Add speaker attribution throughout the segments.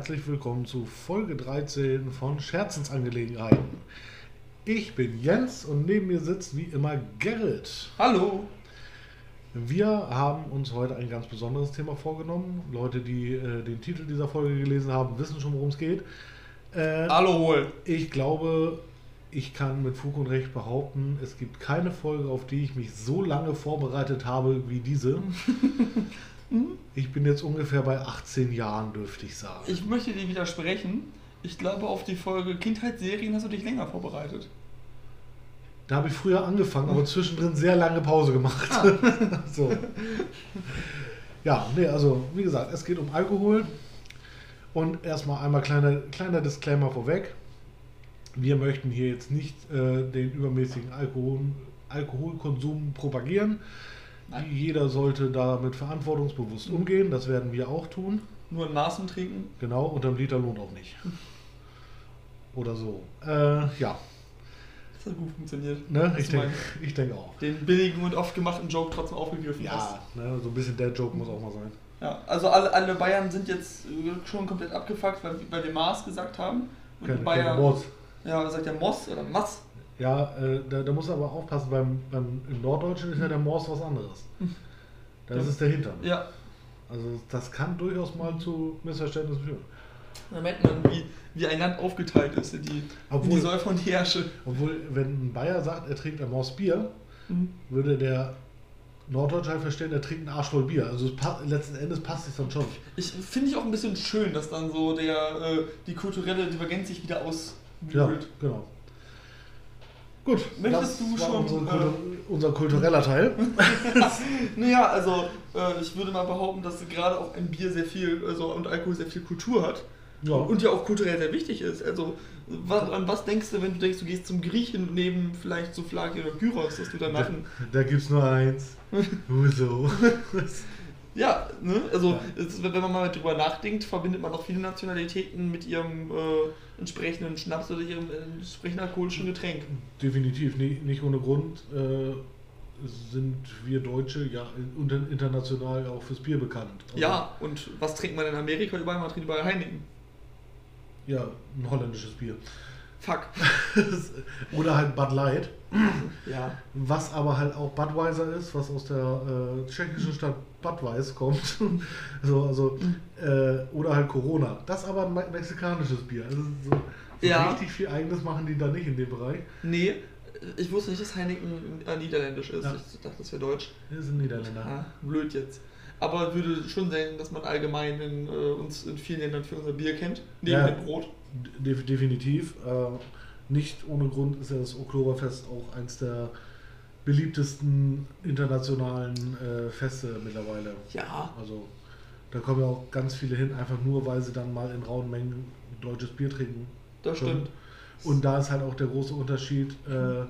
Speaker 1: herzlich willkommen zu Folge 13 von Scherzensangelegenheiten. Ich bin Jens und neben mir sitzt wie immer Gerrit.
Speaker 2: Hallo.
Speaker 1: Wir haben uns heute ein ganz besonderes Thema vorgenommen. Leute, die äh, den Titel dieser Folge gelesen haben, wissen schon, worum es geht. Äh,
Speaker 2: Hallo wohl.
Speaker 1: ich glaube, ich kann mit Fug und Recht behaupten, es gibt keine Folge, auf die ich mich so lange vorbereitet habe wie diese. Ich bin jetzt ungefähr bei 18 Jahren, dürfte ich sagen.
Speaker 2: Ich möchte dir widersprechen. Ich glaube, auf die Folge Kindheitsserien hast du dich länger vorbereitet.
Speaker 1: Da habe ich früher angefangen, aber zwischendrin sehr lange Pause gemacht. so. Ja, nee, also wie gesagt, es geht um Alkohol. Und erstmal einmal kleiner, kleiner Disclaimer vorweg. Wir möchten hier jetzt nicht äh, den übermäßigen Alkohol, Alkoholkonsum propagieren. Jeder sollte damit verantwortungsbewusst umgehen. Das werden wir auch tun.
Speaker 2: Nur in Maßen trinken.
Speaker 1: Genau, unterm Liter lohnt auch nicht. Oder so. Äh, ja,
Speaker 2: Das hat gut funktioniert.
Speaker 1: ne?
Speaker 2: Hast
Speaker 1: ich denke denk auch.
Speaker 2: Den billigen und oft gemachten Joke trotzdem aufgegriffen hast.
Speaker 1: Ja, ne, so ein bisschen der Joke muss auch mal sein.
Speaker 2: Ja, also alle, alle Bayern sind jetzt schon komplett abgefuckt, weil, weil wir Maß gesagt haben. Und
Speaker 1: Kein,
Speaker 2: in Bayern. Ja, sagt der Moss oder Mass.
Speaker 1: Ja, äh, da, da muss er aber aufpassen, beim, beim, im Norddeutschen ist ja der Morse was anderes. Da ist
Speaker 2: Ja.
Speaker 1: es der Hintern.
Speaker 2: Ja,
Speaker 1: Also das kann durchaus mal zu Missverständnissen führen.
Speaker 2: da merkt man, wie, wie ein Land aufgeteilt ist in die, in
Speaker 1: Obwohl-
Speaker 2: die Säufer und die Herrsche.
Speaker 1: Obwohl, wenn ein Bayer sagt, er trinkt ein Morse Bier, würde der Norddeutsche halt verstehen, er trinkt ein Arsch voll Bier. Also es pa- letzten Endes passt es dann schon.
Speaker 2: Ich finde ich auch ein bisschen schön, dass dann so der, äh, die kulturelle Divergenz sich wieder
Speaker 1: Ja,
Speaker 2: ausbügelt.
Speaker 1: genau. Gut,
Speaker 2: Möchtest
Speaker 1: das
Speaker 2: du
Speaker 1: war
Speaker 2: schon,
Speaker 1: unsere,
Speaker 2: äh,
Speaker 1: unser kultureller Teil.
Speaker 2: Naja, also äh, ich würde mal behaupten, dass gerade auch ein Bier sehr viel, also und Alkohol sehr viel Kultur hat.
Speaker 1: Ja.
Speaker 2: Und ja auch kulturell sehr wichtig ist. Also was, an was denkst du, wenn du denkst, du gehst zum Griechen neben vielleicht Souflaki oder Gyros, dass du danach ein,
Speaker 1: Da gibt es nur eins. Uso.
Speaker 2: Ja, ne? Also
Speaker 1: Ja.
Speaker 2: es, wenn man mal drüber nachdenkt, verbindet man auch viele Nationalitäten mit ihrem äh, entsprechenden Schnaps oder ihrem äh, entsprechenden alkoholischen Getränk.
Speaker 1: Definitiv, nicht, nicht ohne Grund äh, sind wir Deutsche ja international auch fürs Bier bekannt. Also,
Speaker 2: Ja, und was trinkt man in Amerika überall? Man trinkt überall Heineken.
Speaker 1: Ja, ein holländisches Bier.
Speaker 2: Fuck.
Speaker 1: Oder halt Bud Light.
Speaker 2: Ja.
Speaker 1: Was aber halt auch Budweiser ist, was aus der äh, tschechischen Stadt Budweis kommt. so, also, äh, oder halt Corona. Das aber ein me- mexikanisches Bier. Also so, so
Speaker 2: Ja.
Speaker 1: richtig viel eigenes machen die da nicht in dem Bereich.
Speaker 2: Nee, ich wusste nicht, dass Heineken äh, niederländisch ist.
Speaker 1: Ja.
Speaker 2: Ich dachte, das wäre deutsch.
Speaker 1: Das sind Niederländer.
Speaker 2: Ah, blöd jetzt. Aber würde schon sein, dass man allgemein in, äh, uns in vielen Ländern für unser Bier kennt. Neben
Speaker 1: Ja.
Speaker 2: dem Brot.
Speaker 1: De definitiv. Äh, nicht ohne Grund ist ja das Oktoberfest auch eins der beliebtesten internationalen äh, Feste mittlerweile.
Speaker 2: Ja.
Speaker 1: Also da kommen ja auch ganz viele hin, einfach nur weil sie dann mal in rauen Mengen deutsches Bier trinken.
Speaker 2: Das
Speaker 1: können.
Speaker 2: stimmt.
Speaker 1: Und da ist halt auch der große Unterschied. Äh,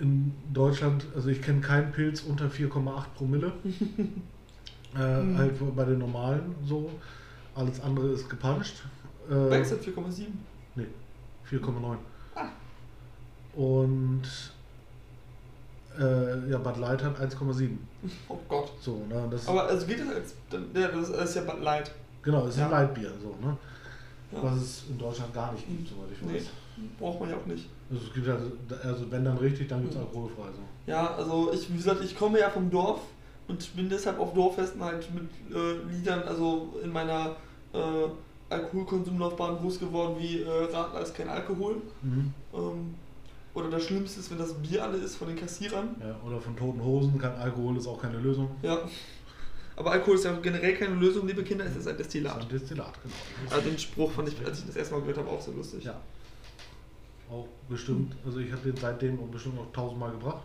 Speaker 1: in Deutschland, also ich kenne keinen Pilz unter 4,8 Promille. äh,
Speaker 2: Mhm.
Speaker 1: Halt bei den normalen so. Alles andere ist gepanscht. Äh,
Speaker 2: Bex hat 4,7.
Speaker 1: Nee, 4,9.
Speaker 2: Ah.
Speaker 1: Und äh, ja, Bud Light hat 1,7.
Speaker 2: Oh Gott.
Speaker 1: So, ne, das
Speaker 2: Aber also geht das als. Ja, das ist ja Bud Light.
Speaker 1: genau, ist ein
Speaker 2: Ja.
Speaker 1: Lightbier, so, ne?
Speaker 2: Ja.
Speaker 1: Was es in Deutschland gar nicht gibt, soweit ich weiß.
Speaker 2: Nee, braucht man ja auch nicht.
Speaker 1: Also es gibt also, also wenn dann richtig, dann gibt es
Speaker 2: Mhm.
Speaker 1: alkoholfrei so.
Speaker 2: Ja, also ich, wie gesagt, ich komme ja vom Dorf und bin deshalb auf Dorffesten halt mit äh, Liedern, also in meiner äh, Alkoholkonsumlaufbahn groß geworden, wie äh, Radler ist kein Alkohol.
Speaker 1: Mhm.
Speaker 2: Ähm, oder das Schlimmste ist, wenn das Bier alle ist von den Kassierern.
Speaker 1: Ja, oder von toten Hosen, kein Alkohol ist auch keine Lösung.
Speaker 2: Ja. Aber Alkohol ist ja generell keine Lösung, liebe Kinder, es ist ein
Speaker 1: Das ist
Speaker 2: Destillat.
Speaker 1: ein Destillat, genau.
Speaker 2: Also den Spruch fand ich, als ich das erste Mal gehört habe, auch so lustig.
Speaker 1: Ja. Auch bestimmt, also ich habe den seitdem bestimmt noch tausendmal gebracht.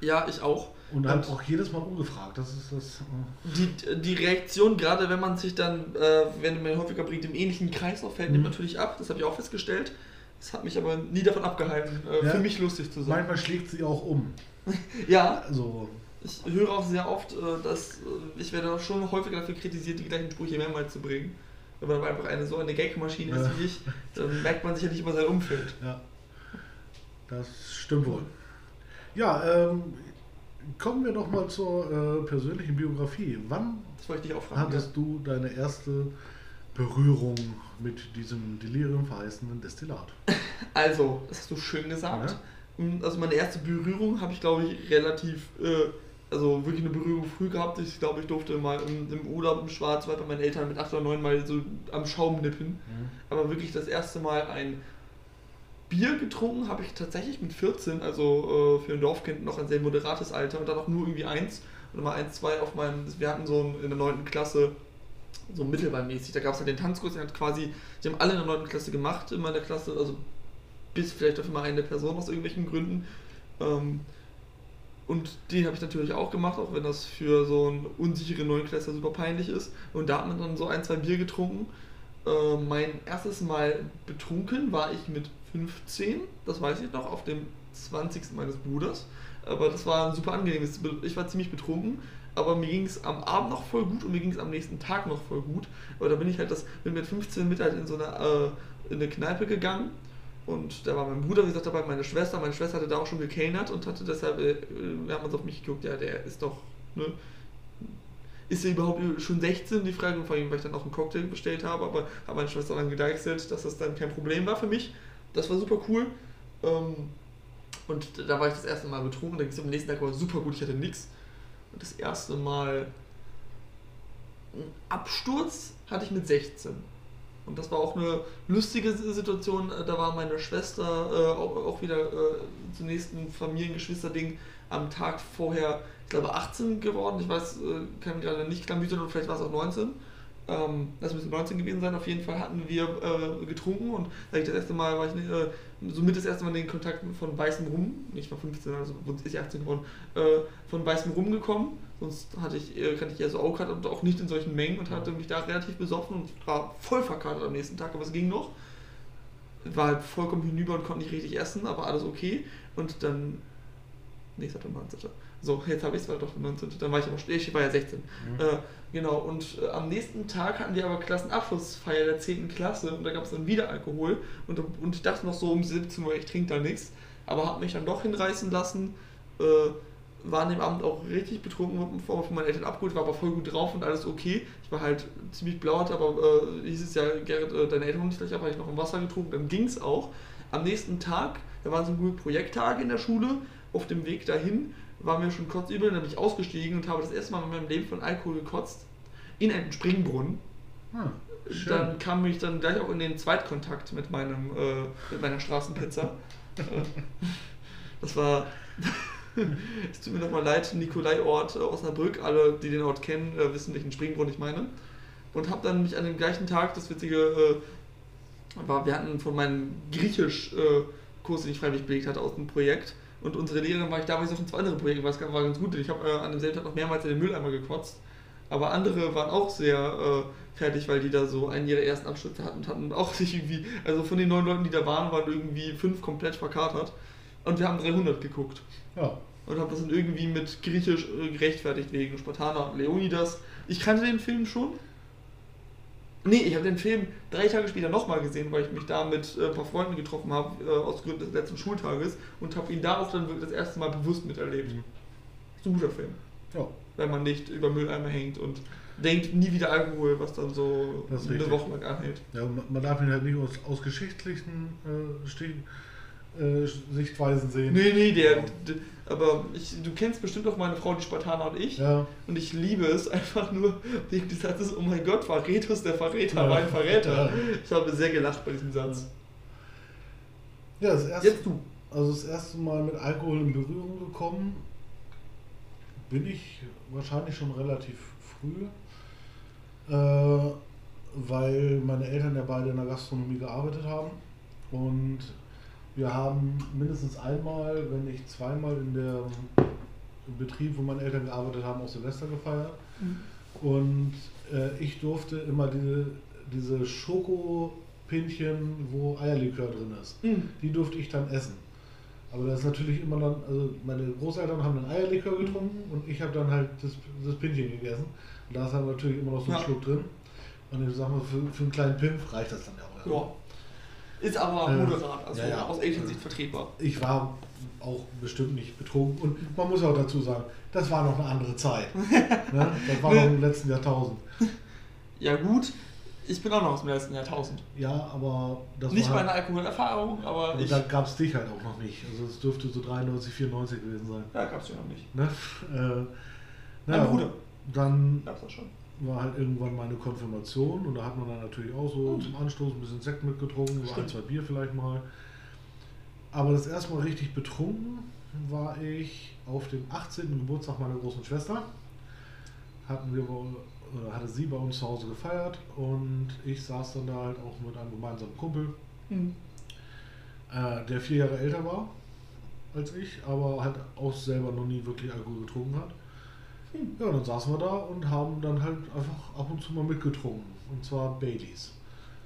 Speaker 2: Ja, ich auch.
Speaker 1: Und halt
Speaker 2: Und-
Speaker 1: auch jedes Mal ungefragt. Das ist das. Äh,
Speaker 2: Die, die Reaktion, gerade wenn man sich dann, äh, wenn man häufiger bringt, im ähnlichen Kreislauf fällt, nimmt
Speaker 1: Mhm.
Speaker 2: natürlich ab. Das habe ich auch festgestellt. Das hat mich aber nie davon abgehalten, äh,
Speaker 1: Ja.
Speaker 2: für mich lustig zu sein.
Speaker 1: manchmal schlägt sie auch um.
Speaker 2: Ja,
Speaker 1: Also,
Speaker 2: ich höre auch sehr oft, äh, dass äh, ich werde auch schon häufiger dafür kritisiert, die gleichen Sprüche mehrmals zu bringen. Wenn man aber einfach eine so eine Gagmaschine ist
Speaker 1: Ja.
Speaker 2: wie ich, dann merkt man sicher nicht über sein Umfeld.
Speaker 1: ja. Das stimmt wohl. Ja, ähm, kommen wir doch mal zur äh, persönlichen Biografie. Wann
Speaker 2: Das wollte ich dich auch fragen.
Speaker 1: hattest du deine erste Berührung mit diesem Delirium verheißenden Destillat?
Speaker 2: Also, das hast du schön gesagt. Ja. Also meine erste Berührung habe ich, glaube ich, relativ, äh, also wirklich eine Berührung früh gehabt. Ich glaube, ich durfte mal im, im Urlaub im Schwarzwald bei meinen Eltern mit 8 oder 9 mal so am Schaum nippen. Mhm. Aber wirklich das erste Mal ein Bier getrunken habe ich tatsächlich mit 14, also äh, für ein Dorfkind noch ein sehr moderates Alter und dann auch nur irgendwie eins und mal eins, zwei auf meinem, wir hatten so in der 9. Klasse so mittelbeinmäßig, da gab es halt den Tanzkurs, der hat quasi, die haben alle in der 9. Klasse gemacht in meiner Klasse, also bis vielleicht auf immer eine Person aus irgendwelchen Gründen. Ähm, und den habe ich natürlich auch gemacht, auch wenn das für so einen unsicheren Neunklässler super peinlich ist. Und da hat man dann so ein, zwei Bier getrunken. Äh, mein erstes Mal betrunken war ich mit 15, das weiß ich noch, auf dem 20. meines Bruders. Aber das war super angenehm. Ich war ziemlich betrunken, aber mir ging es am Abend noch voll gut und mir ging es am nächsten Tag noch voll gut. Aber da bin ich halt das, bin mit 15 mit halt in so eine, äh, in eine Kneipe gegangen und da war mein Bruder, wie gesagt, dabei meine Schwester. Meine Schwester hatte da auch schon gekellnert und hatte deshalb, äh, wir haben uns auf mich geguckt, ja, der ist doch, ne, ist er überhaupt schon 16? Die Frage, vor allem, weil ich dann auch einen Cocktail bestellt habe, aber hat meine Schwester dann gedeichselt, dass das dann kein Problem war für mich. Das war super cool. Ähm, und da war ich das erste Mal betrunken, da ging es am nächsten Tag war super gut, ich hatte nichts. Und das erste Mal einen Absturz hatte ich mit 16. Und das war auch eine lustige Situation. Da war meine Schwester äh, auch, auch, wieder äh, zum nächsten Familiengeschwisterding am Tag vorher, ich glaube, 18 geworden. Ich weiß, äh, kann gerade nicht klamütern und vielleicht war es auch 19. Ähm, das müsste 19 gewesen sein. Auf jeden Fall hatten wir äh, getrunken und da ich das erste Mal war ich äh, somit das erste Mal in den Kontakt von weißem Rum, ich war 15, also ist ich 18 geworden, äh, von weißem Rum gekommen. Sonst hatte ich, äh, kannte ich eher so Aukat und auch nicht in solchen Mengen und hatte mich da relativ besoffen und war voll verkatert am nächsten Tag, aber es ging noch. War halt vollkommen hinüber und konnte nicht richtig essen, aber alles okay. Und dann. Nee, es hat 19. So, jetzt habe ich es, doch 19. Dann war ich aber, ich war ja 16. Mhm. Äh, genau, und äh, am nächsten Tag hatten wir aber Klassenabschlussfeier der 10. Klasse und da gab es dann wieder Alkohol. Und, und ich dachte noch so um 17 Uhr, ich trinke da nichts. Aber habe mich dann doch hinreißen lassen. Äh, war an dem Abend auch richtig betrunken, bevor von meinen Eltern abgeholt, war aber voll gut drauf und alles okay. Ich war halt ziemlich blauert, aber äh, hieß es ja, Gerrit, äh, deine Eltern nicht gleich ab, habe ich noch ein Wasser getrunken, dann ging es auch. Am nächsten Tag, da waren so gute Projekttage in der Schule, auf dem Weg dahin war mir schon kotzübel, dann bin ich ausgestiegen und habe das erste Mal in meinem Leben von Alkohol gekotzt. In einen Springbrunnen. Hm, dann kam ich dann gleich auch in den Zweitkontakt mit meinem äh, mit meiner Straßenpizza. Äh, das war. es tut mir nochmal leid, Nikolai-Ort äh, Osnabrück. Alle, die den Ort kennen, äh, wissen, welchen Springbrunnen ich meine. Und habe dann mich an dem gleichen Tag, das witzige äh, war, wir hatten von meinem Griechisch-Kurs, den ich freiwillig belegt hatte, aus dem Projekt, und unsere Lehrerin war ich damals noch in zwei anderen Projekten, was war ganz gut. Ich habe äh, an demselben Tag noch mehrmals in den Mülleimer gekotzt. Aber andere waren auch sehr äh, fertig, weil die da so einen ihrer ersten Abschlüsse hatten und hatten auch sich irgendwie, also von den neun Leuten, die da waren, waren irgendwie fünf komplett verkatert. Und wir haben 300 geguckt. Ja. Und haben das dann irgendwie mit Griechisch äh, gerechtfertigt wegen Spartaner und Leonidas. Ich kannte den Film schon, Nee, ich habe den Film drei Tage später nochmal gesehen, weil ich mich da mit äh, ein paar Freunden getroffen habe, äh, aus Gründen des letzten Schultages und habe ihn da auch dann wirklich das erste Mal bewusst miterlebt. Mhm. Ist ein guter Film. Ja. Wenn man nicht über Mülleimer hängt und denkt nie wieder Alkohol, was dann so eine richtig. Woche lang anhält.
Speaker 1: Ja, man darf ihn halt nicht aus, aus geschichtlichen äh, äh, Sichtweisen sehen.
Speaker 2: Nee, nee, der, der aber ich, du kennst bestimmt auch meine Frau, die Spartaner und ich. Ja. Und ich liebe es einfach nur wegen des Satzes, oh mein Gott, Verrätus, der Verräter ja. war ein Verräter. Ja. Ich habe sehr gelacht bei diesem Satz.
Speaker 1: Ja, das erste, Jetzt du. Also das erste Mal mit Alkohol in Berührung gekommen bin ich wahrscheinlich schon relativ früh, äh, weil meine Eltern ja beide in der Gastronomie gearbeitet haben und wir haben mindestens einmal, wenn nicht zweimal in der im Betrieb, wo meine Eltern gearbeitet haben, auch Silvester gefeiert. Mhm. Und äh, ich durfte immer diese, diese Schokopinchen, wo Eierlikör drin ist, mhm. die durfte ich dann essen. Aber das ist natürlich immer dann, also meine Großeltern haben dann Eierlikör getrunken und ich habe dann halt das, das Pinchen gegessen. Und da ist dann natürlich immer noch so ein ja. Schluck drin. Und ich sag mal, für, für einen kleinen Pimpf reicht das dann ja auch.
Speaker 2: Ja. Ist aber moderat, also ja, ja. aus Elternsicht vertretbar.
Speaker 1: Ich war auch bestimmt nicht betrunken und man muss auch dazu sagen, das war noch eine andere Zeit. ne? Das war noch im letzten Jahrtausend.
Speaker 2: Ja gut, Ich bin auch noch aus dem letzten Jahrtausend.
Speaker 1: Ja, aber das
Speaker 2: Nicht
Speaker 1: war
Speaker 2: meine
Speaker 1: halt,
Speaker 2: Alkoholerfahrung, aber
Speaker 1: aber
Speaker 2: ich.
Speaker 1: da gab es dich halt auch noch nicht. Also es dürfte so 93, 94 gewesen sein.
Speaker 2: Ja, gab's ja noch nicht.
Speaker 1: Ne? Äh,
Speaker 2: Mein
Speaker 1: naja,
Speaker 2: Bruder.
Speaker 1: Dann
Speaker 2: Gab's das schon.
Speaker 1: War halt irgendwann meine Konfirmation und da hat man dann natürlich auch so
Speaker 2: Gut.
Speaker 1: zum Anstoß ein bisschen Sekt mitgetrunken, so ein,
Speaker 2: Stimmt.
Speaker 1: zwei Bier vielleicht mal. Aber das erste Mal richtig betrunken war ich auf dem 18. Geburtstag meiner großen Schwester. Hatten wir wohl, oder hatte sie bei uns zu Hause gefeiert und ich saß dann da halt auch mit einem gemeinsamen Kumpel,
Speaker 2: Hm.
Speaker 1: äh, der vier Jahre älter war als ich, aber halt auch selber noch nie wirklich Alkohol getrunken hat.
Speaker 2: Hm.
Speaker 1: Ja, dann saßen wir da und haben dann halt einfach ab und zu mal mitgetrunken. Und zwar Baileys.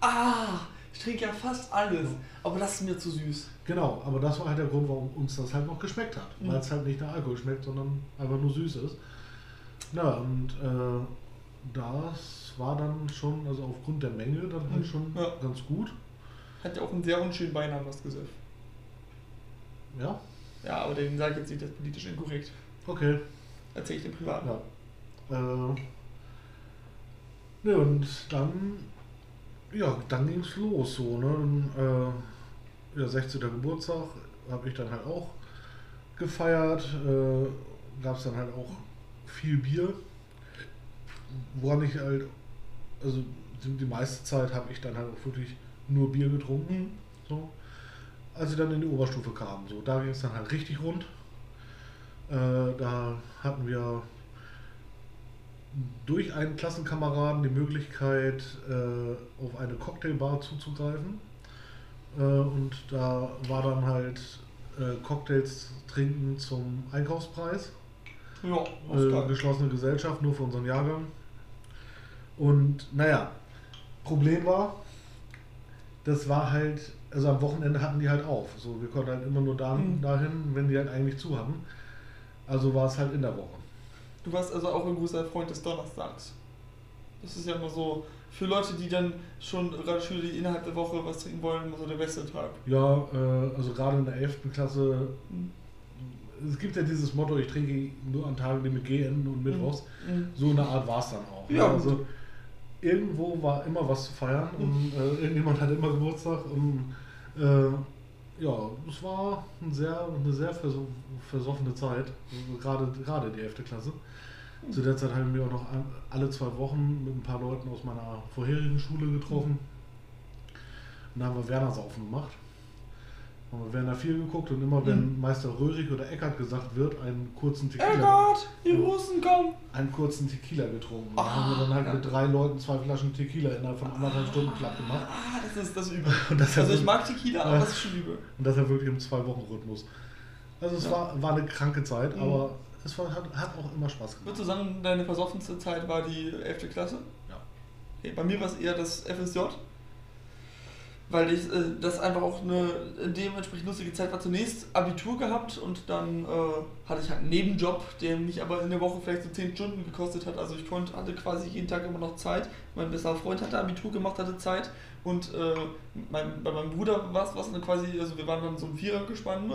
Speaker 2: Ah, ich trinke ja fast alles, aber das ist mir zu süß.
Speaker 1: Genau, aber das war halt der Grund, warum uns das halt noch geschmeckt hat.
Speaker 2: Mhm.
Speaker 1: Weil es halt nicht nach Alkohol schmeckt, sondern einfach nur süß ist. Ja, und äh, das war dann schon, also aufgrund der Menge, dann halt
Speaker 2: Mhm.
Speaker 1: schon
Speaker 2: Ja.
Speaker 1: ganz gut.
Speaker 2: Hat ja auch einen sehr unschönen Beinamen, das Gesöff.
Speaker 1: Ja,
Speaker 2: Ja, aber den sage ich jetzt nicht, das ist politisch inkorrekt.
Speaker 1: okay.
Speaker 2: Erzähle ich dem privat.
Speaker 1: Ja. Äh, ne, und dann, ja, dann ging es los so, ne? Äh, ja, 16. Geburtstag habe ich dann halt auch gefeiert. Äh, Gab es dann halt auch viel Bier. Woran ich halt, also die, die meiste Zeit habe ich dann halt auch wirklich nur Bier getrunken.
Speaker 2: Mhm.
Speaker 1: So. Als ich dann in die Oberstufe kam, so, da ging es dann halt richtig rund. Äh, da hatten wir durch einen Klassenkameraden die Möglichkeit, äh, auf eine Cocktailbar zuzugreifen. Äh, und da war dann halt Cocktails trinken zum Einkaufspreis.
Speaker 2: Ja,
Speaker 1: geschlossene Gesellschaft, nur für unseren Jahrgang. Und naja, Problem war, das war halt, also am Wochenende hatten die halt auf. So, wir konnten halt immer nur da,
Speaker 2: Mhm.
Speaker 1: dahin, wenn die halt eigentlich zu hatten. Also war es halt in der Woche.
Speaker 2: Du warst also auch ein großer Freund des Donnerstags. Das ist ja immer so, für Leute, die dann schon, gerade Schüler, die innerhalb der Woche was trinken wollen, immer so der beste Tag.
Speaker 1: Ja, äh, also gerade in der 11. Klasse,
Speaker 2: Mhm.
Speaker 1: es gibt ja dieses Motto, ich trinke nur an Tagen, die mit G enden und Mittwochs. So eine Art war es dann auch. ne?
Speaker 2: Ja,
Speaker 1: also irgendwo war immer was zu feiern und äh, irgendjemand hatte immer Geburtstag und äh, ja, es war ein sehr, eine sehr verso versoffene Zeit, gerade, gerade die 11. Klasse. Zu der Zeit haben wir auch noch alle zwei Wochen mit ein paar Leuten aus meiner vorherigen Schule getroffen. Und da haben wir Werner Saufen gemacht. Haben wir Werner 4 geguckt und immer wenn Meister Röhrig oder Eckert gesagt wird, einen kurzen
Speaker 2: Oh
Speaker 1: Tequila,
Speaker 2: Gott, die Russen kommen!
Speaker 1: einen kurzen Tequila getrunken. Da
Speaker 2: Ah,
Speaker 1: haben wir dann halt
Speaker 2: ja.
Speaker 1: mit drei Leuten zwei Flaschen Tequila innerhalb von anderthalb Stunden platt gemacht.
Speaker 2: Ah, das ist das übel. Also ich mag Tequila, aber das ist schon übel.
Speaker 1: und das ja wirklich im Zwei-Wochen-Rhythmus. Also es
Speaker 2: Ja.
Speaker 1: war, war eine kranke Zeit,
Speaker 2: Mhm.
Speaker 1: aber es war, hat, hat auch immer Spaß gemacht.
Speaker 2: Würdest du sagen, deine versoffenste Zeit war die 11. Klasse?
Speaker 1: Ja.
Speaker 2: Okay, bei mir war es eher das FSJ. Weil ich äh, das einfach auch eine dementsprechend lustige Zeit war. Zunächst Abitur gehabt und dann äh, hatte ich halt einen Nebenjob, der mich aber in der Woche vielleicht so 10 Stunden gekostet hat. Also ich konnte, hatte quasi jeden Tag immer noch Zeit. Mein bester Freund hatte Abitur gemacht, hatte Zeit. Und äh, mein, bei meinem Bruder war es was quasi, also wir waren dann so ein Vierer gespannt.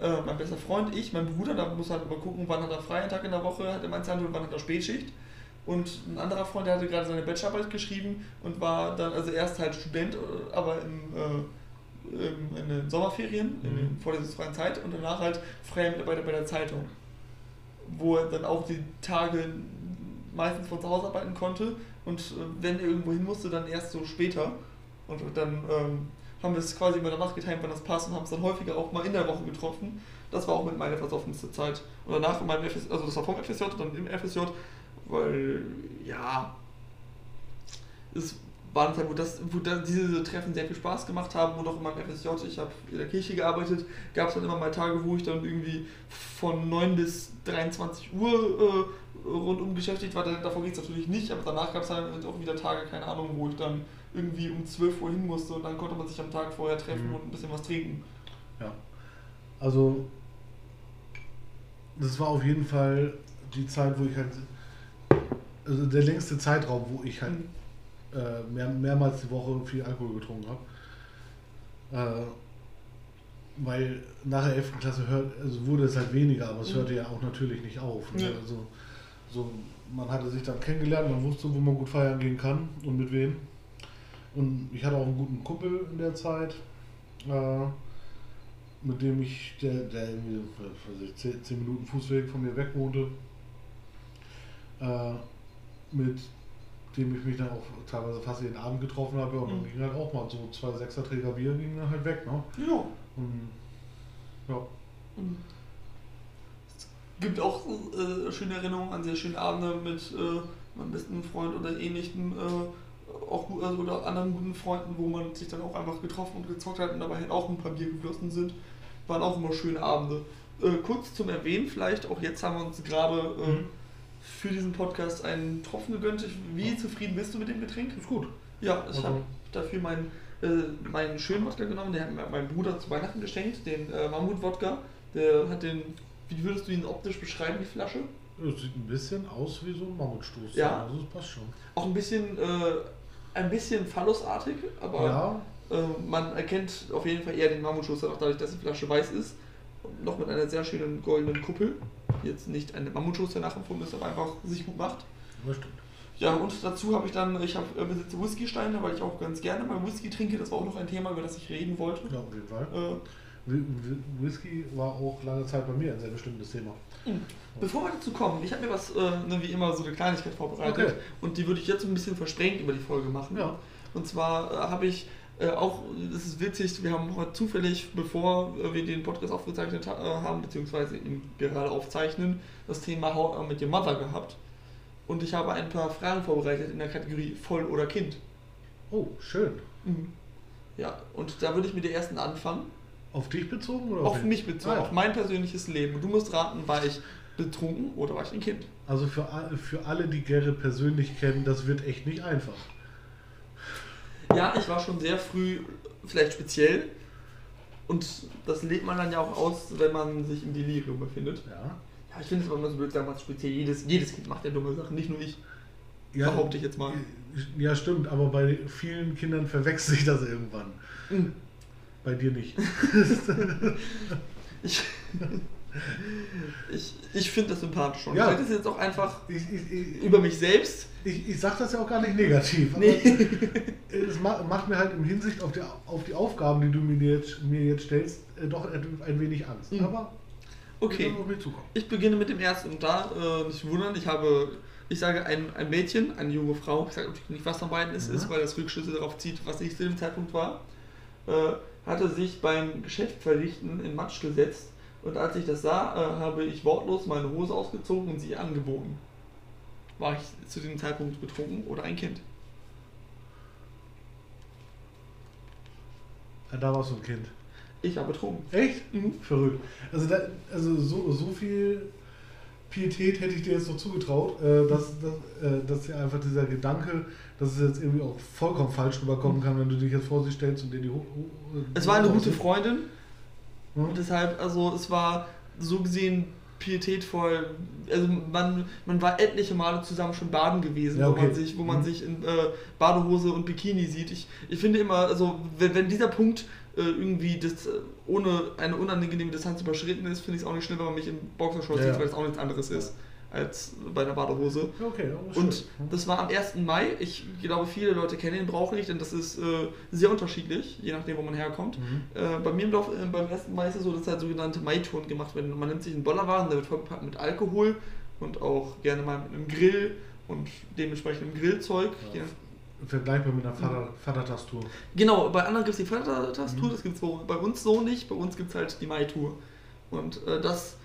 Speaker 2: Äh, mein bester Freund, ich, mein Bruder, da muss halt immer gucken, wann hat er freien Tag in der Woche, hat er meins und wann hat er Spätschicht. Und ein anderer Freund, der hatte gerade seine Bachelorarbeit geschrieben und war dann, also erst halt Student, äh, aber im, äh, im, in den Sommerferien, in
Speaker 1: Mhm.
Speaker 2: der vorlesungsfreien Zeit und danach halt freier Mitarbeiter bei der Zeitung. Wo er dann auch die Tage meistens von zu Hause arbeiten konnte und äh, wenn er irgendwo hin musste, dann erst so später. Und dann ähm, haben wir es quasi immer danach getimt, wann das passt und haben es dann häufiger auch mal in der Woche getroffen. Das war auch mit meiner versoffenste Zeit. Und danach in meinem FSJ, also das war vom FSJ und dann im FSJ, weil, ja, es war eine Zeit, wo, das, wo da diese Treffen sehr viel Spaß gemacht haben und auch in meinem FSJ, ich habe in der Kirche gearbeitet, gab es dann immer mal Tage, wo ich dann irgendwie von 9 bis 23 Uhr äh, rundum beschäftigt war. Davon geht es natürlich nicht, aber danach gab es halt auch wieder Tage, keine Ahnung, wo ich dann irgendwie um 12 Uhr hin musste und dann konnte man sich am Tag vorher treffen
Speaker 1: Mhm.
Speaker 2: und ein bisschen was trinken.
Speaker 1: Ja. Also, das war auf jeden Fall die Zeit, wo ich halt, also der längste Zeitraum, wo ich halt
Speaker 2: Mhm.
Speaker 1: äh, mehr, mehrmals die Woche viel Alkohol getrunken habe. Äh, weil nach der 11. Klasse hört, also wurde es halt weniger, aber es
Speaker 2: Mhm.
Speaker 1: hörte ja auch natürlich nicht auf. Ne?
Speaker 2: Ja.
Speaker 1: Also, so, man hatte sich dann kennengelernt, man wusste, wo man gut feiern gehen kann und mit wem. Und ich hatte auch einen guten Kumpel in der Zeit, äh, mit dem ich, der, der irgendwie was weiß ich, 10, 10 Minuten Fußweg von mir weg wohnte, äh, mit dem ich mich dann auch teilweise fast jeden Abend getroffen habe und dann
Speaker 2: Mhm.
Speaker 1: ging halt auch mal so zwei Sechserträger Bier gingen dann halt weg, ne?
Speaker 2: Ja.
Speaker 1: Und, ja.
Speaker 2: Und Es gibt auch äh, schöne Erinnerungen an sehr schöne Abende mit äh, meinem besten Freund oder ähnlichem, äh, auch gut, also, oder anderen guten Freunden, wo man sich dann auch einfach getroffen und gezockt hat und dabei halt auch ein paar Bier geflossen sind. Waren auch immer schöne Abende. Äh, kurz zum Erwähnen, vielleicht, auch jetzt haben wir uns gerade äh,
Speaker 1: Mhm.
Speaker 2: Für diesen Podcast einen Tropfen gegönnt. Wie zufrieden bist du mit dem Getränk?
Speaker 1: Ist gut.
Speaker 2: Ja, ich
Speaker 1: Also-
Speaker 2: habe dafür meinen, äh, meinen schönen Wodka genommen, den hat mir mein Bruder zu Weihnachten geschenkt, den äh, Mammut-Wodka. Der hat den, wie würdest du ihn optisch beschreiben, die Flasche?
Speaker 1: Es sieht ein bisschen aus wie so ein Mammutstoß.
Speaker 2: Ja.
Speaker 1: Also das passt schon.
Speaker 2: Auch ein bisschen, äh, ein bisschen phallusartig, aber
Speaker 1: Ja,
Speaker 2: äh, man erkennt auf jeden Fall eher den Mammutschuster, auch dadurch, dass die Flasche weiß ist. Und noch mit einer sehr schönen goldenen Kuppel. Jetzt nicht eine Mammutschuster nachempfunden ist, aber einfach sich gut macht.
Speaker 1: das stimmt.
Speaker 2: Ja, und dazu habe ich dann, ich habe äh, besitze Whiskysteine, weil ich auch ganz gerne mal Whisky trinke. Das war auch noch ein Thema, über das ich reden wollte.
Speaker 1: Ja, auf jeden Fall.
Speaker 2: Äh,
Speaker 1: Whi- Whi- Whisky war auch lange Zeit bei mir ein sehr bestimmtes Thema.
Speaker 2: Bevor wir dazu kommen, ich habe mir was, äh, ne, wie immer, so eine Kleinigkeit vorbereitet.
Speaker 1: Okay.
Speaker 2: Und die würde ich jetzt ein bisschen versprengt über die Folge machen.
Speaker 1: Ja.
Speaker 2: Und zwar äh, habe ich äh, auch, das ist witzig, wir haben heute zufällig, bevor äh, wir den Podcast aufgezeichnet ha äh, haben, beziehungsweise ihn gerade aufzeichnen, das Thema How I Met Your Mother gehabt. Und ich habe ein paar Fragen vorbereitet in der Kategorie Voll oder Kind.
Speaker 1: Oh, schön.
Speaker 2: Ja, und da würde ich mit der ersten anfangen.
Speaker 1: Auf dich bezogen oder
Speaker 2: Auf
Speaker 1: wen?
Speaker 2: mich bezogen,
Speaker 1: Ah, ja.
Speaker 2: auf mein persönliches Leben. Und du musst raten, war ich betrunken oder war ich ein Kind?
Speaker 1: Also für, für alle, die Gerrit persönlich kennen, das wird echt nicht einfach.
Speaker 2: Ja, ich war schon sehr früh vielleicht speziell. Und das lebt man dann ja auch aus, wenn man sich im Delirium befindet.
Speaker 1: Ja.
Speaker 2: Ja, ich finde es immer so blöd, sagen wir speziell. Jedes, jedes Kind macht ja dumme Sachen, nicht nur ich.
Speaker 1: Ja,
Speaker 2: Behaupte ich jetzt mal.
Speaker 1: Ja, stimmt, aber bei vielen Kindern verwechselt sich das irgendwann.
Speaker 2: Mhm.
Speaker 1: Bei dir nicht.
Speaker 2: Ich, ich, ich finde das sympathisch. Und
Speaker 1: Ja.
Speaker 2: ich sage das jetzt auch einfach
Speaker 1: Ich, ich,
Speaker 2: über mich selbst.
Speaker 1: ich, ich sag das ja auch gar nicht negativ.
Speaker 2: Nee.
Speaker 1: Es ma- macht mir halt im Hinsicht auf die, auf die Aufgaben, die du mir jetzt, mir jetzt stellst, äh, doch ein wenig Angst.
Speaker 2: Mhm.
Speaker 1: Aber
Speaker 2: Okay. Ich beginne mit dem ersten und da äh, nicht wundern, ich habe, ich sage ein, ein Mädchen, eine junge Frau, ich sage natürlich nicht, was von beiden es
Speaker 1: Mhm.
Speaker 2: ist, weil das Rückschlüsse darauf zieht, was ich zu dem Zeitpunkt war, äh, hatte sich beim Geschäft verrichten in Matsch gesetzt und als ich das sah, äh, habe ich wortlos meine Hose ausgezogen und sie ihr angeboten. War ich zu dem Zeitpunkt betrunken oder ein Kind?
Speaker 1: Ja, da warst du ein Kind.
Speaker 2: Ich war betrunken.
Speaker 1: Echt?
Speaker 2: Mhm.
Speaker 1: Verrückt. Also, da, also so, so viel Pietät hätte ich dir jetzt noch zugetraut, äh, dass, dass, äh, dass ja einfach dieser Gedanke, dass es jetzt irgendwie auch vollkommen falsch rüberkommen kann, wenn du dich jetzt vor sie stellst und dir die Ho Ho-
Speaker 2: Es war eine gute Freundin, Und deshalb, also es war so gesehen pietätvoll. Also man, man war etliche Male zusammen schon baden gewesen,
Speaker 1: Ja,
Speaker 2: wo
Speaker 1: okay.
Speaker 2: man sich, wo man
Speaker 1: Mhm.
Speaker 2: sich in äh, Badehose und Bikini sieht. Ich, ich finde immer, also wenn, wenn dieser Punkt äh, irgendwie das, ohne eine unangenehme Distanz überschritten ist, finde ich es auch nicht schlimm, wenn man mich in Boxershorts
Speaker 1: Ja,
Speaker 2: sieht,
Speaker 1: ja.
Speaker 2: weil es auch nichts anderes ist als bei einer Badehose.
Speaker 1: Okay, ist
Speaker 2: Und
Speaker 1: schön.
Speaker 2: das war am 1. Mai. Ich glaube, viele Leute kennen den Brauch nicht, denn das ist äh, sehr unterschiedlich, je nachdem, wo man herkommt.
Speaker 1: Mhm.
Speaker 2: Äh, bei mir im Lauf, äh, beim 1. Mai ist es so, dass halt sogenannte Maitouren gemacht werden. Und Man nimmt sich einen Bollerwagen, der wird vollgepackt mit Alkohol und auch gerne mal mit einem Grill und dementsprechend Grillzeug.
Speaker 1: Ja. Vergleichbar mit einer Vater, Vatertastur.
Speaker 2: Genau, bei anderen gibt es die Vatertastatur,
Speaker 1: Mhm.
Speaker 2: das gibt es bei uns so nicht. Bei uns gibt es halt die Mai-Tour. Und äh, das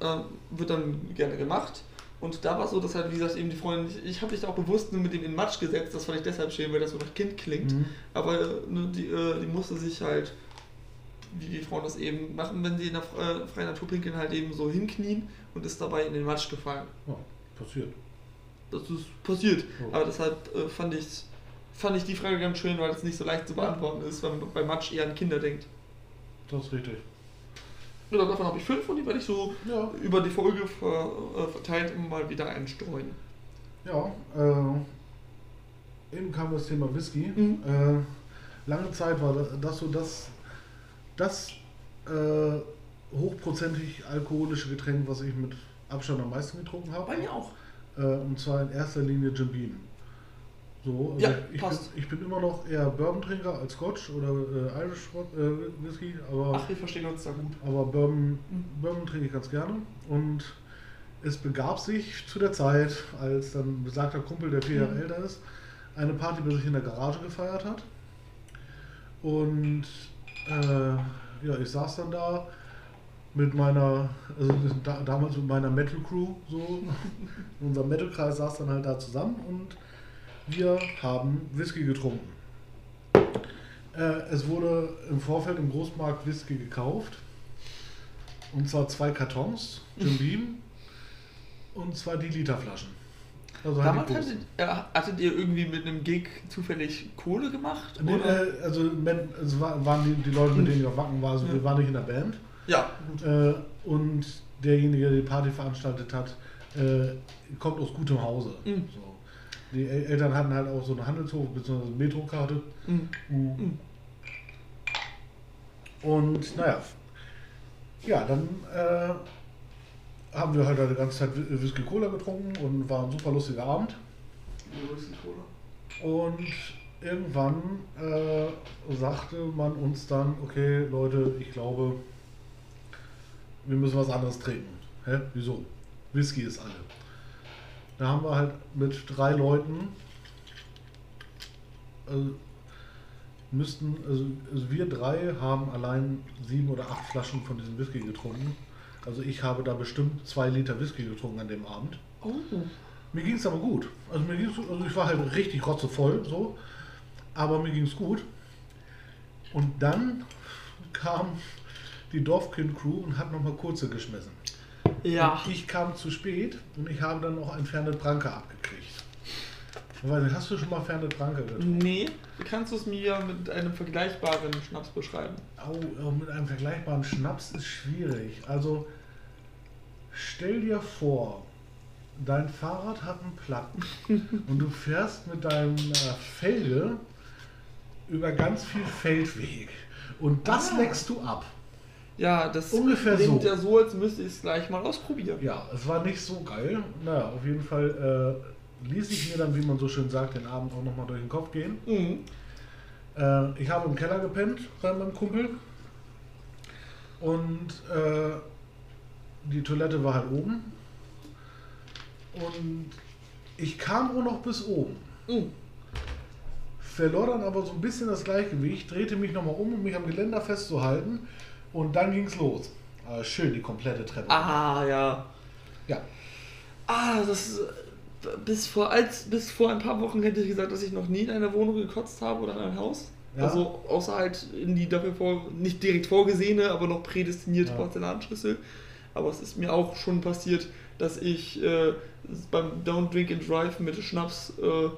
Speaker 2: äh, wird dann gerne gemacht. Und da war es so, dass halt, wie gesagt, eben die Freundin, ich, ich habe mich da auch bewusst nur mit dem in Matsch gesetzt, das fand ich deshalb schön, weil das so nach Kind klingt.
Speaker 1: Mhm.
Speaker 2: Aber ne, die, äh, die musste sich halt, wie die Frauen das eben machen, wenn sie in der äh, freien Natur pinkeln, halt eben so hinknien und ist dabei in den Matsch gefallen.
Speaker 1: Ja, passiert.
Speaker 2: Das ist passiert.
Speaker 1: Oh.
Speaker 2: Aber deshalb äh, fand, ich, fand ich die Frage ganz schön, weil es nicht so leicht zu beantworten ist, weil man bei Matsch eher an Kinder denkt.
Speaker 1: Das ist richtig.
Speaker 2: Ja, davon habe ich fünf und die werde ich so
Speaker 1: Ja,
Speaker 2: über die Folge äh, verteilt immer mal wieder einstreuen.
Speaker 1: ja. Äh, eben kam das Thema Whisky.
Speaker 2: Mhm.
Speaker 1: Äh, lange Zeit war das so das, das äh, hochprozentig alkoholische Getränk, was ich mit Abstand am meisten getrunken habe.
Speaker 2: Bei mir auch.
Speaker 1: Äh, und zwar in erster Linie Jim Beam. So, also
Speaker 2: Ja,
Speaker 1: ich,
Speaker 2: passt.
Speaker 1: Bin, ich bin immer noch eher Bourbon-Trinker als Scotch oder äh, Irish äh, Whisky, aber,
Speaker 2: Ach, wir verstehen uns da gut.
Speaker 1: aber Bourbon,
Speaker 2: Mhm.
Speaker 1: Bourbon trinke ich ganz gerne. Und es begab sich zu der Zeit, als dann besagter Kumpel, der vier Jahre
Speaker 2: Mhm.
Speaker 1: älter ist, eine Party bei sich in der Garage gefeiert hat. Und äh, ja, ich saß dann da mit meiner, also da, damals mit meiner Metal Crew, so, unser Metal-Kreis saß dann halt da zusammen und wir haben Whisky getrunken. Äh, es wurde im Vorfeld im Großmarkt Whisky gekauft. Und zwar zwei Kartons, Jim Beam, und zwar die Literflaschen. Also halt
Speaker 2: Damals
Speaker 1: großen.
Speaker 2: hattet, äh, hattet ihr irgendwie mit einem Gig zufällig Kohle gemacht?
Speaker 1: Nee,
Speaker 2: oder?
Speaker 1: äh, also es wa- waren die, die Leute, mit denen ich auf Wacken war, also
Speaker 2: Ja.
Speaker 1: wir waren nicht in der Band.
Speaker 2: ja.
Speaker 1: Äh, und derjenige, der die Party veranstaltet hat, äh, kommt aus gutem Hause.
Speaker 2: Mhm.
Speaker 1: So. Die El Eltern hatten halt auch so eine Handelshof bzw. Metrokarte.
Speaker 2: Mhm.
Speaker 1: Mhm. Und naja, ja, dann äh, haben wir halt die ganze Zeit Whi- Whisky Cola getrunken und war ein super lustiger Abend. Und irgendwann äh, sagte man uns dann, okay Leute, ich glaube, wir müssen was anderes trinken. Hä? Wieso? Whisky ist alle. Da haben wir halt mit drei Leuten, also müssten, also, also wir drei haben allein sieben oder acht Flaschen von diesem Whisky getrunken. Also ich habe da bestimmt zwei Liter Whisky getrunken an dem Abend.
Speaker 2: Oh.
Speaker 1: Mir ging es aber gut. Also mir ging's, also ich war halt richtig rotzevoll, so. Aber mir ging es gut. Und dann kam die Dorfkind-Crew und hat nochmal kurze geschmissen.
Speaker 2: Ja.
Speaker 1: Und ich kam zu spät und ich habe dann noch ein Fernet Branca abgekriegt. Hast du schon mal Fernet Branca getrunken?
Speaker 2: Nee, kannst du es mir mit einem vergleichbaren Schnaps beschreiben?
Speaker 1: Au, mit einem vergleichbaren Schnaps ist schwierig. Also stell dir vor, dein Fahrrad hat einen Platten und du fährst mit deinem äh, Felge über ganz viel Feldweg und das
Speaker 2: Ah.
Speaker 1: leckst du ab.
Speaker 2: Ja, das
Speaker 1: Ungefähr
Speaker 2: klingt
Speaker 1: so.
Speaker 2: ja so, als müsste ich es gleich mal ausprobieren.
Speaker 1: Ja, es war nicht so geil. Naja, auf jeden Fall äh, ließ ich mir dann, wie man so schön sagt, den Abend auch nochmal durch den Kopf gehen.
Speaker 2: Mhm.
Speaker 1: Äh, ich habe im Keller gepennt bei meinem Kumpel. Und äh, die Toilette war halt oben. Und ich kam auch noch bis oben.
Speaker 2: Mhm.
Speaker 1: Verlor dann aber so ein bisschen das Gleichgewicht, drehte mich nochmal um, um mich am Geländer festzuhalten. Und dann ging's los. Äh, schön die komplette Treppe.
Speaker 2: Ah, ja.
Speaker 1: Ja.
Speaker 2: Ah, das ist, bis vor als bis vor ein paar Wochen hätte ich gesagt, dass ich noch nie in einer Wohnung gekotzt habe oder in einem Haus.
Speaker 1: Ja.
Speaker 2: Also außer halt in die dafür vor, nicht direkt vorgesehene, aber noch prädestinierte
Speaker 1: Ja.
Speaker 2: Porzellanschüssel. Aber es ist mir auch schon passiert, dass ich äh, beim Don't Drink and Drive mit Schnaps äh,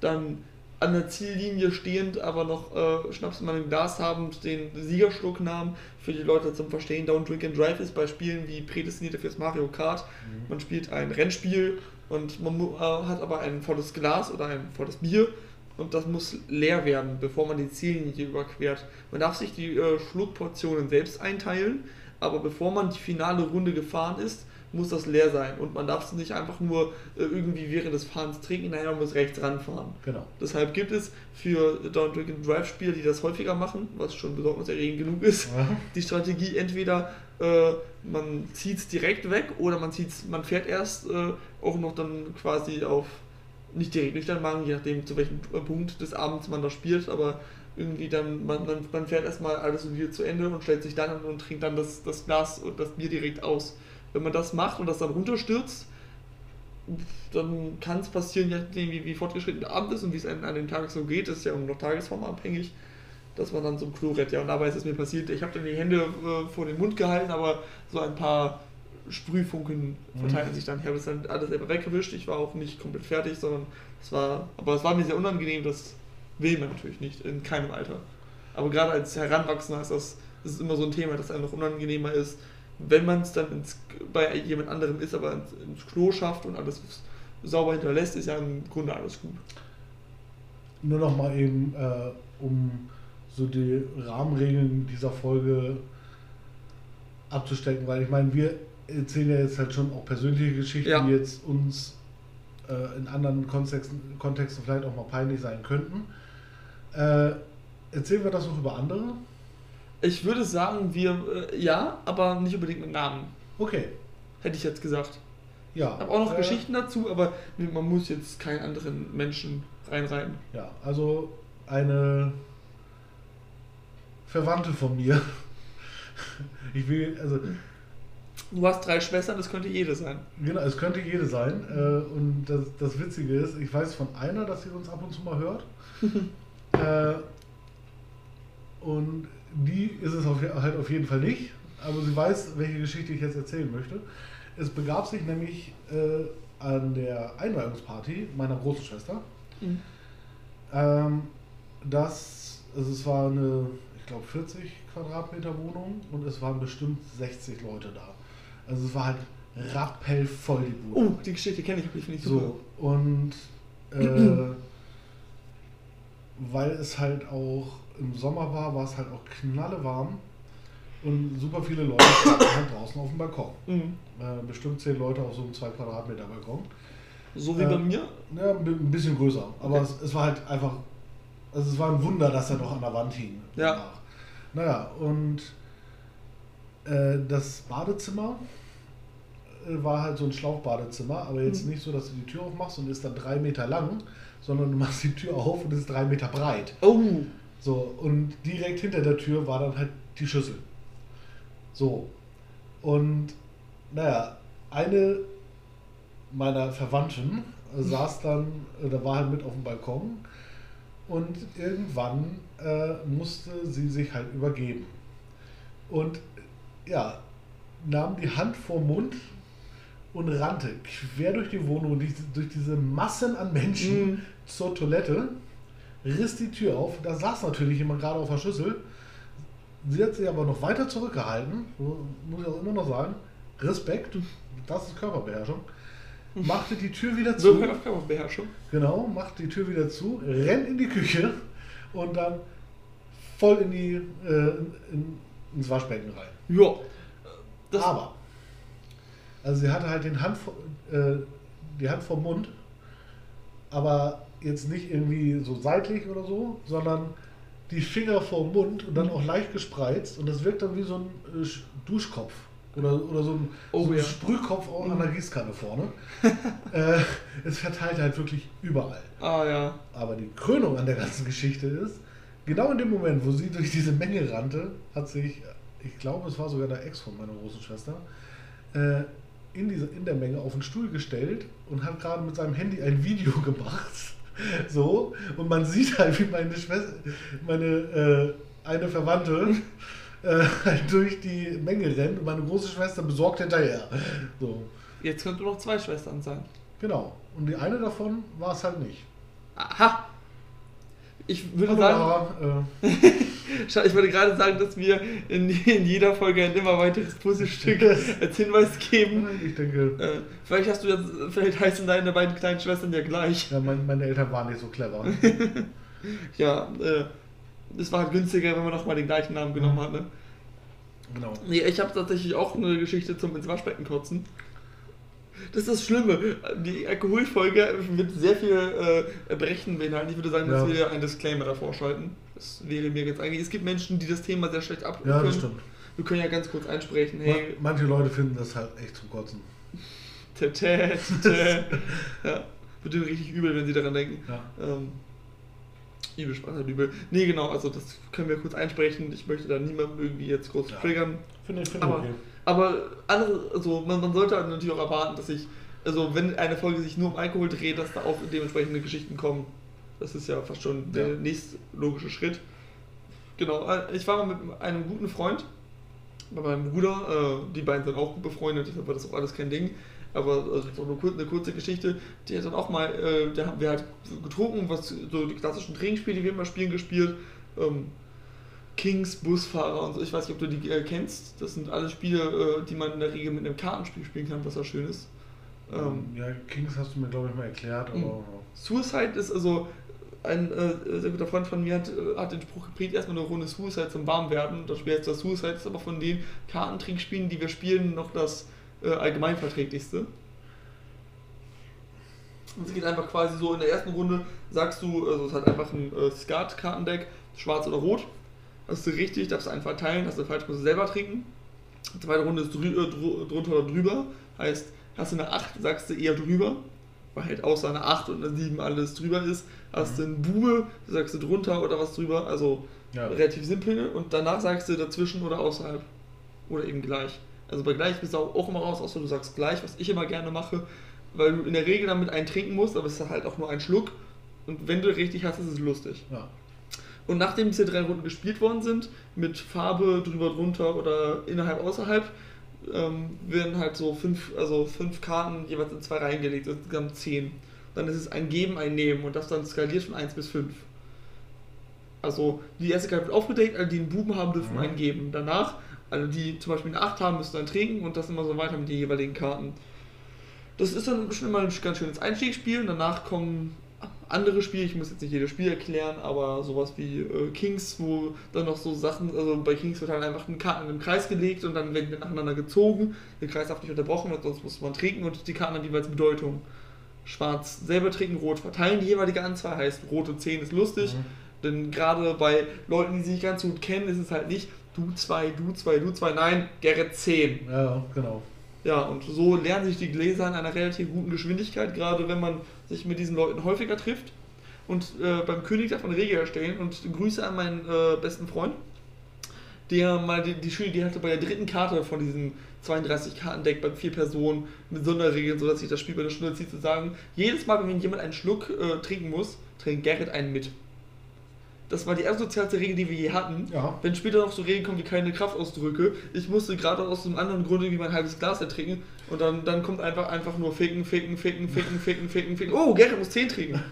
Speaker 2: dann an der Ziellinie stehend, aber noch äh, Schnaps in meinem Glas habend, den Siegerschluck nahm. Für die Leute zum Verstehen, Don't Drink and Drive ist bei Spielen wie prädestiniert fürs Mario Kart. Man spielt ein Rennspiel und man äh, hat aber ein volles Glas oder ein volles Bier und das muss leer werden, bevor man die Ziellinie überquert. Man darf sich die äh, Schluckportionen selbst einteilen, aber bevor man die finale Runde gefahren ist, muss das leer sein und man darf es nicht einfach nur äh, irgendwie während des Fahrens trinken, nein, man muss rechts ranfahren.
Speaker 1: Genau.
Speaker 2: Deshalb gibt es für Don't Drink and Drive Spieler, die das häufiger machen, was schon besorgniserregend genug ist,
Speaker 1: Ja.
Speaker 2: die Strategie entweder äh, man zieht es direkt weg oder man zieht's, man fährt erst äh, auch noch dann quasi auf nicht direkt nüchtern Magen, je nachdem zu welchem äh, Punkt des Abends man da spielt, aber irgendwie dann, man, man, man fährt erstmal alles wieder zu Ende und stellt sich dann an und trinkt dann das, das Glas und das Bier direkt aus. Wenn man das macht und das dann runterstürzt, dann kann es passieren, je nachdem wie, wie fortgeschritten der Abend ist und wie es einem an dem Tag so geht, das ist ja auch noch tagesformabhängig, dass man dann so ein Klo rennt. Ja, und dabei ist es mir passiert, ich habe dann die Hände äh, vor den Mund gehalten, aber so ein paar Sprühfunken verteilen
Speaker 1: Mhm.
Speaker 2: sich dann. Ich habe es dann alles selber weggewischt, ich war auch nicht komplett fertig, sondern es war, aber es war mir sehr unangenehm, das will man natürlich nicht, in keinem Alter. Aber gerade als Heranwachsender ist das, das ist immer so ein Thema, das einem noch unangenehmer ist, wenn man es dann ins, bei jemand anderem ist, aber ins, ins Klo schafft und alles sauber hinterlässt, ist ja im Grunde alles gut.
Speaker 1: Nur noch mal eben, äh, um so die Rahmenregeln dieser Folge abzustecken, weil ich meine, wir erzählen ja jetzt halt schon auch persönliche Geschichten,
Speaker 2: Ja.
Speaker 1: die jetzt uns äh, in anderen Kontexten, Kontexten vielleicht auch mal peinlich sein könnten. Äh, erzählen wir das noch über andere?
Speaker 2: Ich würde sagen, wir äh, ja, aber nicht unbedingt mit Namen.
Speaker 1: Okay.
Speaker 2: Hätte ich jetzt gesagt.
Speaker 1: Ja.
Speaker 2: Ich habe auch noch
Speaker 1: äh,
Speaker 2: Geschichten dazu, aber man muss jetzt keinen anderen Menschen reinreiten.
Speaker 1: Ja, also eine Verwandte von mir. Ich will, also
Speaker 2: Du hast drei Schwestern, das könnte jede sein.
Speaker 1: Genau, es könnte jede sein. Äh, und das, das Witzige ist, ich weiß von einer, dass sie uns ab und zu mal hört. äh, und die ist es auf, halt auf jeden Fall nicht. Aber sie weiß, welche Geschichte ich jetzt erzählen möchte. Es begab sich nämlich äh, an der Einweihungsparty meiner großen Schwester,
Speaker 2: Mhm.
Speaker 1: ähm, dass also es war eine, ich glaube, 40 Quadratmeter Wohnung und es waren bestimmt 60 Leute da. Also es war halt rappellvoll die Bude.
Speaker 2: Oh, die Geschichte kenne ich, aber die finde ich super.
Speaker 1: So, und äh, weil es halt auch im Sommer war, war es halt auch knalle warm und super viele Leute halt draußen auf dem Balkon.
Speaker 2: Mhm.
Speaker 1: Äh, bestimmt zehn Leute auf so einem 2 Quadratmeter Balkon.
Speaker 2: So wie
Speaker 1: Äh,
Speaker 2: bei mir.
Speaker 1: Ja, ein bisschen größer, aber
Speaker 2: Okay.
Speaker 1: es, es war halt einfach, also es war ein Wunder, dass er noch an der Wand hing.
Speaker 2: Ja.
Speaker 1: danach. Naja, und äh, das Badezimmer äh, war halt so ein Schlauchbadezimmer, aber jetzt
Speaker 2: Mhm.
Speaker 1: nicht so, dass du die Tür aufmachst und ist dann drei Meter lang, sondern du machst die Tür auf und ist drei Meter breit.
Speaker 2: Oh,
Speaker 1: So, und direkt hinter der Tür war dann halt die Schüssel. So. Und naja, eine meiner Verwandten äh, saß dann, äh, da war halt mit auf dem Balkon und irgendwann äh, musste sie sich halt übergeben. Und ja, nahm die Hand vor Mund und rannte quer durch die Wohnung, durch, durch diese Massen an Menschen
Speaker 2: Mhm.
Speaker 1: zur Toilette, riss die Tür auf. Da saß natürlich jemand gerade auf der Schüssel. Sie hat sich aber noch weiter zurückgehalten, so muss ich auch immer noch sagen. Respekt, das ist Körperbeherrschung. Machte die Tür wieder
Speaker 2: so
Speaker 1: zu.
Speaker 2: auf Körperbeherrschung.
Speaker 1: Genau, macht die Tür wieder zu, rennt in die Küche und dann voll in die, äh, in, ins Waschbecken rein.
Speaker 2: Ja. Das,
Speaker 1: Aber, also sie hatte halt den Hand, äh, die Hand vom Mund, aber jetzt nicht irgendwie so seitlich oder so, sondern die Finger vorm Mund und dann
Speaker 2: Mhm.
Speaker 1: auch leicht gespreizt und das wirkt dann wie so ein äh, Sch- Duschkopf. Oder, oder so ein,
Speaker 2: Oh
Speaker 1: so ein
Speaker 2: ja.
Speaker 1: Sprühkopf auch an
Speaker 2: Mhm.
Speaker 1: der Gießkanne vorne. äh, es verteilt halt wirklich überall.
Speaker 2: Ah ja.
Speaker 1: Aber die Krönung an der ganzen Geschichte ist, genau in dem Moment, wo sie durch diese Menge rannte, hat sich, ich glaube, es war sogar der Ex von meiner großen Schwester, äh, in, diese, in der Menge auf den Stuhl gestellt und hat gerade mit seinem Handy ein Video gemacht. So, und man sieht halt, wie meine Schwester, meine äh, eine Verwandte äh, halt durch die Menge rennt und meine große Schwester besorgt hinterher. So,
Speaker 2: Jetzt könnten noch zwei Schwestern sein.
Speaker 1: genau. Und die eine davon war es halt nicht.
Speaker 2: Aha. Ich würde
Speaker 1: Hallo,
Speaker 2: sagen,
Speaker 1: äh,
Speaker 2: ich wollte gerade sagen, dass wir in, in jeder Folge ein immer weiteres Puzzlestück als Hinweis geben.
Speaker 1: Ich denke,
Speaker 2: Äh, vielleicht hast du jetzt, vielleicht heißen deine beiden kleinen Schwestern ja gleich.
Speaker 1: ja, mein, meine Eltern waren nicht so clever.
Speaker 2: Ja, äh, es war halt günstiger, wenn man nochmal den gleichen Namen genommen hat, ne?
Speaker 1: Genau.
Speaker 2: Nee, ich habe tatsächlich auch eine Geschichte zum ins Waschbecken kotzen. Das ist das Schlimme. Die Alkoholfolge wird sehr viel äh, Brechen beinhalten. Ich würde sagen, dass
Speaker 1: Ja.
Speaker 2: wir einen Disclaimer davor schalten. Das wäre mir jetzt eigentlich. Es gibt Menschen, die das Thema sehr schlecht ab
Speaker 1: Ja, das
Speaker 2: können.
Speaker 1: stimmt.
Speaker 2: Wir können ja ganz kurz einsprechen. Hey,
Speaker 1: Ma- Manche Leute finden das halt echt zum Kotzen.
Speaker 2: tä, tä, tä. ja, wird ihnen richtig übel, wenn sie daran denken.
Speaker 1: Ja.
Speaker 2: Ähm, übel Spaß hat übel. Nee, genau, also das können wir kurz einsprechen. Ich möchte da niemandem irgendwie jetzt groß
Speaker 1: Ja.
Speaker 2: triggern.
Speaker 1: Finde ich, finde
Speaker 2: Aber-
Speaker 1: okay.
Speaker 2: Aber andere, also man, man sollte halt natürlich auch erwarten, dass sich, also wenn eine Folge sich nur um Alkohol dreht, dass da auch dementsprechende Geschichten kommen. Das ist ja fast schon der
Speaker 1: Ja.
Speaker 2: nächste logische Schritt. Genau, äh, ich war mal mit einem guten Freund, bei meinem Bruder, äh, die beiden sind auch gut befreundet, deshalb war das auch alles kein Ding. Aber also so eine, kurze, eine kurze Geschichte, die hat dann auch mal, äh, da haben wir halt getrunken, was so die klassischen Trinkspiele, die wir immer spielen, gespielt. Ähm, Kings, Busfahrer und so. Ich weiß nicht, ob du die äh, kennst. Das sind alle Spiele, äh, die man in der Regel mit einem Kartenspiel spielen kann, was ja schön ist. Ähm,
Speaker 1: ja, Kings hast du mir, glaube ich, mal erklärt, aber
Speaker 2: Mhm. Suicide ist also ein äh, sehr guter Freund von mir hat, äh, hat den Spruch geprägt, erstmal eine Runde Suicide zum Warmwerden. Das Spiel heißt das Suicide, ist aber von den Kartentrickspielen, die wir spielen, noch das äh, allgemeinverträglichste. Und es geht einfach quasi so, in der ersten Runde sagst du, also es hat einfach ein äh, Skat-Kartendeck, schwarz oder rot. Hast du richtig, darfst du einen verteilen, hast du falsch, musst du selber trinken. Die zweite Runde ist drü äh, drunter oder drüber, heißt, hast du eine 8, sagst du eher drüber, weil halt außer eine 8 und eine 7 alles drüber ist. Hast du eine Bube, sagst du drunter oder was drüber, also
Speaker 1: Ja.
Speaker 2: relativ simpel. Und danach sagst du dazwischen oder außerhalb. Oder eben gleich. Also bei gleich bist du auch, auch immer raus, außer du sagst gleich, was ich immer gerne mache, weil du in der Regel damit einen trinken musst, aber es ist halt auch nur ein Schluck. Und wenn du richtig hast, ist es lustig.
Speaker 1: Ja.
Speaker 2: Und nachdem diese drei Runden gespielt worden sind, mit Farbe drüber, drunter oder innerhalb, außerhalb, ähm, werden halt so fünf, also fünf Karten jeweils in zwei Reihen gelegt, also insgesamt zehn. Dann ist es ein Geben, ein Nehmen und das dann skaliert von 1 bis 5. Also die erste Karte wird aufgedeckt, alle die einen Buben haben, dürfen
Speaker 1: Mhm.
Speaker 2: einen geben. Danach, alle die zum Beispiel eine 8 haben, müssen dann trinken und das immer so weiter mit den jeweiligen Karten. Das ist dann schon immer ein ganz schönes Einstiegsspiel und danach kommen andere Spiele, ich muss jetzt nicht jedes Spiel erklären, aber sowas wie äh, Kings, wo dann noch so Sachen, also bei Kings wird halt einfach ein Karten in den Kreis gelegt und dann werden die nacheinander gezogen, der Kreis darf nicht unterbrochen werden, sonst muss man trinken und die Karten haben jeweils Bedeutung. Schwarz selber trinken, rot verteilen die jeweilige Anzahl, heißt rote 10 ist lustig,
Speaker 1: Mhm.
Speaker 2: denn gerade bei Leuten, die sich nicht ganz so gut kennen, ist es halt nicht du 2, du 2, du 2, nein, Gerrit 10.
Speaker 1: Ja, genau.
Speaker 2: Ja, und so lernen sich die Gläser in einer relativ guten Geschwindigkeit, gerade wenn man sich mit diesen Leuten häufiger trifft. Und äh, beim König darf man Regel erstellen. Und Grüße an meinen äh, besten Freund, der mal die, die schöne Idee hatte, bei der dritten Karte von diesem 32-Karten-Deck bei vier Personen mit Sonderregeln, sodass sich das Spiel bei der Stunde zieht, zu sagen, jedes Mal, wenn jemand einen Schluck äh, trinken muss, trinkt Gerrit einen mit. Das war die asozialste Regel, die wir je hatten.
Speaker 1: Ja.
Speaker 2: Wenn später noch so Regeln kommen wie keine Kraftausdrücke, ich musste gerade aus einem anderen Grunde wie mein halbes Glas ertrinken und dann, dann kommt einfach, einfach nur ficken, ficken, ficken, ficken, ficken, ficken, ficken. Oh, Gerrit muss 10 trinken.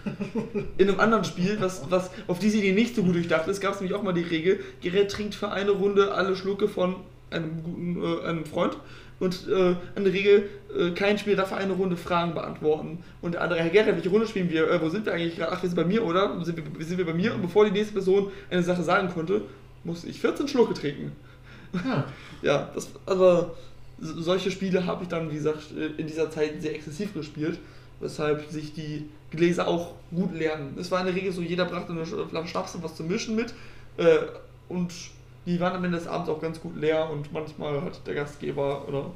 Speaker 2: In einem anderen Spiel, was, was auf diese Idee nicht so gut durchdacht ist, gab es nämlich auch mal die Regel, Gerrit trinkt für eine Runde alle Schlucke von einem guten äh, einem Freund und äh, an der Regel, äh, kein Spieler darf eine Runde Fragen beantworten. Und der andere, Herr Gerrit, welche Runde spielen wir? Äh, wo sind wir eigentlich gerade? Ach, wir sind bei mir, oder? Sind wir, sind wir bei mir? Und bevor die nächste Person eine Sache sagen konnte, musste ich 14 Schlucke trinken.
Speaker 1: Ja.
Speaker 2: Ja, das, aber so- solche Spiele habe ich dann, wie gesagt, in dieser Zeit sehr exzessiv gespielt, weshalb sich die Gläser auch gut lernen. Es war in der Regel so, jeder brachte eine Flasche Schnaps und was zu mischen mit äh, und die waren am Ende des Abends auch ganz gut leer und manchmal hat der Gastgeber oder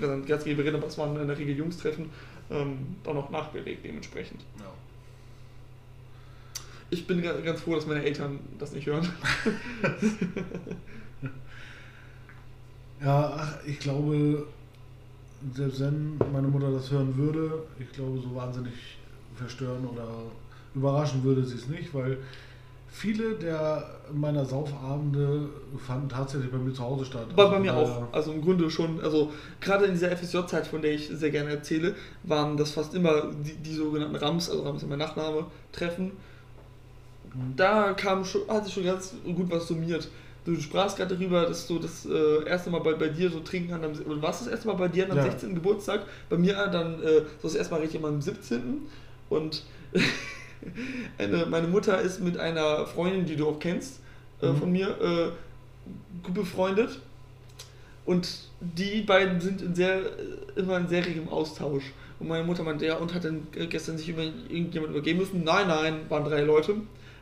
Speaker 2: sagen, Gastgeberin, aber es waren in der Regel Jungs-Treffen, ähm, dann noch nachgelegt dementsprechend.
Speaker 1: Ja.
Speaker 2: Ich bin ga- ganz froh, dass meine Eltern das nicht hören.
Speaker 1: Ja, ach, ich glaube, selbst wenn meine Mutter das hören würde, ich glaube, so wahnsinnig verstören oder überraschen würde sie es nicht, weil viele der meiner Saufabende fanden tatsächlich bei mir zu Hause statt.
Speaker 2: Bei,
Speaker 1: Also
Speaker 2: bei mir auch. Also im Grunde schon, also gerade in dieser FSJ-Zeit, von der ich sehr gerne erzähle, waren das fast immer die, die sogenannten Rams, also Rams ist mein Nachname, Treffen. Da kam schon, hat sich schon ganz gut was summiert. Du sprachst gerade darüber, dass du das äh, erste Mal bei, bei dir so trinken an deinem, warst das erste Mal bei dir an deinem
Speaker 1: Ja.
Speaker 2: 16. Geburtstag? Bei mir dann äh, so das erste Mal richtig an meinem 17. Und eine, meine Mutter ist mit einer Freundin, die du auch kennst, äh,
Speaker 1: Mhm.
Speaker 2: von mir, äh, gut befreundet. Und die beiden sind in sehr, immer in sehr regem Austausch. Und meine Mutter meinte, ja, und hat dann gestern sich über irgendjemand übergeben müssen? Nein, nein, waren drei Leute.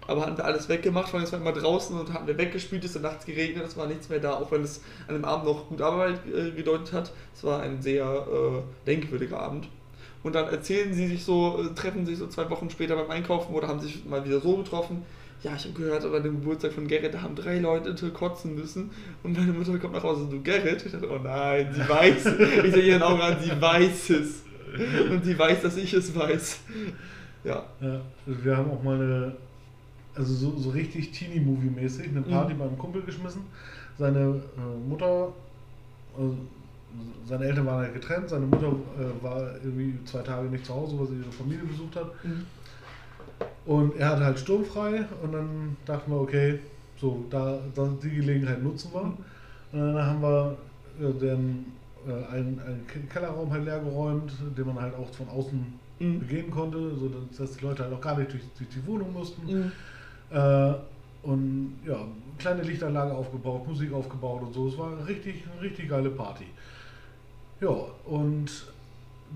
Speaker 2: Aber hatten wir alles weggemacht, allem es war immer draußen und hatten wir weggespült, es ist dann nachts geregnet, es war nichts mehr da, auch wenn es an dem Abend noch gut Arbeit äh, gedeutet hat. Es war ein sehr äh, denkwürdiger Abend. Und dann erzählen sie sich so, äh, treffen sich so zwei Wochen später beim Einkaufen oder haben sich mal wieder so getroffen. Ja, ich habe gehört, aber an dem Geburtstag von Gerrit, da haben drei Leute kotzen müssen. Und meine Mutter kommt nach Hause, du Gerrit? Ich dachte, oh nein, sie weiß. ich sehe ihren Augen an, sie weiß es. Und sie weiß, dass ich es weiß. Ja.
Speaker 1: Ja, wir haben auch mal eine, also so, so richtig Teenie-Movie-mäßig, eine Party beim Kumpel geschmissen. Seine äh, Mutter, also seine Eltern waren halt getrennt, seine Mutter äh, war irgendwie zwei Tage nicht zu Hause, weil sie ihre Familie besucht hat. Und er hatte halt sturmfrei und dann dachten wir, okay, so, da, da die Gelegenheit nutzen wir. Und dann haben wir äh, den, äh, einen, einen Ke- Kellerraum halt leer geräumt, den man halt auch von außen
Speaker 2: Mhm.
Speaker 1: begehen konnte, so dass die Leute halt auch gar nicht durch, durch die Wohnung mussten.
Speaker 2: Mhm.
Speaker 1: Äh, und ja, kleine Lichtanlage aufgebaut, Musik aufgebaut und so. Es war eine richtig, eine richtig geile Party. Ja, und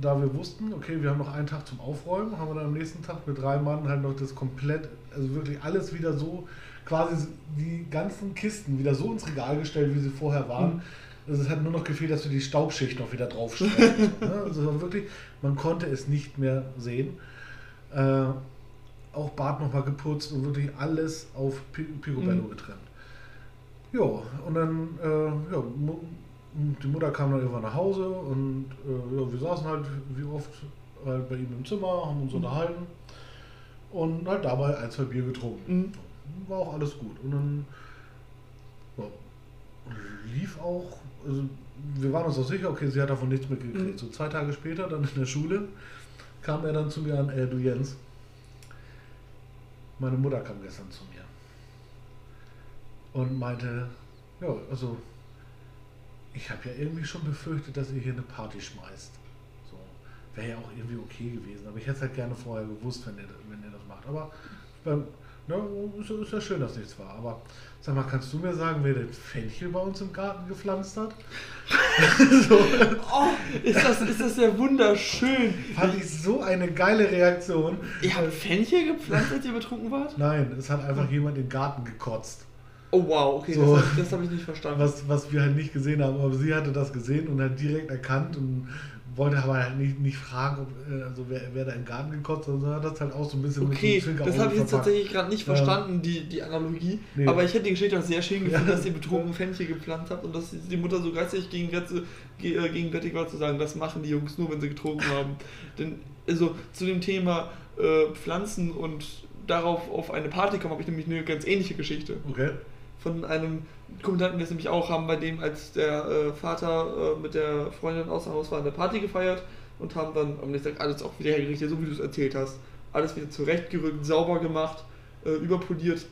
Speaker 1: da wir wussten, okay, wir haben noch einen Tag zum Aufräumen, haben wir dann am nächsten Tag mit drei Mann halt noch das komplett, also wirklich alles wieder so, quasi die ganzen Kisten wieder so ins Regal gestellt, wie sie vorher waren. Mhm. Also es hat nur noch gefehlt, dass wir die Staubschicht noch wieder draufstellen. ne? Also wirklich, man konnte es nicht mehr sehen. Äh, auch Bad nochmal geputzt und wirklich alles auf Picobello mhm. getrennt. Ja, und dann, äh, ja, die Mutter kam dann irgendwann nach Hause und äh, ja, wir saßen halt wie oft halt bei ihm im Zimmer, haben uns mhm. unterhalten und halt dabei ein, zwei Bier getrunken. Mhm. War auch alles gut. Und dann ja, lief auch, also wir waren uns auch sicher, okay, sie hat davon nichts mitgekriegt. Mhm. So zwei Tage später, dann in der Schule, kam er dann zu mir an, äh, du Jens, meine Mutter kam gestern zu mir und meinte, ja, also ich habe ja irgendwie schon befürchtet, dass ihr hier eine Party schmeißt. So, wäre ja auch irgendwie okay gewesen. Aber ich hätte es halt gerne vorher gewusst, wenn ihr, wenn ihr das macht. Aber beim, ne, ist, ist ja schön, dass nichts war. Aber sag mal, kannst du mir sagen, wer den Fenchel bei uns im Garten gepflanzt hat?
Speaker 2: so. Oh, ist das, ist das ja wunderschön.
Speaker 1: Fand ich so eine geile Reaktion.
Speaker 2: Ihr habt Fenchel gepflanzt, als ihr betrunken wart?
Speaker 1: Nein, es hat einfach jemand den Garten gekotzt.
Speaker 2: Oh wow, okay, so, das, das habe ich nicht verstanden.
Speaker 1: Was, was wir halt nicht gesehen haben, aber sie hatte das gesehen und hat direkt erkannt und wollte aber halt nicht, nicht fragen, ob, äh, also wer, wer da im Garten gekotzt hat, sondern hat das halt auch so ein bisschen
Speaker 2: okay, mit so das habe ich jetzt tatsächlich gerade nicht verstanden, ja. die, die Analogie. Nee. Aber ich hätte die Geschichte auch sehr schön gefunden, ja. dass ihr betrunken Fenchel gepflanzt habt und dass die Mutter so geistig gegenwärtig, äh, gegenwärtig war zu sagen, das machen die Jungs nur, wenn sie getrunken haben. Denn also zu dem Thema äh, Pflanzen und darauf auf eine Party kommen, habe ich nämlich eine ganz ähnliche Geschichte.
Speaker 1: Okay
Speaker 2: von einem Kommandanten, wir es nämlich auch haben, bei dem, als der äh, Vater äh, mit der Freundin außer Haus war, eine Party gefeiert und haben dann am nächsten Tag alles auch wieder hergerichtet, so wie du es erzählt hast. Alles wieder zurechtgerückt, sauber gemacht, äh, überpoliert.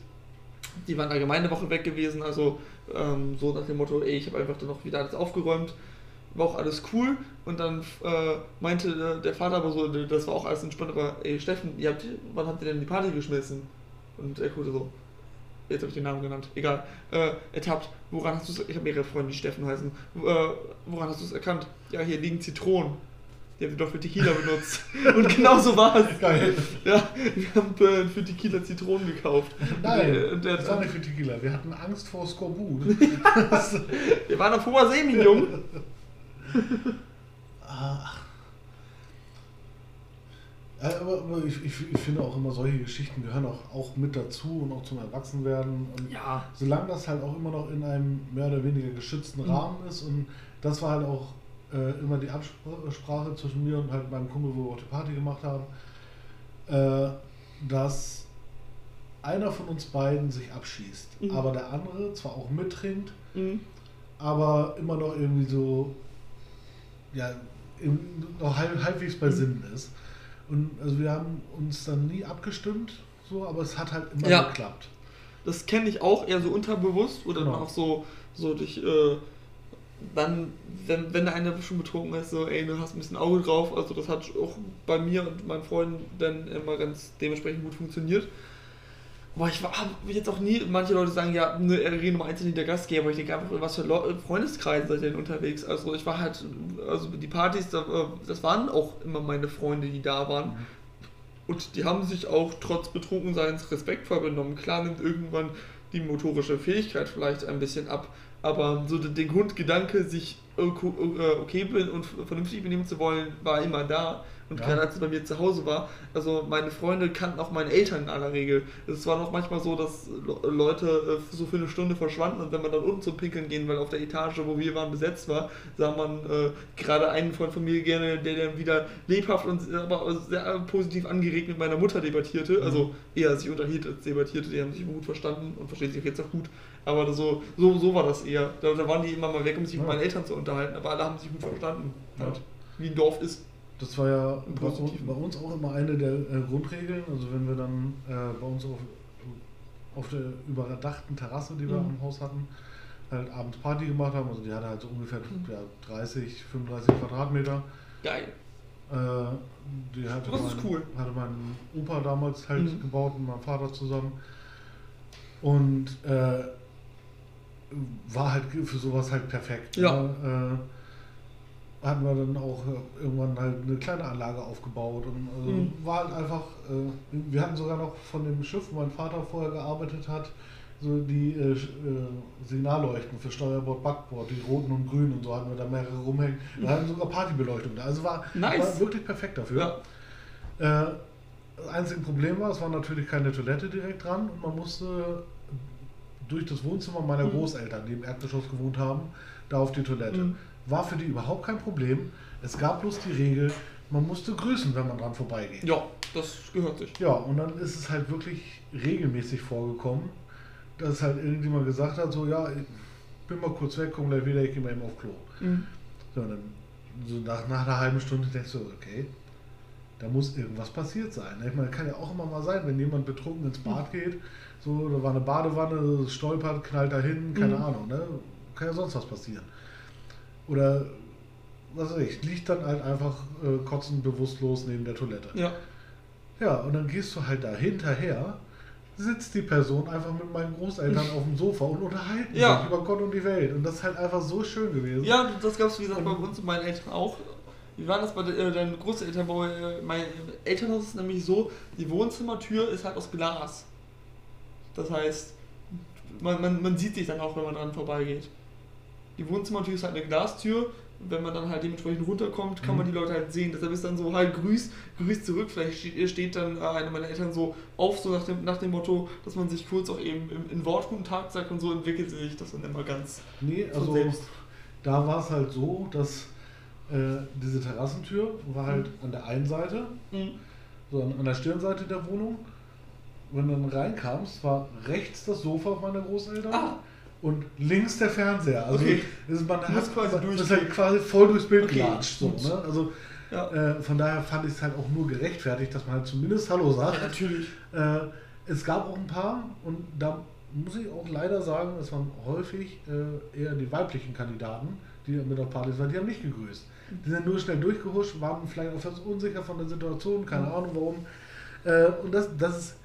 Speaker 2: Die waren allgemeine Woche weg gewesen, also ähm, so nach dem Motto, ey, ich habe einfach dann noch wieder alles aufgeräumt. War auch alles cool und dann äh, meinte äh, der Vater aber so, das war auch alles entspannt, aber ey Steffen, ihr habt, wann habt ihr denn die Party geschmissen? Und er guckte so, jetzt habe ich den Namen genannt, egal, äh, ertappt. Woran hast du es, ich habe mehrere Freunde, die Steffen heißen, äh, woran hast du es erkannt? Ja, hier liegen Zitronen. Die haben wir doch für Tequila benutzt. Und genau so war es. Geil. Ja, wir haben äh, für Tequila Zitronen gekauft.
Speaker 1: Nein, der, der das war nicht für Tequila. Wir hatten Angst vor Skorbut.
Speaker 2: wir waren auf hoher See, mein Junge.
Speaker 1: Ach. Aber, aber ich, ich, ich, finde auch immer, solche Geschichten gehören auch, auch mit dazu und auch zum Erwachsenwerden. Und
Speaker 2: ja.
Speaker 1: Solange das halt auch immer noch in einem mehr oder weniger geschützten mhm. Rahmen ist und das war halt auch äh, immer die Absprache zwischen mir und halt meinem Kumpel, wo wir auch die Party gemacht haben, äh, dass einer von uns beiden sich abschießt, mhm. aber der andere zwar auch mittrinkt, mhm. aber immer noch irgendwie so ja, im, noch halb, halbwegs bei mhm. Sinnen ist. Und also wir haben uns dann nie abgestimmt, so, aber es hat halt immer ja. geklappt.
Speaker 2: Das kenne ich auch eher so unterbewusst oder genau. dann auch so, so durch, äh, dann, wenn, wenn der eine schon betrunken ist, so, ey, du hast ein bisschen Auge drauf. Also das hat auch bei mir und meinen Freunden dann immer ganz dementsprechend gut funktioniert. Boah, ich habe jetzt auch nie, manche Leute sagen ja, ne, Regel Nummer 1 sind der Gastgeber, aber ich denke einfach, was für Le Freundeskreise seid ihr denn unterwegs? Also ich war halt, also die Partys, das waren auch immer meine Freunde, die da waren. Und die haben sich auch trotz Betrunkenseins respektvoll benommen. Klar nimmt irgendwann die motorische Fähigkeit vielleicht ein bisschen ab, aber so der Grundgedanke, sich äh, okay und vernünftig benehmen zu wollen, war immer da. Und ja. gerade als es bei mir zu Hause war, also meine Freunde kannten auch meine Eltern in aller Regel. Es war noch manchmal so, dass Leute äh, so für eine Stunde verschwanden und wenn man dann unten zum Pinkeln gehen, weil auf der Etage, wo wir waren, besetzt war, sah man äh, gerade einen Freund von mir gerne, der dann wieder lebhaft und aber sehr positiv angeregt mit meiner Mutter debattierte. Mhm. Also eher sich unterhielt als debattierte, die haben sich gut verstanden und verstehen sich jetzt auch gut. Aber so, so, so war das eher. Da, da waren die immer mal weg, um sich ja. mit meinen Eltern zu unterhalten, aber alle haben sich gut verstanden. Ja. Halt, wie ein Dorf ist.
Speaker 1: Das war ja bei, bei, uns auch immer eine der äh, Grundregeln. Also wenn wir dann äh, bei uns auf, auf der überdachten Terrasse, die wir mhm. im Haus hatten, halt abends Party gemacht haben. Also die hatte halt so ungefähr mhm. ja, 30, 35 Quadratmeter.
Speaker 2: Geil.
Speaker 1: Äh, die hatte
Speaker 2: das
Speaker 1: mein,
Speaker 2: ist cool.
Speaker 1: Hatte mein Opa damals halt mhm. gebaut mit meinem Vater zusammen. Und äh, war halt für sowas halt perfekt.
Speaker 2: Ja.
Speaker 1: Ne? Hatten wir dann auch äh, irgendwann halt eine kleine Anlage aufgebaut und also
Speaker 2: Mhm.
Speaker 1: war halt einfach, äh, wir hatten sogar noch von dem Schiff, wo mein Vater vorher gearbeitet hat, so die äh, äh, Signalleuchten für Steuerbord, Backbord, die roten und grünen und so hatten wir da mehrere rumhängen. Wir hatten sogar Partybeleuchtung da. Also war,
Speaker 2: Nice.
Speaker 1: war wirklich perfekt dafür.
Speaker 2: Ja.
Speaker 1: Äh, das einzige Problem war, es war natürlich keine Toilette direkt dran und man musste durch das Wohnzimmer meiner
Speaker 2: Mhm.
Speaker 1: Großeltern, die im Erdgeschoss gewohnt haben, da auf die Toilette.
Speaker 2: Mhm.
Speaker 1: War für die überhaupt kein Problem. Es gab bloß die Regel, man musste grüßen, wenn man dran vorbeigeht.
Speaker 2: Ja, das gehört sich.
Speaker 1: Ja, und dann ist es halt wirklich regelmäßig vorgekommen, dass halt irgendjemand gesagt hat, so, ja, ich bin mal kurz weg, komm gleich wieder, ich gehe mal eben auf Klo.
Speaker 2: Mhm.
Speaker 1: So, und dann so nach, nach einer halben Stunde denkst du, okay, da muss irgendwas passiert sein. Ich meine, kann ja auch immer mal sein, wenn jemand betrunken ins Bad geht, so, da war eine Badewanne, stolpert, knallt dahin, keine
Speaker 2: Mhm.
Speaker 1: Ahnung, ne? Kann ja sonst was passieren. Oder, was weiß ich, liegt dann halt einfach äh, kotzend bewusstlos neben der Toilette.
Speaker 2: Ja.
Speaker 1: Ja, und dann gehst du halt da hinterher, sitzt die Person einfach mit meinen Großeltern auf dem Sofa und unterhalten
Speaker 2: Ja.
Speaker 1: sich über Gott und die Welt. Und das ist halt einfach so schön gewesen.
Speaker 2: Ja, das gab es wie gesagt bei
Speaker 1: Und-
Speaker 2: uns und meinen Eltern auch. Wie war das bei de- äh, deinen Großeltern? Bei äh, mein Elternhaus ist nämlich so, die Wohnzimmertür ist halt aus Glas. Das heißt, man, man, man sieht sich dann auch, wenn man dran vorbeigeht. Die Wohnzimmertür ist halt eine Glastür. Wenn man dann halt dementsprechend runterkommt, kann
Speaker 1: Mhm.
Speaker 2: man die Leute halt sehen. Deshalb ist dann so halt grüß, grüß zurück. Vielleicht steht, steht dann äh, einer meiner Eltern so auf, so nach dem, nach dem Motto, dass man sich kurz auch eben in, in Wort guten Tag sagt und so entwickelt sich das dann immer ganz
Speaker 1: Nee, also
Speaker 2: selbst.
Speaker 1: da war es halt so, dass äh, diese Terrassentür war halt an der einen Seite,
Speaker 2: Mhm.
Speaker 1: so an, an der Stirnseite der Wohnung. Wenn du dann reinkamst, war rechts das Sofa meiner Großeltern
Speaker 2: Ah.
Speaker 1: Und links der Fernseher. Also
Speaker 2: Okay.
Speaker 1: ist, man hat
Speaker 2: quasi
Speaker 1: man
Speaker 2: durch-
Speaker 1: ist halt quasi voll durchs Bild
Speaker 2: Okay,
Speaker 1: gelatscht. So, ne? Also
Speaker 2: Ja.
Speaker 1: äh, von daher fand ich es halt auch nur gerechtfertigt, dass man halt zumindest Hallo sagt.
Speaker 2: Ja, natürlich.
Speaker 1: Äh, es gab auch ein paar und da muss ich auch leider sagen, es waren häufig äh, eher die weiblichen Kandidaten, die mit auf Partys waren, die haben nicht gegrüßt. Die sind nur schnell durchgehuscht, waren vielleicht auch etwas unsicher von der Situation, keine
Speaker 2: Mhm.
Speaker 1: Ahnung warum. Äh, und das, das ist,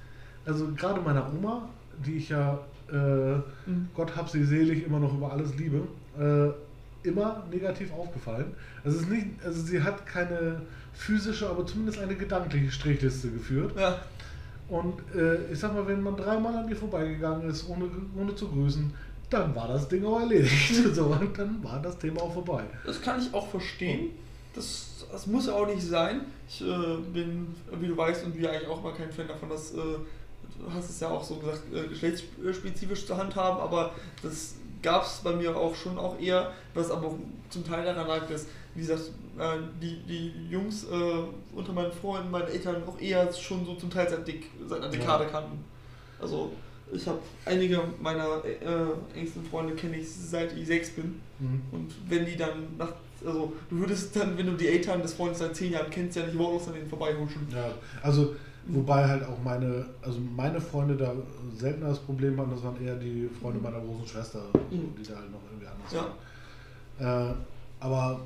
Speaker 1: also gerade meiner Oma, die ich ja, äh,
Speaker 2: Mhm.
Speaker 1: Gott hab sie selig, immer noch über alles liebe, äh, immer negativ aufgefallen. Also, es ist nicht, also sie hat keine physische, aber zumindest eine gedankliche Strichliste geführt.
Speaker 2: Ja.
Speaker 1: Und äh, ich sag mal, wenn man dreimal an ihr vorbeigegangen ist, ohne, ohne zu grüßen, dann war das Ding auch erledigt. so, und dann war das Thema auch vorbei.
Speaker 2: Das kann ich auch verstehen. Das, das muss auch nicht sein. Ich äh, bin, wie du weißt, und wir eigentlich auch mal kein Fan davon, dass, äh, hast es ja auch so gesagt, äh, geschlechtsspezifisch zu handhaben, aber das gab es bei mir auch schon auch eher, was aber zum Teil daran lag, dass, wie gesagt, äh, die, die Jungs äh, unter meinen Freunden, meinen Eltern auch eher schon so zum Teil seit, Dek seit einer
Speaker 1: Ja.
Speaker 2: Dekade kannten. Also ich habe einige meiner äh, engsten Freunde kenne ich seit ich sechs bin.
Speaker 1: Mhm.
Speaker 2: Und wenn die dann nach, also du würdest dann, wenn du die Eltern des Freundes seit zehn Jahren kennst, ja nicht wortlos an denen vorbeihuschen.
Speaker 1: Ja, also wobei halt auch meine, also meine Freunde da seltener das Problem hatten, das waren eher die Freunde meiner großen Schwester, so,
Speaker 2: Mhm.
Speaker 1: die da halt noch irgendwie anders
Speaker 2: Ja.
Speaker 1: waren. Äh, aber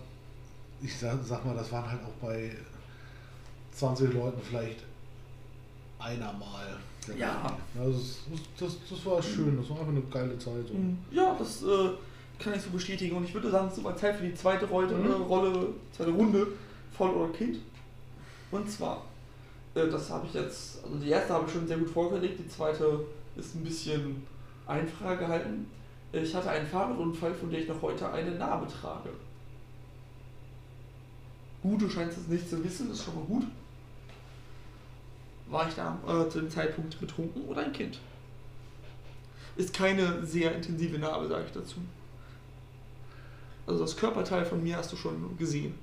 Speaker 1: ich sag, sag mal, das waren halt auch bei 20 Leuten vielleicht einer mal.
Speaker 2: Ja.
Speaker 1: Also das, das, das war schön, das war einfach eine geile Zeit. So.
Speaker 2: Ja, das äh, kann ich so bestätigen. Und ich würde sagen, es ist mal Zeit für die zweite Rolle,
Speaker 1: Mhm.
Speaker 2: äh, Rolle zweite Runde, Voll oder Kind. Und zwar, das habe ich jetzt, also die erste habe ich schon sehr gut vorgelegt, die zweite ist ein bisschen einfacher gehalten. Ich hatte einen Fahrradunfall, von dem ich noch heute eine Narbe trage. Gut, du scheinst es nicht zu wissen, ist schon mal gut. War ich da äh, zu dem Zeitpunkt betrunken oder ein Kind? Ist keine sehr intensive Narbe, sage ich dazu. Also das Körperteil von mir hast du schon gesehen.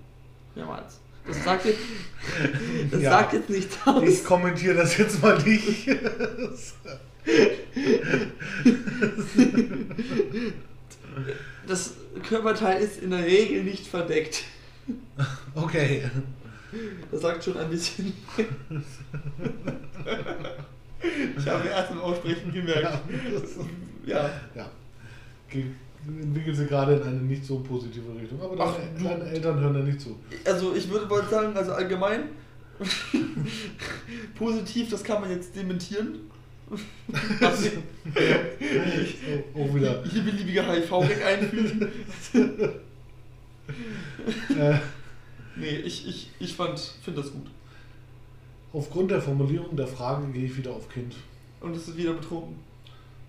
Speaker 2: Mehrmals. Das sagt jetzt, das
Speaker 1: Ja.
Speaker 2: sagt jetzt nichts aus.
Speaker 1: Ich kommentiere das jetzt mal nicht.
Speaker 2: Das Körperteil ist in der Regel nicht verdeckt.
Speaker 1: okay.
Speaker 2: Das sagt schon ein bisschen. ich habe erst im Aussprechen gemerkt. Ja.
Speaker 1: Ja. Ge entwickelt sie gerade in eine nicht so positive Richtung. Aber
Speaker 2: Ach,
Speaker 1: deine,
Speaker 2: du-
Speaker 1: deine Eltern hören da nicht zu.
Speaker 2: Also ich würde mal sagen, also allgemein positiv, das kann man jetzt dementieren. Also,
Speaker 1: Oh, auch wieder.
Speaker 2: hier beliebige HIV-Gag einfügen. äh, nee, ich, ich, ich finde das gut.
Speaker 1: Aufgrund der Formulierung der Frage gehe ich wieder auf Kind.
Speaker 2: Und es ist wieder betrunken.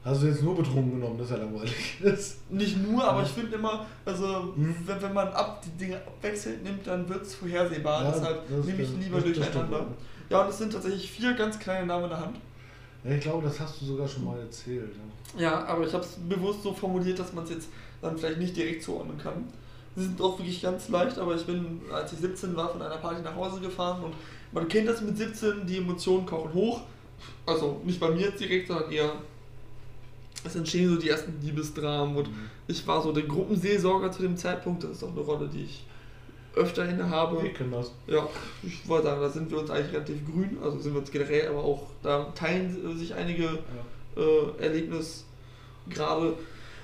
Speaker 1: Hast du jetzt nur betrunken genommen, das ist ja langweilig.
Speaker 2: Nicht nur, aber ich finde immer, also hm? wenn, wenn man ab die Dinge abwechselnd nimmt, dann wird es vorhersehbar. Ja, Deshalb nehme ich lieber das, durcheinander. Das ja, und es sind tatsächlich vier ganz kleine Namen in der Hand.
Speaker 1: Ja, ich glaube, das hast du sogar schon mal erzählt.
Speaker 2: Ja, ja aber ich habe es bewusst so formuliert, dass man es jetzt dann vielleicht nicht direkt zuordnen kann. Sie sind auch wirklich ganz leicht, aber ich bin, als ich 17 war, von einer Party nach Hause gefahren und man kennt das mit 17, die Emotionen kochen hoch. Also nicht bei mir jetzt direkt, sondern eher es entstehen so die ersten Liebesdramen und mhm. ich war so der Gruppenseelsorger zu dem Zeitpunkt. Das ist auch eine Rolle, die ich öfter inne habe.
Speaker 1: Ich kenne das.
Speaker 2: Ja, ich wollte sagen, da sind wir uns eigentlich relativ grün, also sind wir uns generell, aber auch da teilen sich einige ja. äh, Erlebnisgrade.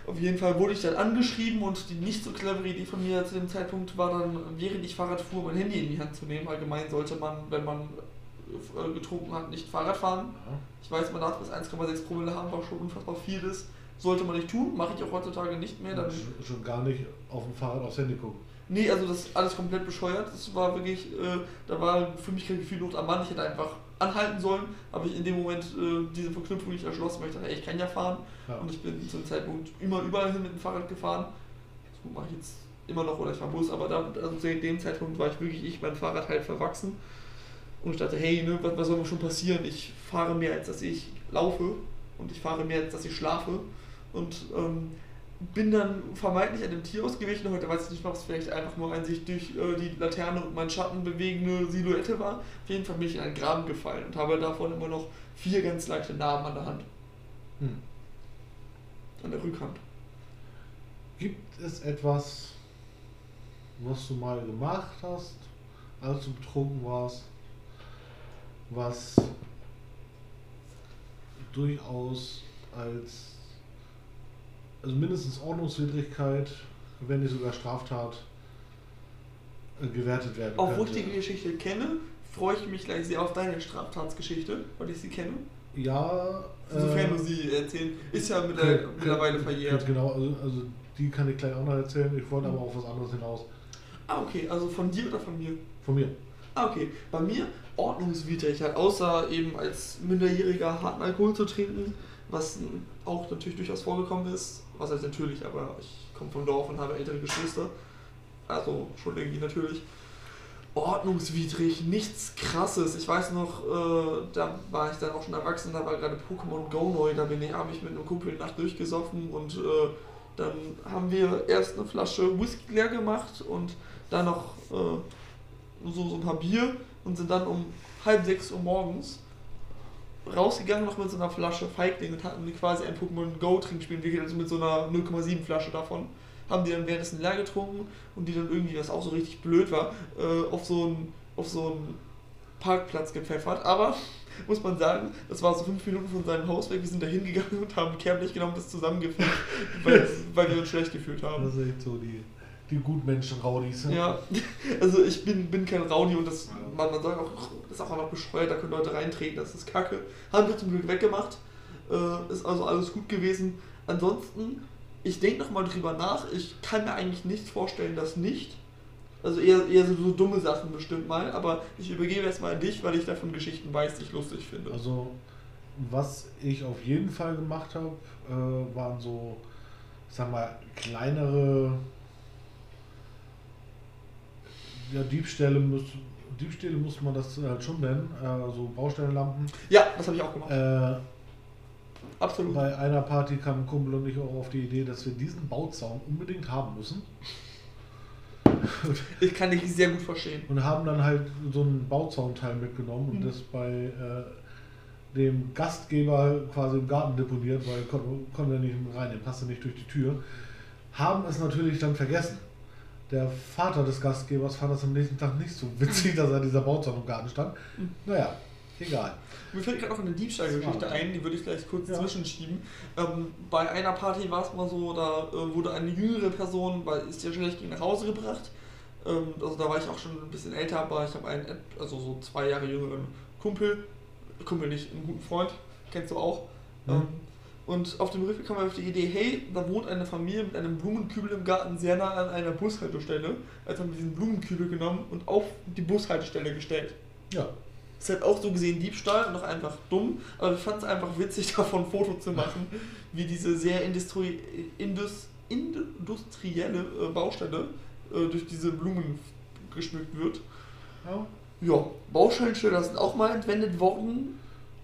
Speaker 2: Auf jeden Fall wurde ich dann angeschrieben und die nicht so clevere Idee von mir zu dem Zeitpunkt war dann, während ich Fahrrad fuhr, mein Handy in die Hand zu nehmen. Allgemein sollte man, wenn man getrunken hat, nicht Fahrrad fahren. Ja. Ich weiß, man darf bis 1,6 Promille haben, was schon unfassbar viel ist. Sollte man nicht tun, mache ich auch heutzutage nicht mehr. Dann
Speaker 1: schon, schon gar nicht auf dem Fahrrad aufs Handy gucken.
Speaker 2: Nee, also das ist alles komplett bescheuert. Das war wirklich, äh, da war für mich kein Gefühl Not am Mann. Ich hätte einfach anhalten sollen, aber ich in dem Moment äh, diese Verknüpfung nicht erschlossen, weil ich dachte, ey, ich kann ja fahren. Ja. Und ich bin zu dem Zeitpunkt immer überall hin mit dem Fahrrad gefahren. Das mache ich jetzt immer noch oder ich fahre Bus, aber da, also zu dem Zeitpunkt war ich wirklich ich mein Fahrrad halt verwachsen. Und ich dachte, hey, ne, was, was soll mir schon passieren? Ich fahre mehr, als dass ich laufe und ich fahre mehr, als dass ich schlafe. Und ähm, bin dann vermeintlich an dem Tier ausgewichen. Heute weiß ich nicht, ob es vielleicht einfach nur ein sich durch äh, die Laterne und meinen Schatten bewegende Silhouette war. Auf jeden Fall bin ich in einen Graben gefallen und habe davon immer noch vier ganz leichte Narben an der Hand. Hm. An der Rückhand.
Speaker 1: Gibt es etwas, was du mal gemacht hast, als du betrunken warst, was durchaus als also mindestens Ordnungswidrigkeit, wenn nicht sogar Straftat, äh, gewertet werden
Speaker 2: Auch wo ich die Geschichte kenne, freue ich mich gleich sehr auf deine Straftatsgeschichte, weil ich sie kenne.
Speaker 1: Ja.
Speaker 2: Sofern äh, du sie erzählen. Ist ja mit der, mittlerweile verjährt.
Speaker 1: Genau, also, also die kann ich gleich auch noch erzählen. Ich wollte mhm. aber auf was anderes hinaus.
Speaker 2: Ah, okay. Also von dir oder von mir?
Speaker 1: Von mir.
Speaker 2: Ah, okay. Bei mir ordnungswidrig, halt, außer eben als Minderjähriger harten Alkohol zu trinken, was auch natürlich durchaus vorgekommen ist. Was heißt natürlich, aber ich komme vom Dorf und habe ältere Geschwister. Also schon irgendwie natürlich. Ordnungswidrig, nichts krasses. Ich weiß noch, äh, da war ich dann auch schon erwachsen, da war gerade Pokémon Go neu, da bin ich, habe ich mit einem Kumpel Nacht durchgesoffen und äh, dann haben wir erst eine Flasche Whisky leer gemacht und dann noch äh, so, so ein paar Bier und sind dann um halb sechs Uhr morgens rausgegangen noch mit so einer Flasche Feigling und hatten quasi ein Pokémon Go Trinkspiel entwickelt, also mit so einer 0,7 Flasche davon. Haben die dann währenddessen leer getrunken und die dann irgendwie, was auch so richtig blöd war, äh, auf so einen auf so einen Parkplatz gepfeffert. Aber muss man sagen, das war so fünf Minuten von seinem Haus weg. Wir sind da hingegangen und haben Kehrblech genommen und das zusammengefüllt, weil, weil wir uns schlecht gefühlt haben.
Speaker 1: Das ist echt so die die Gutmenschen-Raudis.
Speaker 2: Ja, also ich bin, bin kein Raudi und das, man, man sagt auch, das ist auch einfach bescheuert, da können Leute reintreten, das ist kacke. Haben wir zum Glück weggemacht, äh, ist also alles gut gewesen. Ansonsten, ich denke nochmal drüber nach, ich kann mir eigentlich nichts vorstellen, dass nicht. Also eher, eher so, so dumme Sachen bestimmt mal, aber ich übergebe erstmal an dich, weil ich davon Geschichten weiß, die ich lustig finde.
Speaker 1: Also, was ich auf jeden Fall gemacht habe, äh, waren so, ich sag mal, kleinere ja, Diebstähle, muss, Diebstähle muss man das halt schon nennen, also Baustellenlampen.
Speaker 2: Ja, das habe ich auch gemacht.
Speaker 1: Äh, Absolut. Bei einer Party kam Kumpel und ich auch auf die Idee, dass wir diesen Bauzaun unbedingt haben müssen.
Speaker 2: ich kann dich sehr gut verstehen.
Speaker 1: Und haben dann halt so ein Bauzaunteil mitgenommen und mhm. das bei äh, dem Gastgeber quasi im Garten deponiert, weil konnte kon er nicht rein, den passte nicht durch die Tür. Haben es natürlich dann vergessen der Vater des Gastgebers fand das am nächsten Tag nicht so witzig, dass er dieser Bauzaun im Garten stand. Naja, egal.
Speaker 2: Mir fällt gerade noch eine Diebstahlgeschichte ein, die würde ich gleich kurz ja. zwischenschieben. Ähm, bei einer Party war es mal so, da äh, wurde eine jüngere Person, weil ist ja schlecht ging, nach Hause gebracht. Ähm, also da war ich auch schon ein bisschen älter, aber ich habe einen, also so zwei Jahre jüngeren Kumpel, Kumpel nicht, einen guten Freund, kennst du auch. Mhm. Ähm, Und auf dem Rückweg kam wir auf die Idee, hey, da wohnt eine Familie mit einem Blumenkübel im Garten sehr nah an einer Bushaltestelle. Also haben wir diesen Blumenkübel genommen und auf die Bushaltestelle gestellt.
Speaker 1: Ja.
Speaker 2: Ist halt auch so gesehen Diebstahl und auch einfach dumm, aber ich fand es einfach witzig, davon ein Foto zu machen, wie diese sehr industri indus industrielle äh, Baustelle äh, durch diese Blumen geschmückt wird.
Speaker 1: Ja.
Speaker 2: Ja, Baustellenschilder sind auch mal entwendet worden.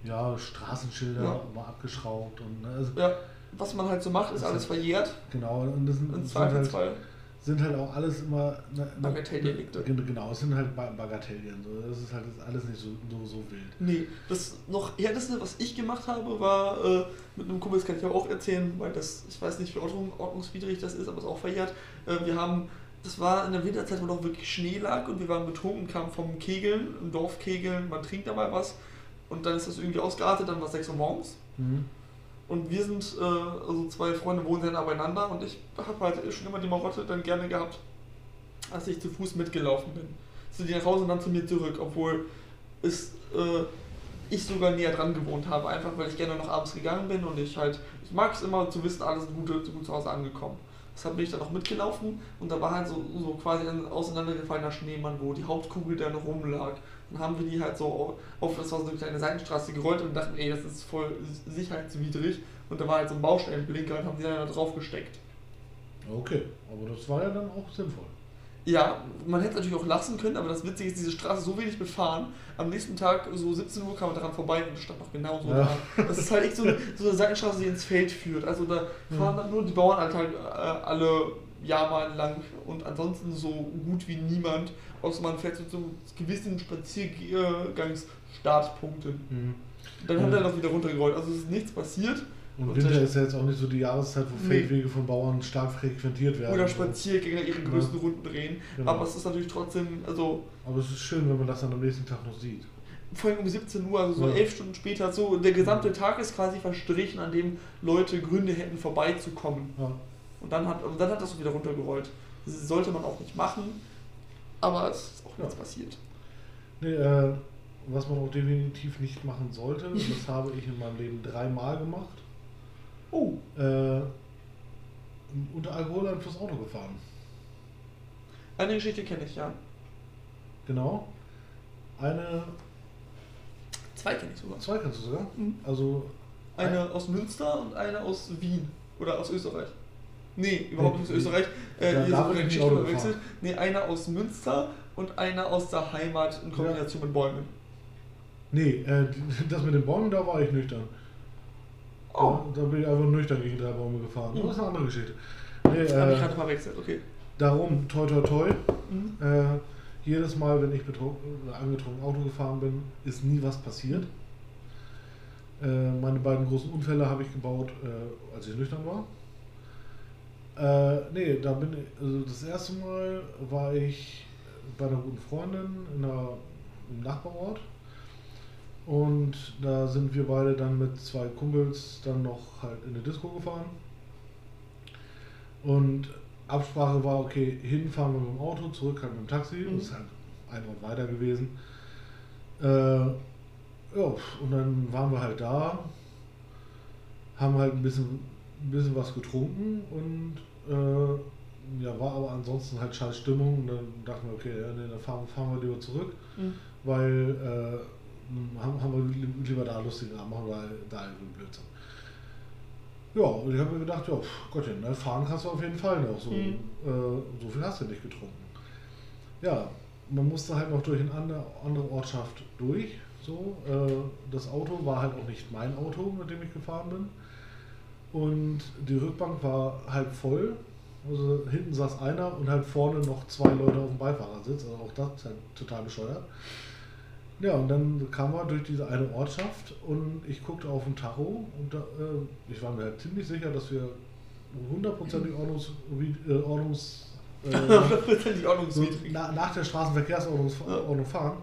Speaker 1: Ja, Straßenschilder
Speaker 2: Ja.
Speaker 1: mal abgeschraubt und ne, also,
Speaker 2: Ja, was man halt so macht, ist alles verjährt.
Speaker 1: genau, und das sind,
Speaker 2: Im
Speaker 1: das sind, halt,
Speaker 2: Zweifelsfall.
Speaker 1: sind halt auch alles immer ne, ne,
Speaker 2: Bagatelldelikte.
Speaker 1: Gen- Genau, es sind halt Ba- Bagatellien. So. Das ist halt alles nicht so, so, so wild.
Speaker 2: Nee, das noch härteste, was ich gemacht habe, war äh, mit einem Kumpel, das kann ich ja auch erzählen, weil das, ich weiß nicht, wie ordnung, ordnungswidrig das ist, aber es ist auch verjährt. Äh, wir haben, das war in der Winterzeit, wo noch wirklich Schnee lag und wir waren betrunken, kamen vom Kegeln, im Dorf Kegeln, man trinkt dabei was und dann ist das irgendwie ausgeartet, dann war es 6 Uhr morgens.
Speaker 1: Mhm.
Speaker 2: Und wir sind, äh, also zwei Freunde wohnen sehr nah beieinander und ich habe halt schon immer die Marotte dann gerne gehabt, als ich zu Fuß mitgelaufen bin. Zu dir nach Hause und dann zu mir zurück, obwohl es, äh, ich sogar näher dran gewohnt habe, einfach weil ich gerne noch abends gegangen bin und ich halt, ich mag es immer zu wissen, alles ist gut, gut zu Hause angekommen. Deshalb bin ich dann auch mitgelaufen und da war halt so, so quasi ein auseinandergefallener Schneemann, wo die Hauptkugel dann rumlag. Dann haben wir die halt so auf, das war so eine kleine Seitenstraße gerollt und dachten, ey, das ist voll sicherheitswidrig. Und da war halt so ein Baustellenblinker und haben die dann da drauf gesteckt.
Speaker 1: Okay, aber das war ja dann auch sinnvoll.
Speaker 2: Ja, man hätte es natürlich auch lassen können, aber das Witzige ist, diese Straße so wenig befahren. Am nächsten Tag, so 17 Uhr, kam man daran vorbei und es stand noch genauso
Speaker 1: Ja.
Speaker 2: da. Das ist halt echt so eine, so eine Seitenstraße, die ins Feld führt. Also da fahren dann nur die Bauern halt, halt äh, alle Jahr mal lang und ansonsten so gut wie niemand, außer man fährt zu so gewissen Spaziergangsstartpunkten.
Speaker 1: Mhm.
Speaker 2: Dann hat
Speaker 1: Ja.
Speaker 2: er noch wieder runtergerollt. Also es ist nichts passiert.
Speaker 1: Und
Speaker 2: Und
Speaker 1: Winter ist ja jetzt auch nicht so die Jahreszeit, wo
Speaker 2: Nee.
Speaker 1: Feldwege von Bauern stark frequentiert werden.
Speaker 2: Oder. Spaziergänger ihre
Speaker 1: Ja.
Speaker 2: größten Runden drehen.
Speaker 1: Genau.
Speaker 2: Aber es ist natürlich trotzdem, also
Speaker 1: Aber es ist schön, wenn man das dann am nächsten Tag noch sieht.
Speaker 2: vor allem um 17 Uhr, also so
Speaker 1: Ja.
Speaker 2: elf Stunden später, so der gesamte Tag ist quasi verstrichen, an dem Leute Gründe hätten vorbeizukommen.
Speaker 1: Ja.
Speaker 2: Und dann hat, und dann hat das wieder runtergerollt. Das sollte man auch nicht machen, aber es ist auch
Speaker 1: Ja.
Speaker 2: nichts passiert.
Speaker 1: Nee, äh, was man auch definitiv nicht machen sollte, das habe ich in meinem Leben dreimal gemacht,
Speaker 2: Oh,
Speaker 1: äh, unter Alkoholeinfluss Auto gefahren.
Speaker 2: eine Geschichte kenne ich ja.
Speaker 1: Genau. Eine,
Speaker 2: Zwei kenne ich sogar.
Speaker 1: zwei kennst du sogar.
Speaker 2: Mhm.
Speaker 1: Also,
Speaker 2: Eine aus Münster und eine aus Wien. Oder aus Österreich. Nee, überhaupt nicht aus Österreich. Äh,
Speaker 1: Da-
Speaker 2: hier so eine
Speaker 1: ich
Speaker 2: Geschichte verwechselt. Nee, einer aus Münster und einer aus der Heimat in Kombination mit Bäumen.
Speaker 1: nee, äh, das mit den Bäumen, da war ich nüchtern.
Speaker 2: Oh,
Speaker 1: Da, da bin ich einfach nüchtern gegen drei Bäume gefahren.
Speaker 2: Mhm.
Speaker 1: Das ist eine andere Geschichte. Nee,
Speaker 2: habe ich
Speaker 1: äh,
Speaker 2: gerade verwechselt, okay.
Speaker 1: darum, toi toi toi.
Speaker 2: Mhm.
Speaker 1: Äh, jedes Mal, wenn ich oder angetrunken Auto gefahren bin, ist nie was passiert. Äh, meine beiden großen Unfälle habe ich gebaut, äh, als ich nüchtern war. Äh, nee, da bin ich, also das erste Mal war ich bei einer guten Freundin in einer, im Nachbarort. Und da sind wir beide dann mit zwei Kumpels dann noch halt in eine Disco gefahren. Und Absprache war, okay, hinfahren wir mit dem Auto, zurück halt mit dem Taxi.
Speaker 2: Mhm.
Speaker 1: Das ist halt ein Ort weiter gewesen. Äh, ja, und dann waren wir halt da, haben halt ein bisschen, ein bisschen was getrunken und äh, ja, war aber ansonsten halt scheiß Stimmung. Und dann dachten wir, okay, ja, nee, dann fahren, fahren wir lieber zurück,
Speaker 2: Mhm.
Speaker 1: weil äh, haben, haben wir li- lieber da lustigen Abend, machen wir da irgendwie Blödsinn. Ja, und ich habe mir gedacht, ja, Gottchen, ne, fahren kannst du auf jeden Fall noch. So,
Speaker 2: Mhm.
Speaker 1: äh, so viel hast du nicht getrunken. Ja, man musste halt noch durch eine andere, andere Ortschaft durch. So, äh, das Auto war halt auch nicht mein Auto, mit dem ich gefahren bin. Und die Rückbank war halb voll. Also hinten saß einer und halt vorne noch zwei Leute auf dem Beifahrersitz. Also auch das ist halt total bescheuert. Ja, und dann kam er durch diese eine Ortschaft und ich guckte auf den Tacho und da, äh, ich war mir halt ziemlich sicher, dass wir hundertprozentig Ordnungs, äh, Ordnungs äh, nach der Straßenverkehrsordnung Ordnung fahren.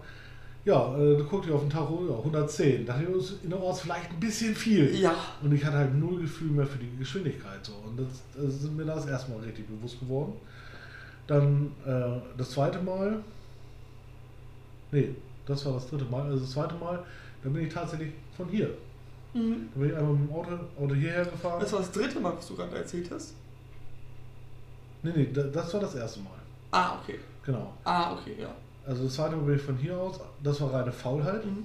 Speaker 1: Ja, äh, da guckte ich auf den Tacho, ja, 110. Dachte ich, das ist in der Orts vielleicht ein bisschen viel.
Speaker 2: Ja,
Speaker 1: Und ich hatte halt null Gefühl mehr für die Geschwindigkeit. So. Und das, das ist mir das erstmal richtig bewusst geworden. Dann äh, das zweite Mal, nee, das war das dritte Mal, also das zweite Mal, dann bin ich tatsächlich von hier
Speaker 2: Mhm.
Speaker 1: Da bin ich einmal mit dem Auto, Auto hierher gefahren.
Speaker 2: Das war das dritte Mal, was du gerade erzählt hast.
Speaker 1: Nee, nee, da- das war das erste Mal.
Speaker 2: Ah, okay.
Speaker 1: Genau.
Speaker 2: Ah, okay, ja.
Speaker 1: Also das zweite Mal bin ich von hier aus, das war reine Faulheit.
Speaker 2: Mhm.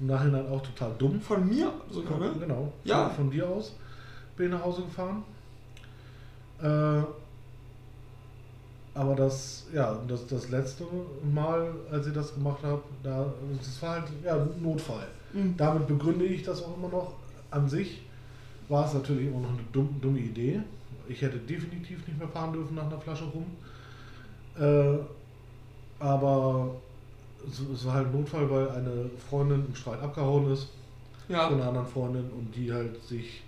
Speaker 1: Im Nachhinein auch total dumm.
Speaker 2: Von mir sogar, ne?
Speaker 1: Genau.
Speaker 2: Ja.
Speaker 1: Von, von dir aus bin ich nach Hause gefahren. Äh, aber das, ja, das, das letzte Mal, als ich das gemacht habe, da, das war halt ja, ein Notfall.
Speaker 2: Mhm.
Speaker 1: Damit begründe ich das auch immer noch. An sich war es natürlich immer noch eine dumm, dumme Idee. Ich hätte definitiv nicht mehr fahren dürfen nach einer Flasche rum. Äh, aber es, war halt ein Notfall, weil eine Freundin im Streit abgehauen ist
Speaker 2: Ja.
Speaker 1: von einer anderen Freundin und die halt sich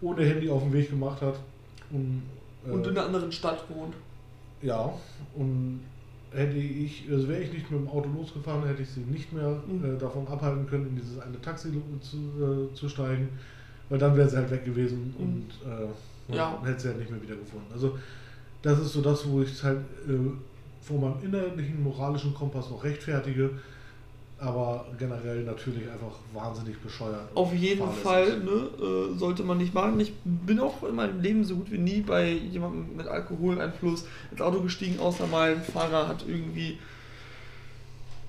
Speaker 1: ohne Handy auf den Weg gemacht hat. Und, äh,
Speaker 2: Und in einer anderen Stadt wohnt.
Speaker 1: ja, und hätte ich, also wäre ich nicht mit dem Auto losgefahren, hätte ich sie nicht mehr
Speaker 2: Mhm.
Speaker 1: äh, davon abhalten können, in dieses eine Taxi zu, äh, zu steigen, weil dann wäre sie halt weg gewesen
Speaker 2: Mhm.
Speaker 1: und äh,
Speaker 2: Ja.
Speaker 1: hätte sie halt nicht mehr wiedergefunden. Also das ist so das, wo ich es halt äh, vor meinem innerlichen moralischen Kompass noch rechtfertige, aber generell natürlich einfach wahnsinnig bescheuert.
Speaker 2: Auf jeden
Speaker 1: fahrlässig.
Speaker 2: Fall ne, äh, sollte man nicht machen. Ich bin auch in meinem Leben so gut wie nie bei jemandem mit Alkoholeinfluss ins Auto gestiegen, außer mal ein Fahrer hat irgendwie,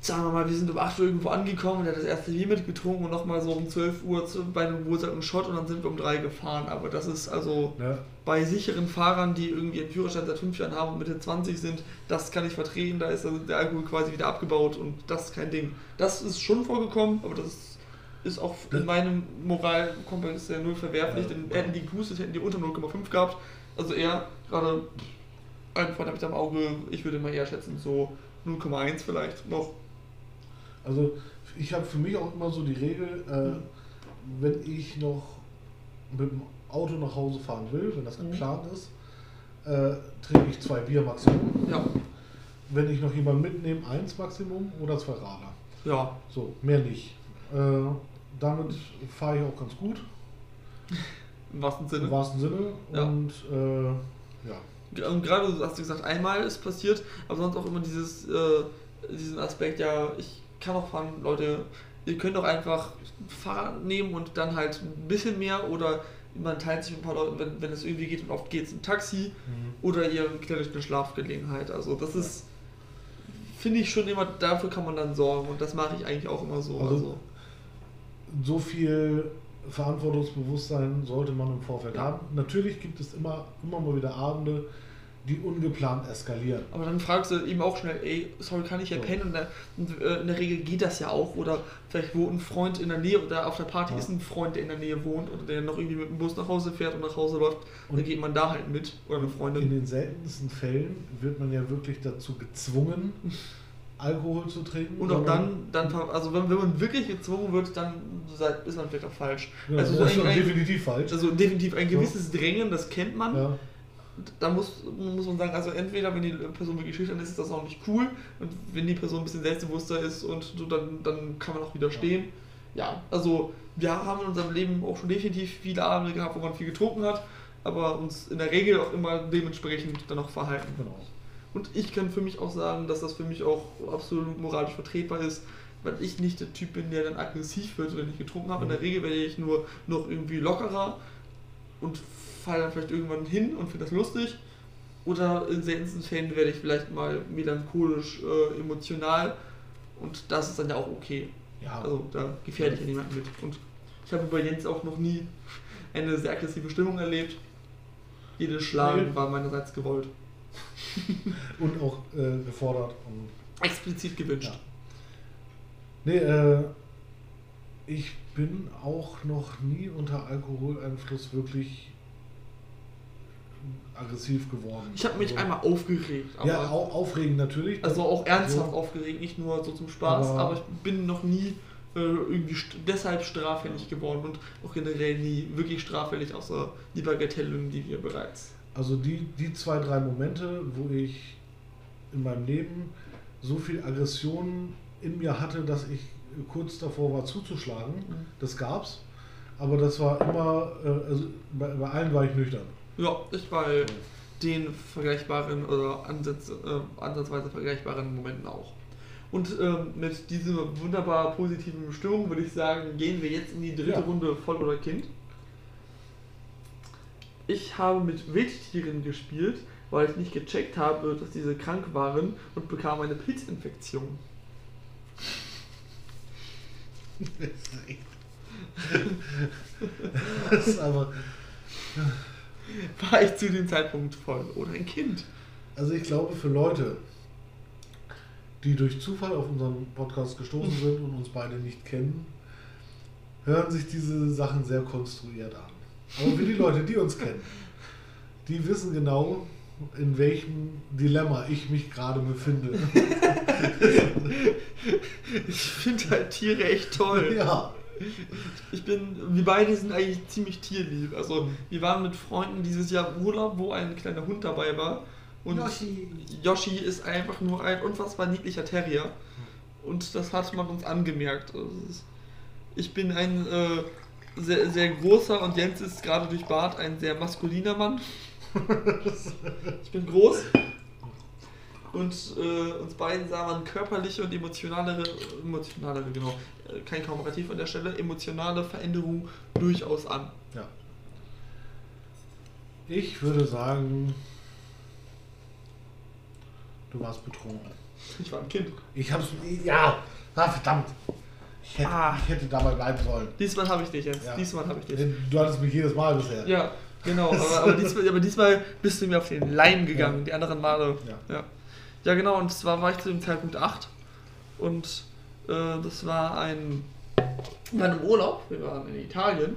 Speaker 2: sagen wir mal, wir sind um 8 Uhr irgendwo angekommen und der hat das erste Bier mitgetrunken und nochmal so um 12 Uhr zu, bei einem Geburtstag einen Shot und dann sind wir um 3 gefahren. Aber das ist also
Speaker 1: Ja,
Speaker 2: bei sicheren Fahrern, die irgendwie einen Führerschein seit 5 Jahren haben und Mitte 20 sind, das kann ich vertreten, da ist also der Alkohol quasi wieder abgebaut und das ist kein Ding. Das ist schon vorgekommen, aber das ist, ist auch in meinem Moralkompass ja null verwerflich, denn hätten die gepustet, hätten die unter 0,5 gehabt. Also eher, gerade einen Freund habe ich da im Auge, ich würde mal eher schätzen, so 0,1 vielleicht noch.
Speaker 1: Also ich habe für mich auch immer so die Regel, äh, wenn ich noch mit dem Auto nach Hause fahren will, wenn das
Speaker 2: Mhm.
Speaker 1: geplant ist, äh, trinke ich zwei Bier Maximum.
Speaker 2: Ja,
Speaker 1: Wenn ich noch jemanden mitnehme, eins Maximum oder zwei Radler.
Speaker 2: ja,
Speaker 1: So, mehr nicht. Äh, damit fahre ich auch ganz gut,
Speaker 2: im wahrsten Sinne.
Speaker 1: im wahrsten Sinne.
Speaker 2: Ja.
Speaker 1: Und äh, ja,
Speaker 2: Und gerade hast du gesagt, einmal ist passiert, aber sonst auch immer dieses, äh, diesen Aspekt, ja, ich kann auch fahren, Leute, ihr könnt doch einfach Fahrrad nehmen und dann halt ein bisschen mehr oder man teilt sich mit ein paar Leuten, wenn, wenn es irgendwie geht und oft geht es ein Taxi oder ihr klärt euch eine Schlafgelegenheit. Also das ist, finde ich schon immer, dafür kann man dann sorgen und das mache ich eigentlich auch immer so.
Speaker 1: Also-
Speaker 2: Also,
Speaker 1: so viel Verantwortungsbewusstsein sollte man im Vorfeld
Speaker 2: Ja.
Speaker 1: haben. Natürlich gibt es immer, immer mal wieder Abende, die ungeplant eskalieren.
Speaker 2: aber dann fragst du eben auch schnell, ey, sorry, kann ich hier
Speaker 1: So.
Speaker 2: pennen? Und, da- und äh, in der Regel geht das ja auch. Oder vielleicht wohnt ein Freund in der Nähe oder auf der Party
Speaker 1: Ja.
Speaker 2: ist ein Freund, der in der Nähe wohnt oder der noch irgendwie mit dem Bus nach Hause fährt und nach Hause läuft. dann
Speaker 1: Und
Speaker 2: geht man da halt mit. Oder eine
Speaker 1: In
Speaker 2: Freundin.
Speaker 1: den seltensten Fällen wird man ja wirklich dazu gezwungen, Alkohol zu trinken.
Speaker 2: Und auch dann, dann also wenn, wenn man wirklich gezwungen wird, dann ist man vielleicht auch falsch.
Speaker 1: Ja,
Speaker 2: also, so
Speaker 1: das ist
Speaker 2: ein,
Speaker 1: definitiv falsch.
Speaker 2: also definitiv ein
Speaker 1: So.
Speaker 2: gewisses Drängen, das kennt man.
Speaker 1: ja.
Speaker 2: Da muss, muss man sagen, also entweder wenn die Person wirklich schüchtern ist, ist das auch nicht cool und wenn die Person ein bisschen selbstbewusster ist und so, dann, dann kann man auch widerstehen. Ja, also wir haben in unserem Leben auch schon definitiv viele Abende gehabt, wo man viel getrunken hat, aber uns in der Regel auch immer dementsprechend dann auch verhalten.
Speaker 1: Genau.
Speaker 2: Und ich kann für mich auch sagen, dass das für mich auch absolut moralisch vertretbar ist, weil ich nicht der Typ bin, der dann aggressiv wird, wenn ich getrunken habe. In der
Speaker 1: Mhm.
Speaker 2: Regel werde ich nur noch irgendwie lockerer und falle dann vielleicht irgendwann hin und finde das lustig. Oder in seltensten Fällen werde ich vielleicht mal melancholisch, äh, emotional und das ist dann ja auch okay.
Speaker 1: Ja,
Speaker 2: Also da gefährde ich ja niemanden mit. Und ich habe bei Jens auch noch nie eine sehr aggressive Stimmung erlebt. Jedes Schlagen
Speaker 1: Nee.
Speaker 2: war meinerseits gewollt.
Speaker 1: und auch äh, gefordert. Und,
Speaker 2: Explizit gewünscht.
Speaker 1: Ja. nee, äh, ich bin auch noch nie unter Alkoholeinfluss wirklich aggressiv geworden.
Speaker 2: Ich habe mich
Speaker 1: Also-
Speaker 2: einmal aufgeregt,
Speaker 1: Ja, au aufregend natürlich.
Speaker 2: also auch ernsthaft
Speaker 1: So.
Speaker 2: aufgeregt, nicht nur so zum Spaß, aber,
Speaker 1: Aber-
Speaker 2: ich bin noch nie äh, irgendwie st deshalb straffällig geworden und auch generell nie wirklich straffällig, außer die Bagatellen, die wir bereits.
Speaker 1: Also die, die zwei, drei Momente, wo ich in meinem Leben so viel Aggression in mir hatte, dass ich kurz davor war zuzuschlagen, das gab's. Aber das war immer, äh, also bei, bei allen war ich nüchtern.
Speaker 2: Ja, ich bei den vergleichbaren oder Ansatz, äh, ansatzweise vergleichbaren Momenten auch. Und ähm, mit dieser wunderbar positiven Stimmung würde ich sagen, gehen wir jetzt in die dritte
Speaker 1: Ja.
Speaker 2: Runde Voll oder Kind. Ich habe mit Wildtieren gespielt, weil ich nicht gecheckt habe, dass diese krank waren und bekam eine Pilzinfektion.
Speaker 1: Das ist einfach.
Speaker 2: War ich zu dem Zeitpunkt voll oder ein Kind?
Speaker 1: Also ich glaube, für Leute, die durch Zufall auf unseren Podcast gestoßen sind und uns beide nicht kennen, hören sich diese Sachen sehr konstruiert an. Aber für die Leute, die uns kennen, die wissen genau, in welchem Dilemma ich mich gerade befinde.
Speaker 2: Ich finde halt Tiere echt toll.
Speaker 1: Ja,
Speaker 2: Ich bin, wir beide sind eigentlich ziemlich tierlieb. Also wir waren mit Freunden dieses Jahr im Urlaub, wo ein kleiner Hund dabei war. Und
Speaker 1: Yoshi.
Speaker 2: Yoshi ist einfach nur ein unfassbar niedlicher Terrier. Und das hat man uns angemerkt. Also ich bin ein äh, sehr, sehr großer und Jens ist gerade durch Bart ein sehr maskuliner Mann. Ich bin groß. Und äh, uns beiden sah man körperliche und emotionalere, emotionalere, genau, äh, kein Komparativ an der Stelle, emotionale Veränderungen durchaus an.
Speaker 1: ja. Ich würde sagen, du warst betrunken.
Speaker 2: Ich war ein Kind.
Speaker 1: Ich hab's. Ja, ah, verdammt. Ich hätte,
Speaker 2: Ah.
Speaker 1: ich hätte dabei bleiben sollen.
Speaker 2: Diesmal habe ich dich jetzt.
Speaker 1: Ja.
Speaker 2: Diesmal habe ich dich.
Speaker 1: Du hattest mich jedes Mal bisher.
Speaker 2: Ja, genau. Aber, aber, diesmal, aber diesmal bist du mir auf den Leim gegangen.
Speaker 1: Ja.
Speaker 2: Die anderen Male.
Speaker 1: Ja.
Speaker 2: Ja. Ja, genau. Und zwar war ich zu dem Zeitpunkt 8. Und äh, das war ein. Waren im Urlaub. Wir waren in Italien.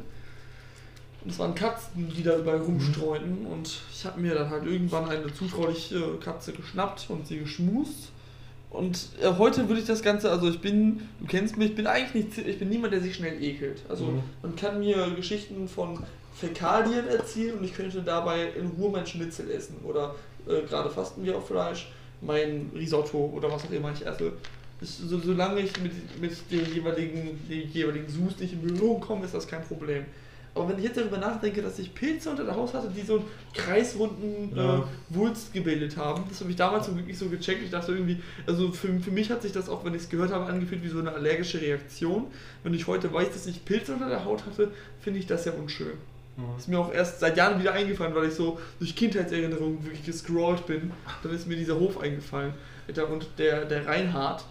Speaker 2: Und es waren Katzen, die da überall rumstreuten. Und ich habe mir dann halt irgendwann eine zutrauliche Katze geschnappt und sie geschmust. Und äh, heute würde ich das Ganze, also ich bin, du kennst mich, ich bin eigentlich nicht, ich bin niemand, der sich schnell ekelt. Also
Speaker 1: Mhm.
Speaker 2: man kann mir Geschichten von Fäkalien erzählen und ich könnte dabei in Ruhe mein Schnitzel essen. Oder äh, gerade fasten wir auf Fleisch, mein Risotto oder was auch immer ich esse. Ich, so, solange ich mit, mit den jeweiligen, den jeweiligen Sus nicht in Berührung komme, ist das kein Problem. Aber wenn ich jetzt darüber nachdenke, dass ich Pilze unter der Haus hatte, die so einen kreisrunden
Speaker 1: Ja.
Speaker 2: äh, Wulst gebildet haben, das habe ich damals so wirklich so gecheckt. Ich dachte irgendwie, also für, für mich hat sich das auch, wenn ich es gehört habe, angefühlt wie so eine allergische Reaktion. Wenn ich heute weiß, dass ich Pilze unter der Haut hatte, finde ich das ja unschön. Ist mir auch erst seit Jahren wieder eingefallen, weil ich so durch Kindheitserinnerungen wirklich gescrollt bin. Dann ist mir dieser Hof eingefallen. Und der, der Reinhard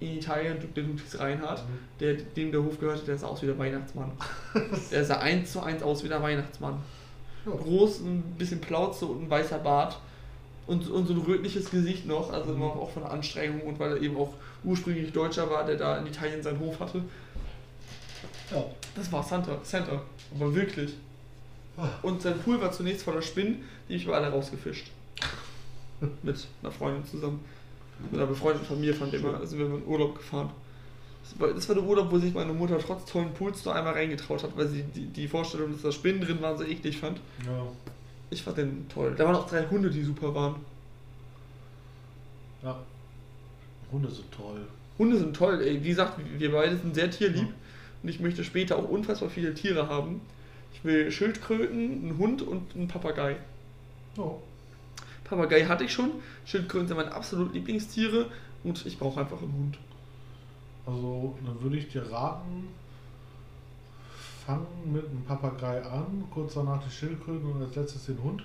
Speaker 2: in Italien, der Ludwig Reinhard, der, dem der Hof gehörte, der sah aus wie der Weihnachtsmann. Der sah eins zu eins aus wie der Weihnachtsmann.
Speaker 1: Ja.
Speaker 2: Groß, ein bisschen Plauze und ein weißer Bart. Und, und so ein rötliches Gesicht noch, also immer auch von Anstrengung und weil er eben auch ursprünglich Deutscher war, der da in Italien seinen Hof hatte.
Speaker 1: Ja.
Speaker 2: Das war Santa, Santa, aber wirklich. Und sein Pool war zunächst voller Spinnen, die ich über alle rausgefischt. Mit einer Freundin zusammen. Mit einer befreundeten Familie von dem wir, sind wir in Urlaub gefahren. Das war, das war der Urlaub, wo sich meine Mutter trotz tollen Pools nur einmal reingetraut hat, weil sie die, die Vorstellung, dass da Spinnen drin waren, so eklig fand.
Speaker 1: Ja.
Speaker 2: Ich fand den toll. Da waren auch drei Hunde, die super waren.
Speaker 1: ja. Hunde sind toll.
Speaker 2: Hunde sind toll, ey. Wie gesagt, wir beide sind sehr tierlieb.
Speaker 1: Ja.
Speaker 2: Und ich möchte später auch unfassbar viele Tiere haben. Ich will Schildkröten, einen Hund und einen Papagei.
Speaker 1: Ja.
Speaker 2: Papagei hatte ich schon. Schildkröten sind meine absolut Lieblingstiere. Und ich brauche einfach einen Hund.
Speaker 1: Also, dann würde ich dir raten, fang mit einem Papagei an, kurz danach die Schildkröten und als letztes den Hund.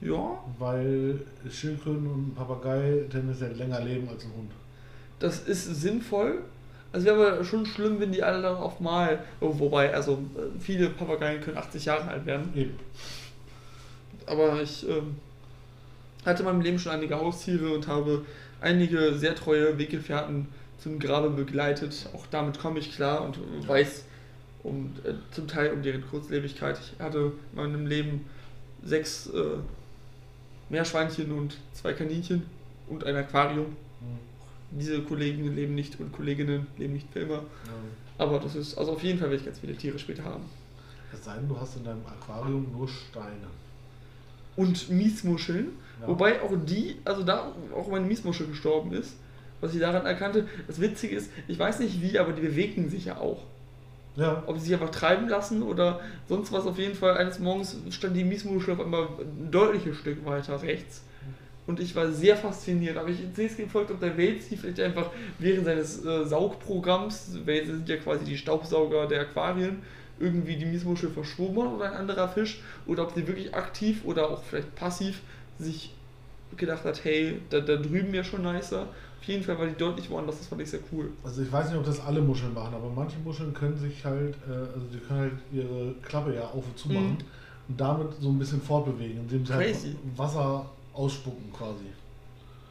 Speaker 2: Ja,
Speaker 1: Weil Schildkröten und Papagei tendenziell länger leben als ein Hund.
Speaker 2: das ist sinnvoll. Also wäre aber schon schlimm, wenn die alle dann auf mal. Oh, wobei, also äh, viele Papageien können 80 Jahre alt werden.
Speaker 1: Eben.
Speaker 2: Aber ich ähm, hatte in meinem Leben schon einige Haustiere und habe einige sehr treue Weggefährten zum Grabe begleitet. Auch damit komme ich klar und weiß um, äh, zum Teil um deren Kurzlebigkeit. Ich hatte in meinem Leben sechs äh, Meerschweinchen und zwei Kaninchen und ein Aquarium.
Speaker 1: Hm.
Speaker 2: Diese Kollegen leben nicht und Kolleginnen leben nicht für immer.
Speaker 1: Ja.
Speaker 2: Aber das ist, also auf jeden Fall werde ich ganz viele Tiere später haben.
Speaker 1: Es sei denn, du hast in deinem Aquarium nur Steine.
Speaker 2: Und Miesmuscheln.
Speaker 1: Ja.
Speaker 2: Wobei auch die, also da auch meine Miesmuschel gestorben ist, was ich daran erkannte. Das Witzige ist, ich weiß nicht wie, aber die bewegen sich ja auch.
Speaker 1: Ja.
Speaker 2: Ob sie sich einfach treiben lassen oder sonst was. Auf jeden Fall, eines Morgens stand die Miesmuschel auf einmal ein deutliches Stück weiter rechts. Und ich war sehr fasziniert. Aber ich sehe es gefolgt, ob der Welsey vielleicht einfach während seines äh, Saugprogramms, Wälse sind ja quasi die Staubsauger der Aquarien, irgendwie die Miesmuschel verschwommen hat oder ein anderer Fisch oder ob sie wirklich aktiv oder auch vielleicht passiv sich gedacht hat, hey, da, da drüben wäre schon nicer. Auf jeden Fall war die deutlich woanders, das fand ich sehr cool.
Speaker 1: Also ich weiß nicht, ob das alle Muscheln machen, aber manche Muscheln können sich halt, äh, also die können halt ihre Klappe ja auf und zu machen
Speaker 2: Mhm.
Speaker 1: und damit so ein bisschen fortbewegen, indem sie halt
Speaker 2: Crazy.
Speaker 1: Wasser ausspucken quasi.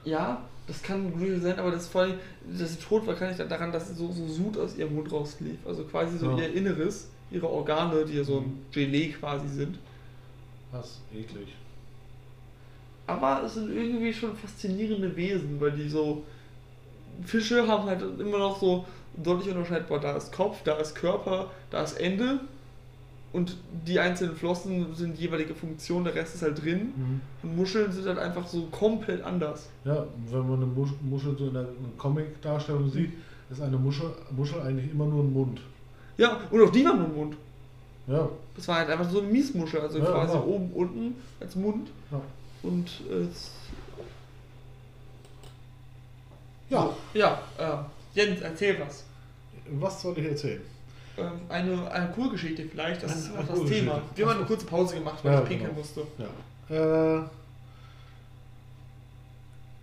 Speaker 2: Ja, das kann gut sein, aber das vor allem, dass sie tot war, kann ich daran, dass so, so Sud aus ihrem Mund rauslief. Also quasi so
Speaker 1: Ja.
Speaker 2: ihr Inneres, ihre Organe, die ja so ein
Speaker 1: Mhm.
Speaker 2: Gelee quasi sind.
Speaker 1: Was eklig.
Speaker 2: Aber es sind irgendwie schon faszinierende Wesen, weil die so. Fische haben halt immer noch so deutlich unterscheidbar, da ist Kopf, da ist Körper, da ist Ende. Und die einzelnen Flossen sind jeweilige Funktionen, der Rest ist halt drin.
Speaker 1: Mhm.
Speaker 2: Und Muscheln sind halt einfach so komplett anders.
Speaker 1: Ja, wenn man eine Musch Muschel so in der Comic-Darstellung sieht, ist eine Muschel, Muschel eigentlich immer nur ein Mund.
Speaker 2: Ja, und auch die haben nur einen Mund.
Speaker 1: Ja,
Speaker 2: Das war halt einfach so eine Miesmuschel, also
Speaker 1: Ja,
Speaker 2: quasi
Speaker 1: ja.
Speaker 2: oben, unten als Mund.
Speaker 1: ja.
Speaker 2: Und äh, es-
Speaker 1: Ja,
Speaker 2: ja, äh, Jens, erzähl was.
Speaker 1: was soll ich erzählen?
Speaker 2: Ähm, eine Alkoholgeschichte vielleicht, das
Speaker 1: Eine
Speaker 2: ist auch das. Thema. Wir haben eine kurze Pause gemacht, weil
Speaker 1: Ja,
Speaker 2: ich pinkeln
Speaker 1: genau.
Speaker 2: musste.
Speaker 1: Ja. Äh,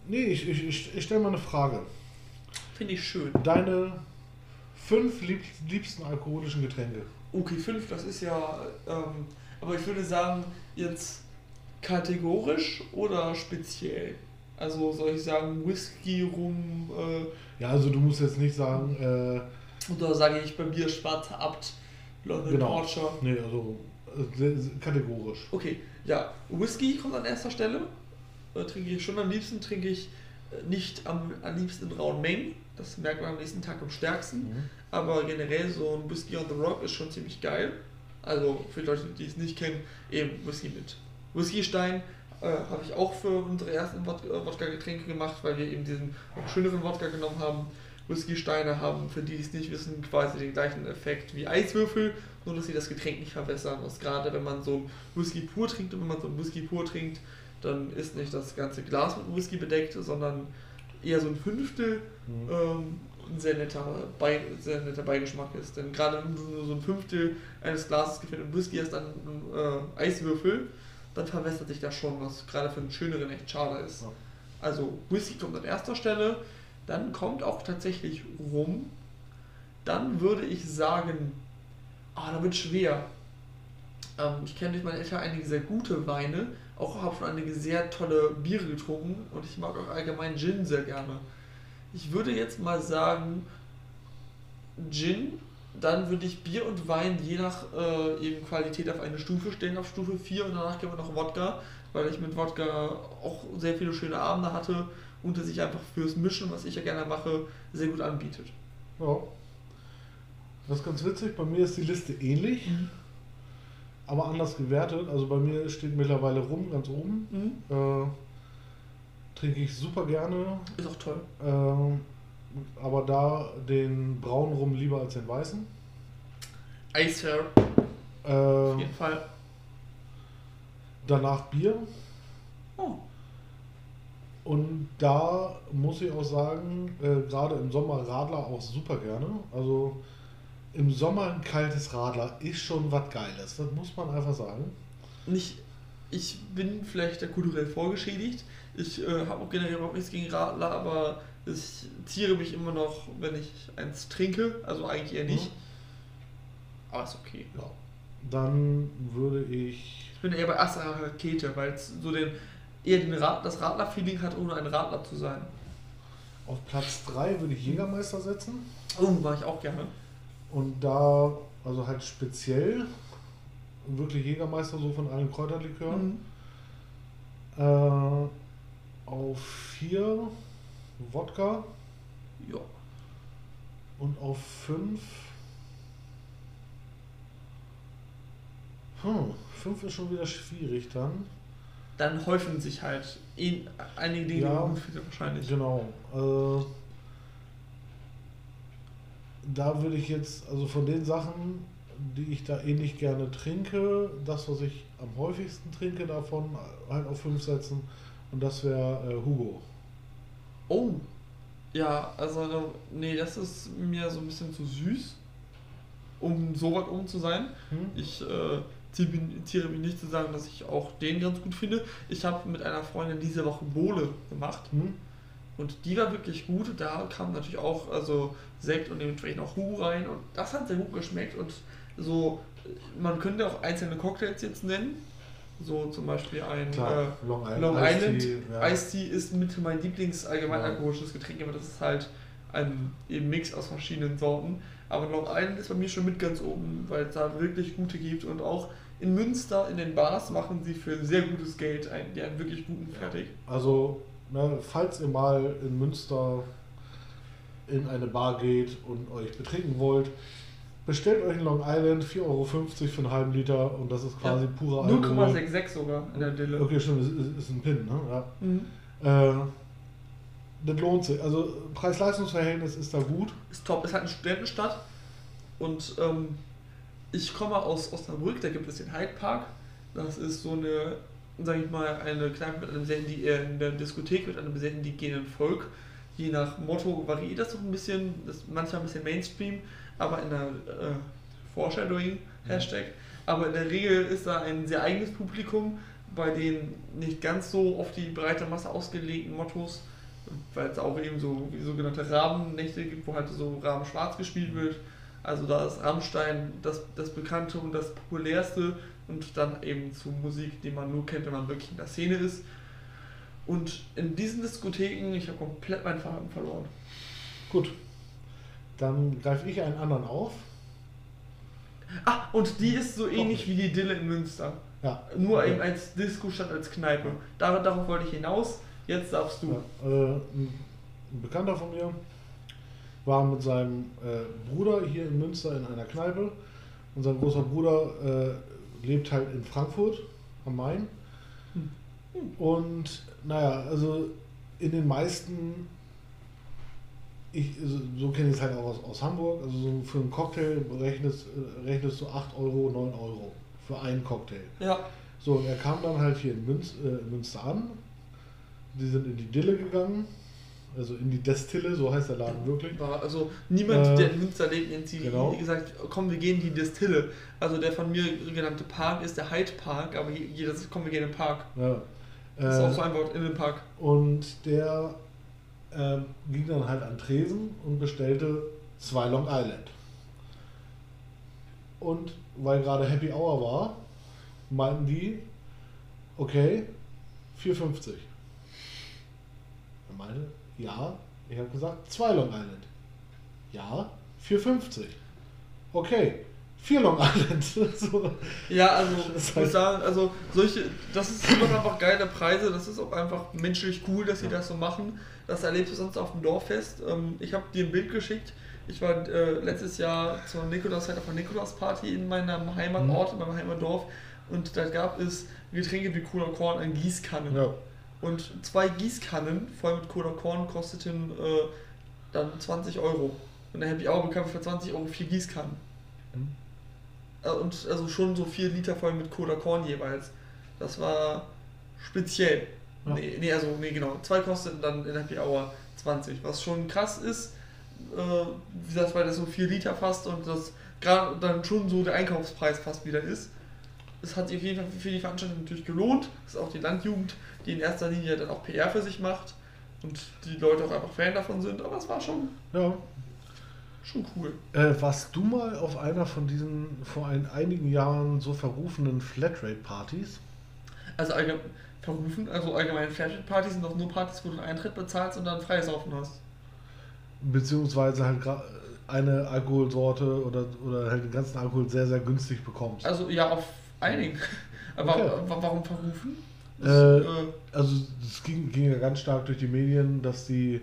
Speaker 1: nee, ich, ich, ich, ich stelle mal eine Frage.
Speaker 2: Finde ich schön.
Speaker 1: Deine fünf lieb, liebsten alkoholischen Getränke.
Speaker 2: Okay, 5, das ist ja, ähm, aber ich würde sagen, jetzt kategorisch oder speziell? Also soll ich sagen Whisky, Rum, äh,
Speaker 1: Ja, also du musst jetzt nicht sagen, äh,
Speaker 2: oder sage ich bei mir Schwarzer Abt, London
Speaker 1: Genau.
Speaker 2: Torture?
Speaker 1: nee, also äh, kategorisch.
Speaker 2: Okay, ja, Whisky kommt an erster Stelle. Äh, trinke ich schon am liebsten, trinke ich äh, nicht am, am liebsten in rauen Mengen. Das merkt man am nächsten Tag am stärksten.
Speaker 1: Mhm.
Speaker 2: Aber generell so ein Whisky on the Rock ist schon ziemlich geil. Also für Leute, die es nicht kennen, eben Whisky mit Whiskystein. Äh, Habe ich auch für unsere ersten Wod- Wodka-Getränke gemacht, weil wir eben diesen schöneren Wodka genommen haben. Whisky-Steine haben, für die die es nicht wissen, quasi den gleichen Effekt wie Eiswürfel, nur dass sie das Getränk nicht verwässern. Was gerade wenn man so Whisky pur trinkt und wenn man so Whisky pur trinkt, dann ist nicht das ganze Glas mit Whisky bedeckt, sondern eher so ein Fünftel
Speaker 1: Mhm.
Speaker 2: ähm, ein sehr netter, Bei, sehr netter Beigeschmack ist. Denn gerade wenn du nur so ein Fünftel eines Glases gefüllt mit Whisky hast, dann äh, Eiswürfel, dann verwässert sich das schon, was gerade für einen schöneren echt schade ist.
Speaker 1: Ja.
Speaker 2: Also Whisky kommt an erster Stelle, dann kommt auch tatsächlich Rum. Dann würde ich sagen, ah, da wird schwer. Ähm, ich kenne durch meine Eltern einige sehr gute Weine, auch habe schon einige sehr tolle Biere getrunken und ich mag auch allgemein Gin sehr gerne. Ich würde jetzt mal sagen Gin, dann würde ich Bier und Wein je nach äh, eben Qualität auf eine Stufe stellen, auf Stufe 4 und danach gehen wir noch Wodka, weil ich mit Wodka auch sehr viele schöne Abende hatte und es sich einfach fürs Mischen, was ich ja gerne mache, sehr gut anbietet.
Speaker 1: Ja. Das ist ganz witzig, bei mir ist die Liste ähnlich, aber anders gewertet. Also bei mir steht mittlerweile rum ganz oben.
Speaker 2: Mhm.
Speaker 1: Äh, trinke ich super gerne.
Speaker 2: Ist auch toll.
Speaker 1: Ähm, aber da den braunen Rum lieber als den weißen.
Speaker 2: Icefair, auf
Speaker 1: Äh,
Speaker 2: jeden Fall.
Speaker 1: danach Bier.
Speaker 2: Oh.
Speaker 1: Und da muss ich auch sagen, äh, gerade im Sommer Radler auch super gerne. Also im Sommer ein kaltes Radler ist schon was Geiles. Das muss man einfach sagen.
Speaker 2: Nicht, ich bin vielleicht kulturell vorgeschädigt. Ich äh, habe auch generell überhaupt nichts gegen Radler, aber ich ziere mich immer noch, wenn ich eins trinke. Also eigentlich eher nicht. Aber ist okay.
Speaker 1: Ja. Dann würde ich.
Speaker 2: Ich bin eher bei Astra Rakete, weil es so den eher den Rad, das Radler-Feeling hat, ohne ein Radler zu sein.
Speaker 1: Auf Platz 3 würde ich Jägermeister setzen.
Speaker 2: Oh, mache ich auch gerne.
Speaker 1: Und da, also halt speziell, wirklich Jägermeister so von allen Kräuterlikören.
Speaker 2: Mhm.
Speaker 1: Äh, auf 4 Wodka
Speaker 2: Ja.
Speaker 1: und auf 5. Hm, 5 ist schon wieder schwierig dann.
Speaker 2: Dann häufen sich halt eh einige Dinge,
Speaker 1: Ja.
Speaker 2: wahrscheinlich.
Speaker 1: Genau. Äh, da würde ich jetzt, also von den Sachen, die ich da ähnlich gerne trinke, das, was ich am häufigsten trinke davon, halt auf 5 setzen. Und das wäre äh, Hugo.
Speaker 2: Oh. Ja, also, nee, das ist mir so ein bisschen zu süß, um so weit um zu sein.
Speaker 1: Hm?
Speaker 2: Ich äh, zitiere mich nicht zu sagen, dass ich auch den ganz gut finde. Ich habe mit einer Freundin diese Woche Bohle gemacht
Speaker 1: Hm?
Speaker 2: und die war wirklich gut. Da kam natürlich auch also Sekt und dementsprechend auch Hu rein und das hat sehr gut geschmeckt und so, man könnte auch einzelne Cocktails jetzt nennen. So zum Beispiel ein
Speaker 1: Klar,
Speaker 2: äh,
Speaker 1: Long Island.
Speaker 2: Long Island
Speaker 1: Tea, ja.
Speaker 2: Iced Tea ist mit mein Lieblings allgemein
Speaker 1: Ja.
Speaker 2: alkoholisches Getränk, aber das ist halt ein eben Mix aus verschiedenen Sorten. Aber Long Island ist bei mir schon mit ganz oben, weil es da wirklich gute gibt und auch in Münster in den Bars machen sie für sehr gutes Geld einen, die einen wirklich guten fertig.
Speaker 1: Also, ne, falls ihr mal in Münster in eine Bar geht und euch betrinken wollt, bestellt euch einen Long Island, 4,50 Euro für einen halben Liter und das ist quasi purer Alkohol.
Speaker 2: 0,66 sogar in der Dille.
Speaker 1: Okay, stimmt, ist, ist, ist ein Pin, ne? Ja.
Speaker 2: Mhm.
Speaker 1: Äh, das lohnt sich. Also Preis-Leistungs-Verhältnis ist da gut.
Speaker 2: Ist top, ist halt eine Studentenstadt und ähm, ich komme aus Osnabrück, da gibt es den Hyde Park. Das ist so eine, sag ich mal, eine Kneipe mit einem sehr der Diskothek mit einem sehr indigenen Volk. Je nach Motto variiert das noch ein bisschen, das manchmal ein bisschen Mainstream, aber in der äh, Foreshadowing Hashtag. Aber in der Regel ist da ein sehr eigenes Publikum, bei den nicht ganz so auf die breite Masse ausgelegten Mottos, weil es auch eben so wie sogenannte Rahmennächte gibt, wo halt so Rahmen schwarz gespielt wird. Also da ist Rammstein das, das bekannte und das populärste und dann eben zu Musik, die man nur kennt, wenn man wirklich in der Szene ist. Und in diesen Diskotheken, ich habe komplett meinen Faden verloren.
Speaker 1: Gut. Dann greife ich einen anderen auf.
Speaker 2: Ah, und die ist so ähnlich wie die Dille in Münster.
Speaker 1: Ja.
Speaker 2: Nur
Speaker 1: Okay.
Speaker 2: eben als Disco statt als Kneipe. Dar darauf wollte ich hinaus. Jetzt darfst du.
Speaker 1: Ja, äh, ein Bekannter von mir war mit seinem äh, Bruder hier in Münster in einer Kneipe. Und sein großer Bruder äh, lebt halt in Frankfurt am Main.
Speaker 2: Hm.
Speaker 1: Und naja, also in den meisten, ich, so, kenne ich es halt auch aus, aus Hamburg, also so für einen Cocktail rechnest, äh, rechnest du 8 Euro, 9 Euro für einen Cocktail.
Speaker 2: Ja.
Speaker 1: So, und er kam dann halt hier in, Münz, äh, in Münster an. Die sind in die Dille gegangen. Also in die Destille, so heißt der Laden wirklich.
Speaker 2: War also niemand,
Speaker 1: Äh,
Speaker 2: der in Münster lebt, in die
Speaker 1: genau.
Speaker 2: gesagt, komm, wir gehen in die Destille. Also der von mir genannte Park ist der Hyde Park, aber jeder sagt, komm, wir gehen in den Park.
Speaker 1: Ja.
Speaker 2: Das ist auch so
Speaker 1: Äh,
Speaker 2: ein Wort, in den Park.
Speaker 1: und der ähm, ging dann halt an Tresen und bestellte zwei Long Island. Und weil gerade Happy Hour war, meinten die, okay, 4,50. Meinte, ja, ich habe gesagt, zwei Long Island. Ja, 4,50. Okay, vier Long Island. so.
Speaker 2: Ja, also ich muss sagen, also solche, das ist immer einfach geile Preise, das ist auch einfach menschlich cool, dass sie
Speaker 1: Ja.
Speaker 2: das so machen. Das erlebst du sonst auf dem Dorffest. Ähm, ich habe dir ein Bild geschickt. Ich war äh, letztes Jahr zur Nikolauszeit auf einer Nikolaus-Party in meinem Heimatort, in meinem Heimatdorf und da gab es Getränke wie Cola Korn in Gießkannen.
Speaker 1: Ja.
Speaker 2: Und zwei Gießkannen voll mit Cola Korn kosteten äh, dann 20 Euro. Und dann ich auch bekam für 20 Euro vier Gießkannen.
Speaker 1: Mhm.
Speaker 2: Und also schon so 4 Liter voll mit Cola Korn jeweils. Das war speziell.
Speaker 1: Ja.
Speaker 2: Nee, nee, also, nee, genau. Zwei kosteten dann in Happy Hour 20. Was schon krass ist, äh, wie gesagt, weil das so 4 Liter fast und das gerade dann schon so der Einkaufspreis fast wieder ist. Es hat sich auf jeden Fall für die Veranstaltung natürlich gelohnt. Das ist auch die Landjugend, die in erster Linie dann auch PR für sich macht und die Leute auch einfach Fan davon sind. Aber es war schon,
Speaker 1: ja.
Speaker 2: schon cool.
Speaker 1: Äh, warst du mal auf einer von diesen vor ein, einigen Jahren so verrufenen Flatrate-Partys?
Speaker 2: Also allgemein verrufen, also allgemein Flatrate-Partys sind doch nur Partys, wo du einen Eintritt bezahlst und dann freisaufen hast.
Speaker 1: Beziehungsweise halt gra- eine Alkoholsorte oder, oder halt den ganzen Alkohol sehr, sehr günstig bekommst.
Speaker 2: Also ja, auf einigen. Aber
Speaker 1: Okay.
Speaker 2: wa- warum verrufen?
Speaker 1: Äh,
Speaker 2: Das, äh,
Speaker 1: Also es ging, ging ja ganz stark durch die Medien, dass die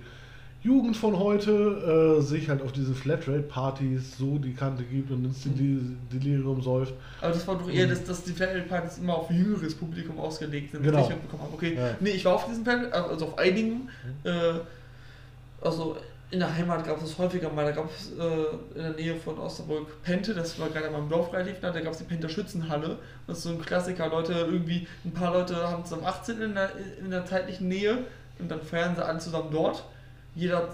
Speaker 1: Jugend von heute äh, sich halt auf diese Flatrate-Partys so die Kante gibt und ins Deli Delirium säuft.
Speaker 2: aber das war doch eher, dass, dass die Flatrate-Partys immer auf jüngeres Publikum ausgelegt sind,
Speaker 1: Genau.
Speaker 2: was ich mitbekommen habe. Okay,
Speaker 1: Ja.
Speaker 2: nee, ich war auf diesen Flatrate, also auf einigen. Äh, also in der Heimat gab es häufiger mal, da gab es äh, in der Nähe von Osterburg Pente, das war gerade in meinem Dorf nah, da gab es die Penter Schützenhalle. Das ist so ein Klassiker, Leute, irgendwie, ein paar Leute haben zusammen 18 in der, in der zeitlichen Nähe und dann feiern sie alle zusammen dort. Jeder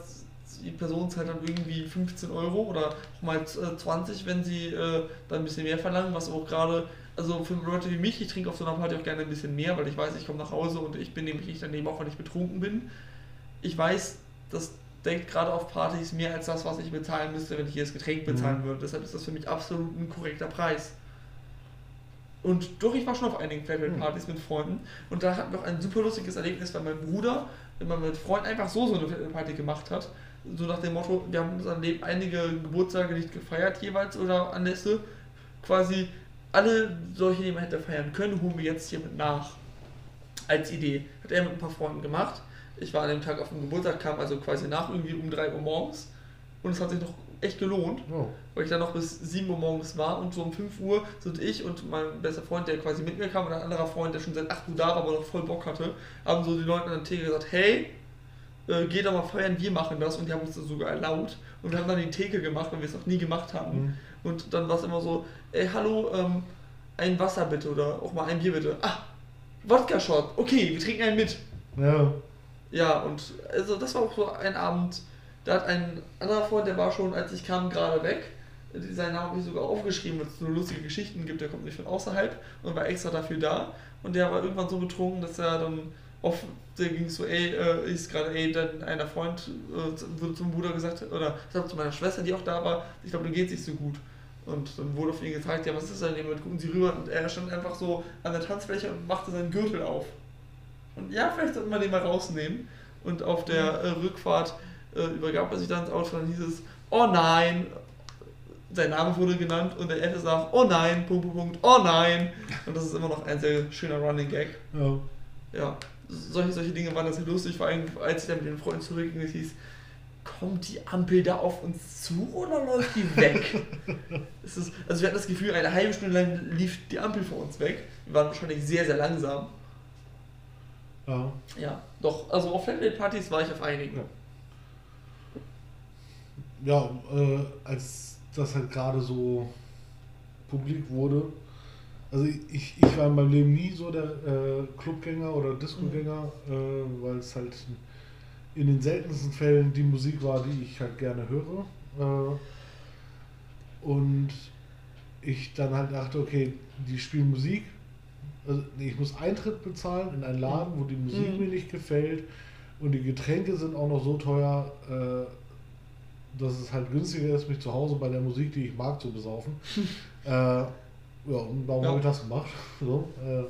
Speaker 2: die Person zahlt dann irgendwie 15 Euro oder mal 20, äh, wenn sie äh, dann ein bisschen mehr verlangen, was auch gerade, also für Leute wie mich, ich trinke auf so einer Party auch gerne ein bisschen mehr, weil ich weiß, ich komme nach Hause und ich bin nämlich nicht daneben, auch wenn ich betrunken bin. Ich weiß, das denkt gerade auf Partys mehr als das, was ich bezahlen müsste, wenn ich hier das Getränk bezahlen mhm. würde. Deshalb ist das für mich absolut ein korrekter Preis. Und doch, ich war schon auf einigen Flatrate-Partys mhm. mit Freunden und da hatten wir auch ein super lustiges Erlebnis, weil mein Bruder immer mit Freunden einfach so so eine Flatrate-Party gemacht hat so nach dem Motto, wir haben unser Leben einige Geburtstage nicht gefeiert jeweils oder Anlässe, quasi alle solche, die man hätte feiern können, holen wir jetzt hier mit nach. Als Idee. Hat er mit ein paar Freunden gemacht. Ich war an dem Tag auf dem Geburtstag, kam also quasi nach irgendwie um 3 Uhr morgens und es hat sich noch echt gelohnt, oh. weil ich dann noch bis 7 Uhr morgens war und so um 5 Uhr sind ich und mein bester Freund, der quasi mit mir kam und ein anderer Freund, der schon seit 8 Uhr da war, aber noch voll Bock hatte, haben so die Leute an der Theke gesagt, hey, äh, geht aber feiern, wir machen das und die haben uns das sogar erlaubt und wir haben dann die Theke gemacht, weil wir es noch nie gemacht hatten. Mhm. Und dann war es immer so, ey, hallo, ähm, ein Wasser bitte oder auch mal ein Bier bitte. Ah, Wodka-Shot, okay, wir trinken einen mit. Ja. Ja, und also das war auch so ein Abend, da hat ein anderer Freund, der war schon, als ich kam, gerade weg. Seinen Namen habe ich sogar aufgeschrieben, weil es nur lustige Geschichten gibt, der kommt nicht von außerhalb und war extra dafür da. Und der war irgendwann so betrunken, dass er dann auf der ging so, ey, äh, ist gerade, ey, dann einer Freund äh, wurde zum Bruder gesagt, oder ich glaube zu meiner Schwester, die auch da war, ich glaube, du geht's nicht so gut. Und dann wurde auf ihn gefragt, ja, was ist denn jemand? Gucken Sie rüber. Und er stand einfach so an der Tanzfläche und machte seinen Gürtel auf. Und ja, vielleicht sollte man den mal rausnehmen. Und auf der äh, Rückfahrt äh, übergab er sich dann ins Auto und dann hieß es, oh nein, sein Name wurde genannt und der Ende sagt, oh nein, Punkt, Punkt, Punkt, oh nein. Und das ist immer noch ein sehr schöner Running Gag. Ja. Ja, solche, solche Dinge waren das sehr lustig, vor allem als ich dann mit den Freunden zurückging, es hieß, kommt die Ampel da auf uns zu oder läuft die weg? es ist, also wir hatten das Gefühl, eine halbe Stunde lang lief die Ampel vor uns weg. Wir waren wahrscheinlich sehr, sehr langsam. Ja. Ja, doch, also auf Flatrate-Partys war ich auf einigen.
Speaker 1: Ja, ja äh, als das halt gerade so publik wurde, also ich, ich war in meinem Leben nie so der äh, Clubgänger oder Discogänger, mhm. äh, weil es halt in den seltensten Fällen die Musik war, die ich halt gerne höre. Äh, und ich dann halt dachte, okay, die spielen Musik. Also ich muss Eintritt bezahlen in einen Laden, wo die Musik mhm. mir nicht gefällt. Und die Getränke sind auch noch so teuer, äh, dass es halt günstiger ist, mich zu Hause bei der Musik, die ich mag, zu besaufen. äh, ja, und warum ja. habe ich das gemacht? So, äh,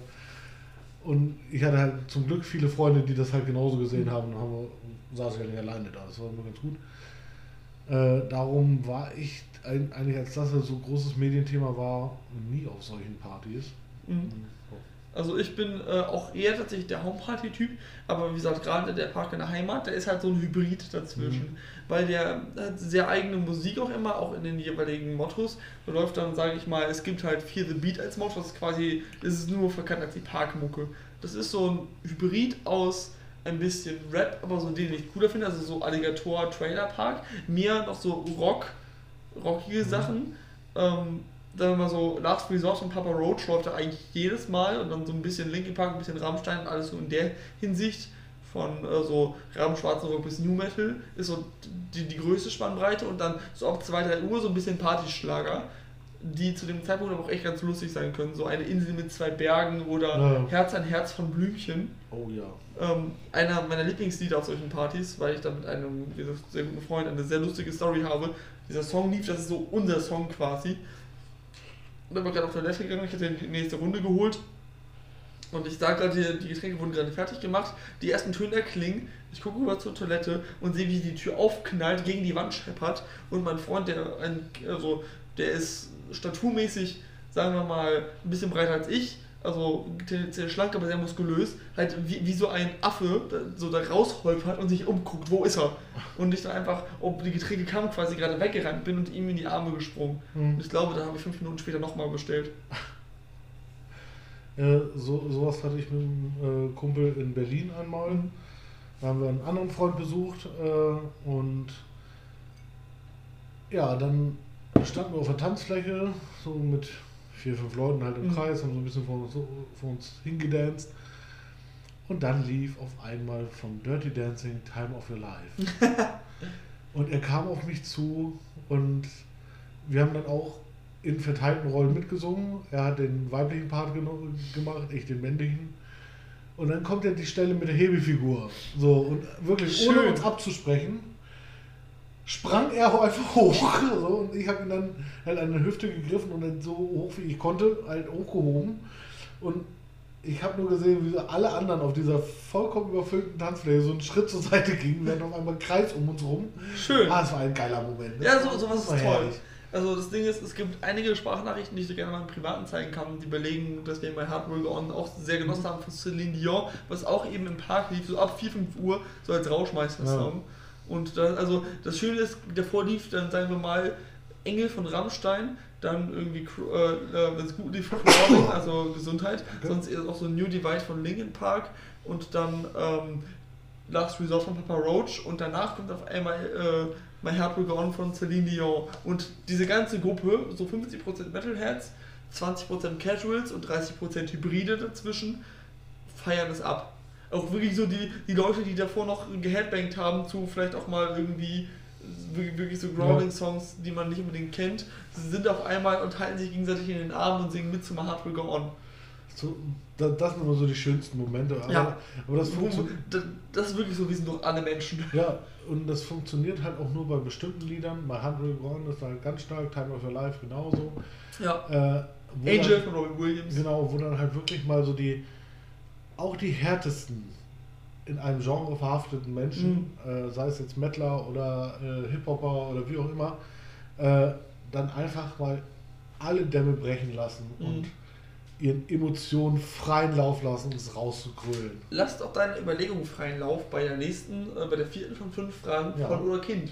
Speaker 1: und ich hatte halt zum Glück viele Freunde, die das halt genauso gesehen haben und haben, saß ich halt nicht alleine da. Das war immer ganz gut. Äh, darum war ich eigentlich, als das so ein großes Medienthema war, nie auf solchen Partys. Mhm.
Speaker 2: Also ich bin äh, auch eher tatsächlich der Homeparty-Typ, aber wie gesagt, gerade der Park in der Heimat, der ist halt so ein Hybrid dazwischen, mhm. weil der hat sehr eigene Musik auch immer, auch in den jeweiligen Mottos. Da läuft dann, sage ich mal, es gibt halt Fear the Beat als Motto, das ist quasi, das ist nur verkannt als die Parkmucke. Das ist so ein Hybrid aus ein bisschen Rap, aber so den ich cooler finde, also so Alligator Trailer Park, mir noch so Rock, rockige mhm. Sachen. Ähm, dann mal so Last Resort und Papa Roach läuft da eigentlich jedes Mal und dann so ein bisschen Linkin Park, ein bisschen Rammstein und alles so in der Hinsicht von äh, so Rammschwarzen Rock bis New Metal ist so die, die größte Spannbreite und dann so ab 2, 3 Uhr so ein bisschen Partyschlager, die zu dem Zeitpunkt aber auch echt ganz lustig sein können. So eine Insel mit zwei Bergen oder ja. Herz an Herz von Blümchen. Oh ja. Ähm, einer meiner Lieblingslieder auf solchen Partys, weil ich da mit einem sehr guten Freund eine sehr lustige Story habe. Dieser Song lief, das ist so unser Song quasi. Dann war gerade auf Toilette gegangen, ich hatte die nächste Runde geholt. Und ich sah gerade, die, die Getränke wurden gerade fertig gemacht. Die ersten Töne erklingen. Ich gucke rüber zur Toilette und sehe, wie die Tür aufknallt, gegen die Wand scheppert. Und mein Freund, der ein, also, der ist staturmäßig, sagen wir mal, ein bisschen breiter als ich, also tendenziell schlank, aber sehr muskulös, halt wie, wie so ein Affe so da rausholpert und sich umguckt, wo ist er? Und ich dann einfach, ob die Getränke kamen, quasi gerade weggerannt bin und ihm in die Arme gesprungen. Mhm. Und ich glaube, da habe ich fünf Minuten später nochmal bestellt.
Speaker 1: Äh, so, sowas hatte ich mit einem äh, Kumpel in Berlin einmal. Da haben wir einen anderen Freund besucht äh, und ja, dann standen wir auf der Tanzfläche, so mit vier, fünf Leuten halt im
Speaker 2: Mhm.
Speaker 1: Kreis, haben so ein bisschen vor uns, vor uns hingedanced. Und dann lief auf einmal von Dirty Dancing Time of Your Life. und er kam auf mich zu und wir haben dann auch in verteilten Rollen mitgesungen. Er hat den weiblichen Part gemacht, ich den männlichen. Und dann kommt ja die Stelle mit der Hebefigur. So, und wirklich, ohne
Speaker 2: Schön.
Speaker 1: uns abzusprechen, sprang er auch einfach hoch. So, und ich habe ihn dann halt an die Hüfte gegriffen und dann so hoch wie ich konnte, halt hochgehoben. Und ich habe nur gesehen, wie so alle anderen auf dieser vollkommen überfüllten Tanzfläche so einen Schritt zur Seite gingen, während auf einmal ein Kreis um uns rum.
Speaker 2: Schön.
Speaker 1: Ah, es war ein geiler Moment.
Speaker 2: Ja, so, sowas ist toll.
Speaker 1: herrlich.
Speaker 2: Also das Ding ist, es gibt einige Sprachnachrichten, die ich so gerne mal im Privaten zeigen kann, die belegen, dass wir bei Hard Go On auch sehr genossen haben von Celine Dion, was auch eben im Park lief, so ab 4, 5 Uhr, so als Rauschmeister-Song. Und da, also das Schöne ist, davor lief dann, sagen wir mal, Engel von Rammstein, dann irgendwie, äh, wenn es gut lief, Crawling, also Gesundheit,
Speaker 1: Danke.
Speaker 2: sonst ist auch so New Divide von Linkin Park und dann ähm, Last Resort von Papa Roach und danach kommt auf einmal äh, My Heart Will Go On von Celine Dion. Und diese ganze Gruppe, so 50% Metalheads, 20% Casuals und 30% Hybride dazwischen, feiern es ab. Auch wirklich so die, die Leute, die davor noch geheadbangt haben zu vielleicht auch mal irgendwie wirklich, wirklich so Growling-Songs, die man nicht unbedingt kennt, sind auf einmal und halten sich gegenseitig in den Armen und singen mit zu My Heart Will Go On.
Speaker 1: So, da, das sind immer so die schönsten Momente. Aber,
Speaker 2: Ja.
Speaker 1: aber das funktioniert.
Speaker 2: Das, ist wirklich so, wir sind doch alle Menschen.
Speaker 1: Ja, und das funktioniert halt auch nur bei bestimmten Liedern. Bei Hundred Gone ist halt ganz stark, Time of Your Life genauso.
Speaker 2: Ja.
Speaker 1: Äh,
Speaker 2: Angel
Speaker 1: Dann,
Speaker 2: von Robin Williams.
Speaker 1: genau, wo dann halt wirklich mal so die, auch die härtesten in einem Genre verhafteten Menschen, äh, sei es jetzt Mettler oder äh, Hip-Hopper oder wie auch immer, äh, dann einfach mal alle Dämme brechen lassen
Speaker 2: Mhm.
Speaker 1: und ihren Emotionen freien Lauf lassen, um es rauszugrölen.
Speaker 2: Lass doch deine Überlegungen freien Lauf bei der nächsten, äh, bei der vierten von fünf Fragen
Speaker 1: Ja.
Speaker 2: von oder Kind.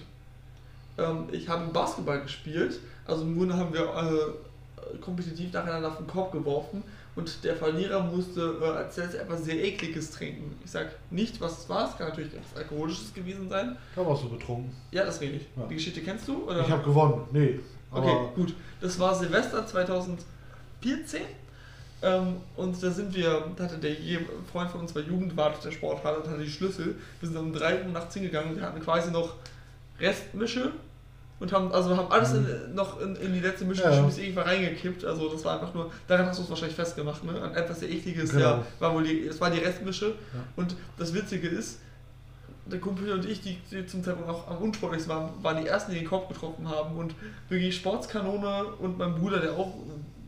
Speaker 2: Ähm, ich habe Basketball gespielt, also im Grunde haben wir äh, kompetitiv nacheinander auf den Korb geworfen und der Verlierer musste äh, als etwas sehr ekliges trinken. Ich sag nicht, was es war, es kann natürlich etwas Alkoholisches gewesen sein.
Speaker 1: Da warst du betrunken.
Speaker 2: Ja, das rede ich.
Speaker 1: Ja.
Speaker 2: Die Geschichte kennst du? Oder?
Speaker 1: Ich habe gewonnen. Nee.
Speaker 2: Okay, gut. Das war Silvester 2014. Ähm, und da sind wir, da hatte der Freund von uns bei Jugendwart der Sporthalle und hatte die Schlüssel. Wir sind um 3 Uhr nachts hingegangen und wir hatten quasi noch Restmische und haben also haben alles in, noch in, in die letzte Mische
Speaker 1: Ja,
Speaker 2: irgendwann reingekippt. Also das war einfach nur, daran hast du es wahrscheinlich festgemacht, ne? An etwas sehr ekliges,
Speaker 1: Genau.
Speaker 2: ja, war wohl die, es war die Restmische.
Speaker 1: Ja.
Speaker 2: Und das Witzige ist, der Kumpel und ich, die, die zum Zeitpunkt auch am unsportlichsten waren, waren die ersten, die den Kopf getroffen haben. Und wirklich Sportskanone und mein Bruder, der auch,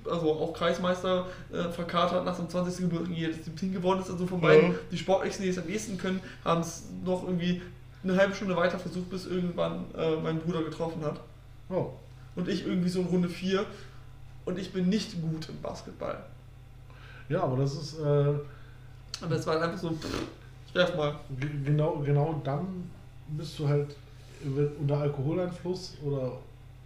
Speaker 2: also auch Kreismeister äh, verkatert nach seinem 20. Geburtstag jedes Team geworden ist, also von beiden, die Sportlichsten, die es am ehesten können, haben es noch irgendwie eine halbe Stunde weiter versucht, bis irgendwann äh, mein Bruder getroffen hat.
Speaker 1: oh,
Speaker 2: Und ich irgendwie so in Runde 4. Und ich bin nicht gut im Basketball.
Speaker 1: ja, aber das ist äh,
Speaker 2: Und das war einfach so, pff, ich werf mal.
Speaker 1: Ge- Genau, genau dann bist du halt unter Alkoholeinfluss oder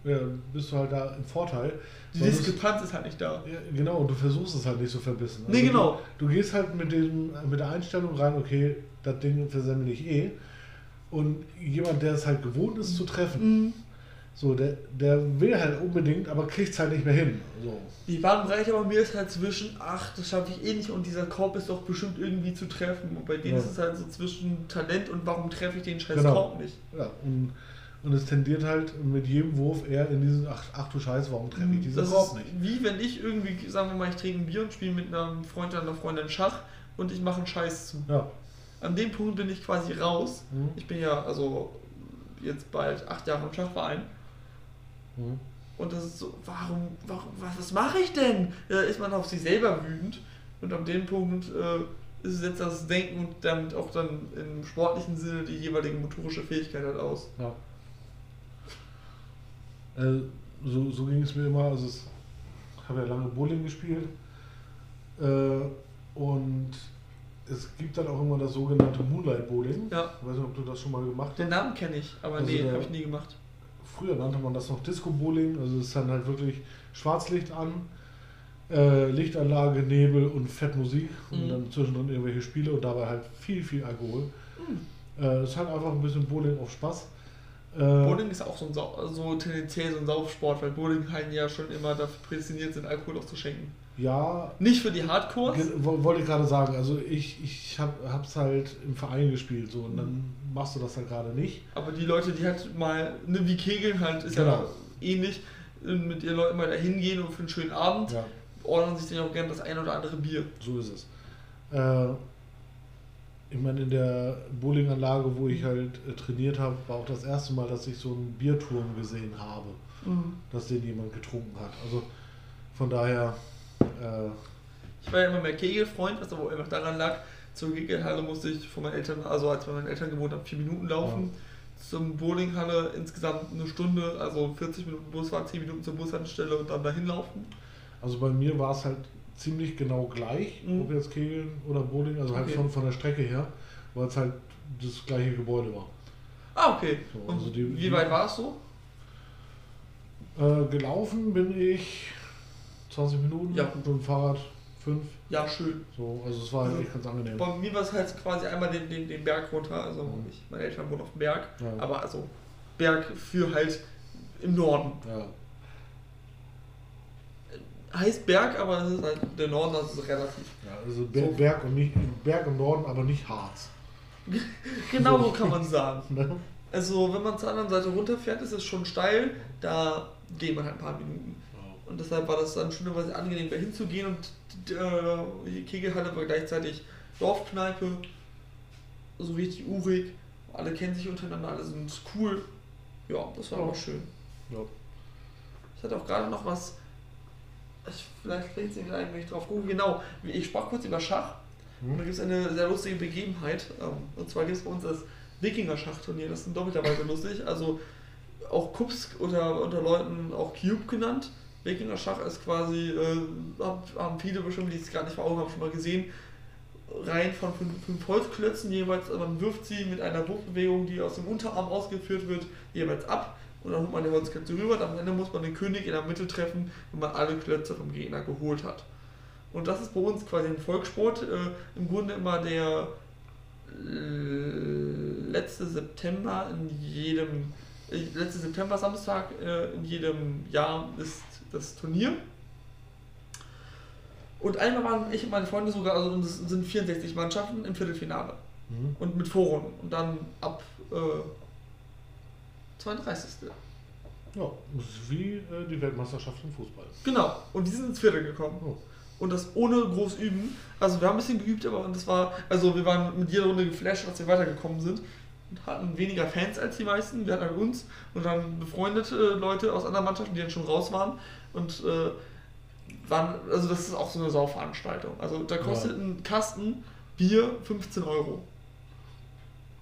Speaker 1: ja, bist du halt da im Vorteil.
Speaker 2: Die Diskrepanz ist halt nicht da.
Speaker 1: ja, genau, und du versuchst es halt nicht so verbissen.
Speaker 2: Nee, genau.
Speaker 1: Du, du gehst halt mit, dem, mit der Einstellung rein, okay, das Ding versemmel ich eh. Und jemand, der es halt gewohnt ist zu treffen,
Speaker 2: Mhm.
Speaker 1: so, der, der will halt unbedingt, aber kriegt es halt nicht mehr hin. So.
Speaker 2: Die Bandbreite bei mir ist halt zwischen, ach, das schaffe ich eh nicht und dieser Korb ist doch bestimmt irgendwie zu treffen. Und bei denen
Speaker 1: Ja.
Speaker 2: ist es halt so zwischen Talent und warum treffe ich den scheiß
Speaker 1: Genau.
Speaker 2: Korb nicht.
Speaker 1: Ja, und, und es tendiert halt mit jedem Wurf eher in diesen, ach, ach du Scheiße, warum treffe ich diesen
Speaker 2: Mhm. Das
Speaker 1: Korb
Speaker 2: ist
Speaker 1: nicht?
Speaker 2: wie wenn ich irgendwie, sagen wir mal, ich trinke ein Bier und spiele mit einem Freund oder einer Freundin Schach und ich mache einen Scheiß zu.
Speaker 1: Ja.
Speaker 2: An dem Punkt bin ich quasi raus.
Speaker 1: Mhm.
Speaker 2: Ich bin ja also jetzt bald acht Jahre im Schachverein.
Speaker 1: Mhm.
Speaker 2: Und das ist so, warum, warum was, was mache ich denn? Da ist man auf sich selber wütend. Und an dem Punkt äh, ist es jetzt das Denken und damit auch dann im sportlichen Sinne die jeweilige motorische Fähigkeit halt aus.
Speaker 1: Ja. Äh, so, so ging es mir immer. Also ich habe ja lange Bowling gespielt. Äh, und es gibt dann auch immer das sogenannte Moonlight Bowling.
Speaker 2: Ja,
Speaker 1: Ich weiß nicht, ob du das schon mal gemacht hast.
Speaker 2: den Namen kenne ich, aber
Speaker 1: Also
Speaker 2: nee, habe ich nie gemacht.
Speaker 1: Früher nannte man das noch Disco Bowling. Also es ist dann halt wirklich Schwarzlicht an, äh, Lichtanlage, Nebel und Fettmusik. Und
Speaker 2: Mhm.
Speaker 1: dann zwischendrin irgendwelche Spiele und dabei halt viel, viel Alkohol.
Speaker 2: Hm.
Speaker 1: Äh, Es ist halt einfach ein bisschen Bowling auf Spaß. Äh,
Speaker 2: Bowling ist auch so, ein Sau so tendenziell so ein Saufsport, weil Bowlinghallen ja schon immer dafür prädestiniert sind, Alkohol auszuschenken.
Speaker 1: ja,
Speaker 2: Nicht für die Hardcores,
Speaker 1: Wollte ich gerade sagen, also ich, ich hab, hab's halt im Verein gespielt so und dann machst du das halt gerade nicht.
Speaker 2: aber die Leute, die halt mal, ne, wie Kegeln halt, ist ja
Speaker 1: Genau.
Speaker 2: ähnlich, äh, mit ihren Leuten mal da hingehen und für einen schönen Abend
Speaker 1: Ja,
Speaker 2: ordnen sich dann auch gerne das ein oder andere Bier.
Speaker 1: so ist es. Äh, ich meine, in der Bowlinganlage, wo ich halt äh, trainiert habe, war auch das erste Mal, dass ich so einen Bierturm gesehen habe, dass den jemand getrunken hat. Also von daher, äh,
Speaker 2: Ich war ja immer mehr Kegelfreund, was aber einfach daran lag, zur Kegelhalle musste ich von meinen Eltern, also als bei meinen Eltern gewohnt habe, vier Minuten laufen. Zum Bowlinghalle insgesamt eine Stunde, also 40 Minuten Busfahrt, 10 Minuten zur Bushaltestelle und dann dahin laufen.
Speaker 1: also bei mir war es halt ziemlich genau gleich,
Speaker 2: Mhm.
Speaker 1: ob jetzt Kegeln oder Bowling, also halt
Speaker 2: Okay.
Speaker 1: von, von der Strecke her, weil es halt das gleiche Gebäude war.
Speaker 2: Ah, okay.
Speaker 1: So, also die-
Speaker 2: wie weit war es so?
Speaker 1: Äh, gelaufen bin ich 20 Minuten
Speaker 2: Ja.
Speaker 1: und mit dem Fahrrad 5.
Speaker 2: Ja, schön.
Speaker 1: So, also es war halt echt ganz angenehm.
Speaker 2: Bei mir war es halt quasi einmal den, den, den Berg runter. Also
Speaker 1: Mhm.
Speaker 2: ich, meine Eltern wohnen auf dem Berg,
Speaker 1: Ja.
Speaker 2: aber also Berg für halt im Norden.
Speaker 1: Ja,
Speaker 2: Heißt Berg, aber es ist halt der Norden, das ist relativ.
Speaker 1: ja also Ber. Berg, und nicht, Berg im Norden, aber nicht Harz.
Speaker 2: Genau
Speaker 1: So.
Speaker 2: kann man sagen.
Speaker 1: Ne?
Speaker 2: Also wenn man zur anderen Seite runterfährt, ist es schon steil, da geht man halt ein paar Minuten. Und deshalb war das dann sehr angenehm, da hinzugehen und äh, die Kegelhalle war gleichzeitig Dorfkneipe, so richtig urig, alle kennen sich untereinander, alle sind cool. Ja, das war
Speaker 1: Ja.
Speaker 2: aber schön.
Speaker 1: Ja.
Speaker 2: Ich hatte auch gerade noch was, ich, vielleicht fällt es mir gleich, wenn ich drauf gucke, genau, ich sprach kurz über Schach und da
Speaker 1: Hm?
Speaker 2: gibt es eine sehr lustige Begebenheit. ähm, Und zwar gibt es bei uns das Wikinger-Schachturnier, das ist in doppelter Weise lustig. Also auch Kups oder unter Leuten auch Cube genannt. Wikinger-Schach ist quasi, äh, hab- haben viele bestimmt, die es gar nicht vor Augen haben, schon mal gesehen, Reihen von fünf, fünf Holzklötzen jeweils. Man wirft sie mit einer Wurfbewegung, die aus dem Unterarm ausgeführt wird, jeweils ab. Und dann holt man die Holzklötze rüber. Und am Ende muss man den König in der Mitte treffen, wenn man alle Klötze vom Gegner geholt hat. Und das ist bei uns quasi ein Volkssport. Äh, Im Grunde immer der äh, letzte September in jedem, äh, letzte September Samstag äh, in jedem Jahr ist das Turnier. Und einmal waren ich und meine Freunde sogar, also es sind 64 Mannschaften im Viertelfinale.
Speaker 1: Hm?
Speaker 2: Und mit Vorrunden. Und dann ab äh, 32.
Speaker 1: Ja, das ist wie äh, die Weltmeisterschaft im Fußball.
Speaker 2: Genau. Und die sind ins Viertel gekommen.
Speaker 1: Oh.
Speaker 2: Und das ohne groß üben. Also wir haben ein bisschen geübt, aber das war, also wir waren mit jeder Runde geflasht, dass wir weitergekommen sind. Und hatten weniger Fans als die meisten. Wir hatten halt uns und dann befreundete Leute aus anderen Mannschaften, die dann schon raus waren. Und äh, waren, also das ist auch so eine Sauveranstaltung. Also da kostet
Speaker 1: Ja.
Speaker 2: ein Kasten Bier 15 Euro.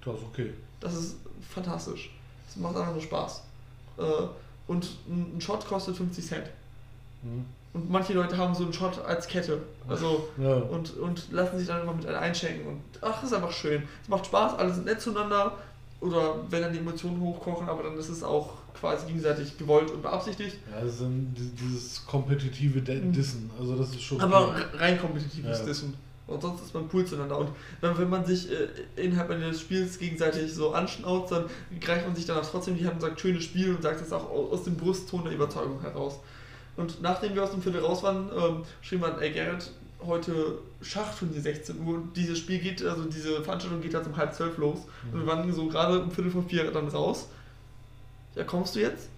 Speaker 1: Das ist okay.
Speaker 2: Das ist fantastisch. Macht einfach nur Spaß. Äh, und ein Shot kostet 50 Cent.
Speaker 1: Hm?
Speaker 2: Und manche Leute haben so einen Shot als Kette. Also
Speaker 1: Ja.
Speaker 2: und, und lassen sich dann immer mit einem einschenken. Und ach, ist einfach schön. Es macht Spaß, alle sind nett zueinander. Oder wenn dann die Emotionen hochkochen, aber dann ist es auch quasi gegenseitig gewollt und beabsichtigt.
Speaker 1: Ja, das ist dieses kompetitive
Speaker 2: Mhm.
Speaker 1: Dissen. Also das ist schon.
Speaker 2: Aber re- rein kompetitives
Speaker 1: Ja.
Speaker 2: Dissen. Und sonst ist man cool zueinander. Und wenn, wenn man sich äh, innerhalb eines Spiels gegenseitig so anschnauzt, dann greift man sich danach trotzdem die Hand und sagt, schönes Spiel und sagt das auch au- aus dem Brustton der Überzeugung heraus. Und nachdem wir aus dem Viertel raus waren, ähm, schrieb man, ey Gerrit, heute Schachturnier 16 Uhr. Dieses Spiel geht, also diese Veranstaltung geht jetzt um halb zwölf los. Und wir waren so gerade um Viertel vor vier dann raus. Ja, kommst du jetzt?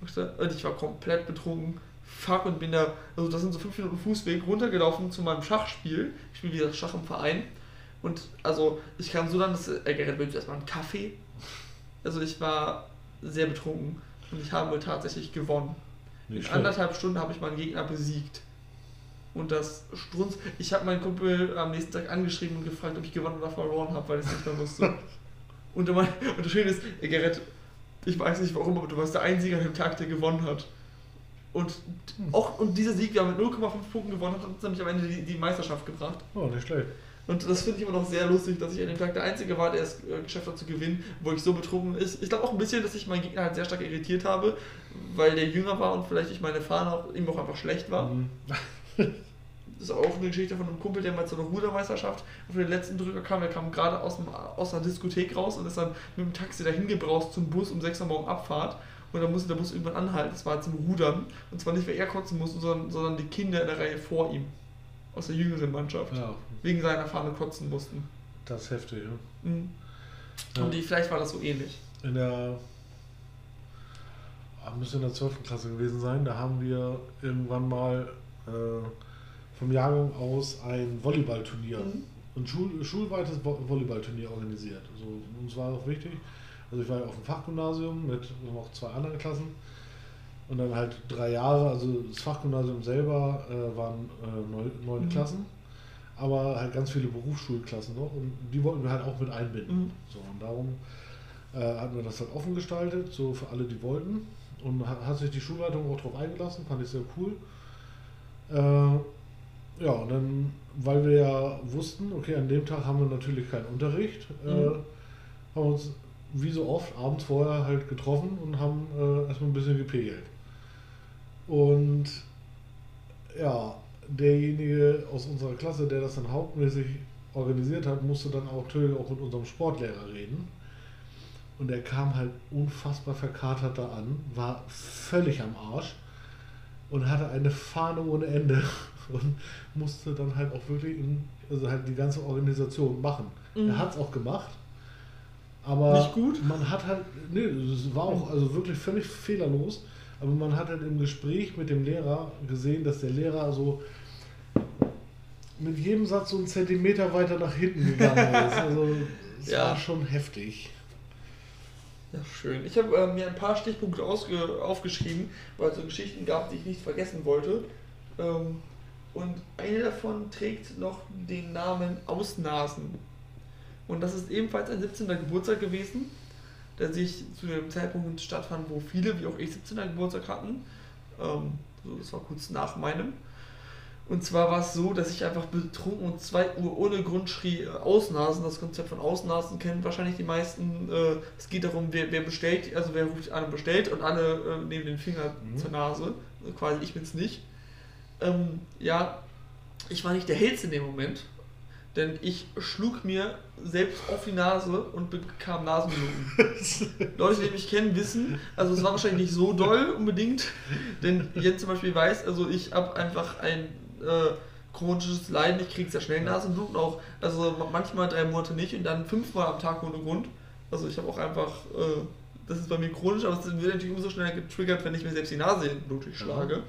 Speaker 2: Und ich und ich war komplett betrunken. Fuck und bin da, also das sind so fünf Minuten Fußweg runtergelaufen zu meinem Schachspiel. Ich spiele wieder Schach im Verein. Und also ich kam so dann, dass äh, Gerrit willst du erstmal einen Kaffee? Also ich war sehr betrunken und ich habe tatsächlich gewonnen.
Speaker 1: Nicht
Speaker 2: In
Speaker 1: schlecht.
Speaker 2: anderthalb Stunden habe ich meinen Gegner besiegt. Und das Strunz. Ich habe meinen Kumpel am nächsten Tag angeschrieben und gefragt, ob ich gewonnen oder verloren habe, weil ich es nicht mehr wusste. und, mein, und das Schöne ist, ey, Gerrit, ich weiß nicht warum, aber du warst der Einzige an dem Tag, der gewonnen hat. Und auch und dieser Sieg, wir haben mit 0,5 Punkten gewonnen, hat uns nämlich am Ende die, die Meisterschaft gebracht.
Speaker 1: Oh, nicht schlecht.
Speaker 2: Und das finde ich immer noch sehr lustig, dass ich an dem Tag der Einzige war, der es äh, geschafft hat zu gewinnen, wo ich so betrunken ist. Ich glaube auch ein bisschen, dass ich meinen Gegner halt sehr stark irritiert habe, weil der jünger war und vielleicht ich meine Fahne auch, ihm auch einfach schlecht war.
Speaker 1: Mhm.
Speaker 2: Das ist auch eine Geschichte von einem Kumpel, der mal zu einer Rudermeisterschaft auf den letzten Drücker kam. Er kam gerade aus, dem, aus der Diskothek raus und ist dann mit dem Taxi dahin gebraust zum Bus um 6 Uhr morgen Abfahrt. Und dann musste der Bus irgendwann anhalten. Das war zum Rudern. Und zwar nicht, weil er kotzen musste, sondern, sondern die Kinder in der Reihe vor ihm. Aus der jüngeren Mannschaft.
Speaker 1: Ja,
Speaker 2: Wegen seiner Fahne kotzen mussten.
Speaker 1: das ist heftig. Ja.
Speaker 2: Mhm.
Speaker 1: Ja.
Speaker 2: Und die, vielleicht war das so ähnlich.
Speaker 1: In der, ah, müsste in der 12. Klasse gewesen sein, da haben wir irgendwann mal äh, vom Jahrgang aus ein Volleyballturnier,
Speaker 2: Mhm.
Speaker 1: ein Schul schulweites Vo Volleyballturnier organisiert. Also uns war auch wichtig. Also ich war ja auf dem Fachgymnasium mit noch zwei anderen Klassen und dann halt drei Jahre. Also das Fachgymnasium selber äh, waren äh, neun, neun
Speaker 2: Mhm.
Speaker 1: Klassen, aber halt ganz viele Berufsschulklassen noch und die wollten wir halt auch mit einbinden.
Speaker 2: Mhm.
Speaker 1: So und darum äh, hatten wir das halt offen gestaltet, so für alle, die wollten. Und hat, hat sich die Schulleitung auch darauf eingelassen, fand ich sehr cool. Äh, ja, und dann, weil wir ja wussten, okay, an dem Tag haben wir natürlich keinen Unterricht, äh,
Speaker 2: Mhm.
Speaker 1: haben wir uns wie so oft abends vorher halt getroffen und haben äh, erstmal ein bisschen gepegelt. Und ja, derjenige aus unserer Klasse, der das dann hauptmäßig organisiert hat, musste dann auch natürlich auch mit unserem Sportlehrer reden. Und er kam halt unfassbar verkatert da an, war völlig am Arsch und hatte eine Fahne ohne Ende und musste dann halt auch wirklich in, also halt die ganze Organisation machen.
Speaker 2: Mhm.
Speaker 1: Er hat es auch gemacht, aber
Speaker 2: Nicht gut?
Speaker 1: man hat halt, nee, es war auch also wirklich völlig fehlerlos, aber man hat halt im Gespräch mit dem Lehrer gesehen, dass der Lehrer so mit jedem Satz so einen Zentimeter weiter nach hinten gegangen ist. Also es
Speaker 2: Ja.
Speaker 1: war schon heftig.
Speaker 2: Ja, schön. Ich habe äh, mir ein paar Stichpunkte aufgeschrieben, weil es so Geschichten gab, die ich nicht vergessen wollte. Ähm, und eine davon trägt noch den Namen Ausnasen. Und das ist ebenfalls ein 17. Geburtstag gewesen, der sich zu dem Zeitpunkt stattfand, wo viele, wie auch ich, 17. Geburtstag hatten. Ähm, so, das war kurz nach meinem. Und zwar war es so, dass ich einfach betrunken um 2 Uhr ohne Grund schrie, äh, Ausnasen. Das Konzept von Ausnasen kennen wahrscheinlich die meisten. Äh, es geht darum, wer, wer bestellt, also wer ruft an und bestellt und alle äh, nehmen den Finger
Speaker 1: Mhm.
Speaker 2: zur Nase. Also quasi ich bin's nicht. Ähm, ja, ich war nicht der Hellste in dem Moment, denn ich schlug mir selbst auf die Nase und bekam Nasenbluten. Leute, die mich kennen, wissen, also es war wahrscheinlich nicht so doll unbedingt, denn Jens zum Beispiel weiß, also ich habe einfach ein äh, chronisches Leiden, ich kriege sehr schnell Nasenbluten auch, also manchmal drei Monate nicht und dann fünfmal am Tag ohne Grund. Also ich habe auch einfach, äh, das ist bei mir chronisch, aber es wird natürlich umso schneller getriggert, wenn ich mir selbst die Nase blutig schlage.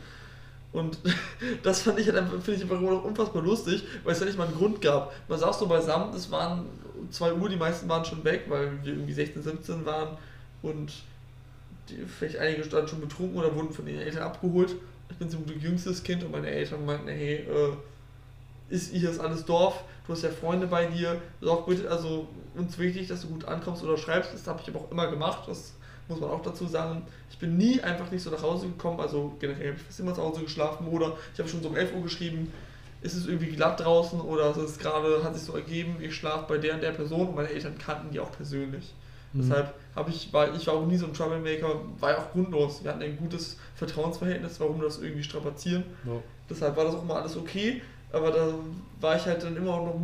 Speaker 2: Und das fand ich halt einfach, finde ich einfach immer noch unfassbar lustig, weil es ja nicht mal einen Grund gab. Man saß so beisammen, es waren 2 Uhr, die meisten waren schon weg, weil wir irgendwie 16, 17 waren und die, vielleicht einige standen schon betrunken oder wurden von ihren Eltern abgeholt. Ich bin zum Glück jüngstes Kind und meine Eltern meinten, hey, äh, ist hier ist alles Dorf, du hast ja Freunde bei dir, sorg bitte, also uns wichtig, dass du gut ankommst oder schreibst, das habe ich aber auch immer gemacht, das muss man auch dazu sagen. Ich bin nie einfach nicht so nach Hause gekommen, also generell habe ich fast immer zu Hause geschlafen oder ich habe schon so um 11 Uhr geschrieben, ist es irgendwie glatt draußen oder es ist gerade, hat sich so ergeben, ich schlafe bei der und der Person und meine Eltern kannten die auch persönlich.
Speaker 1: Mhm.
Speaker 2: Deshalb habe ich, war, ich war auch nie so ein Troublemaker, war ja auch grundlos. Wir hatten ein gutes Vertrauensverhältnis, warum das irgendwie strapazieren.
Speaker 1: Ja.
Speaker 2: Deshalb war das auch immer alles okay, aber da war ich halt dann immer noch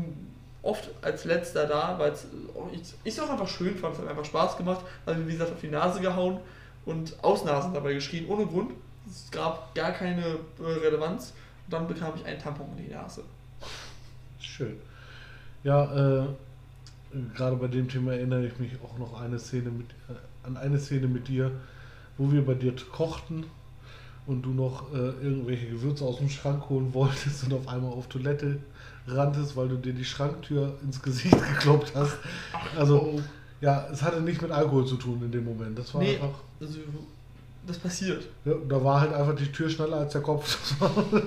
Speaker 2: oft als letzter da, weil es ich es auch einfach schön fand, es hat einfach Spaß gemacht, habe mir wie gesagt auf die Nase gehauen und Ausnasen dabei geschrien, ohne Grund. Es gab gar keine äh, Relevanz und dann bekam ich einen Tampon in die Nase.
Speaker 1: Schön. Ja, äh, gerade bei dem Thema erinnere ich mich auch noch eine Szene mit, äh, an eine Szene mit dir, wo wir bei dir kochten und du noch äh, irgendwelche Gewürze aus dem Schrank holen wolltest und auf einmal auf Toilette ranntest, weil du dir die Schranktür ins Gesicht gekloppt hast. Also,
Speaker 2: Oh.
Speaker 1: ja, es hatte nicht mit Alkohol zu tun in dem Moment. Das war
Speaker 2: Nee.
Speaker 1: einfach,
Speaker 2: Also, das passiert.
Speaker 1: ja, da war halt einfach die Tür schneller als der Kopf.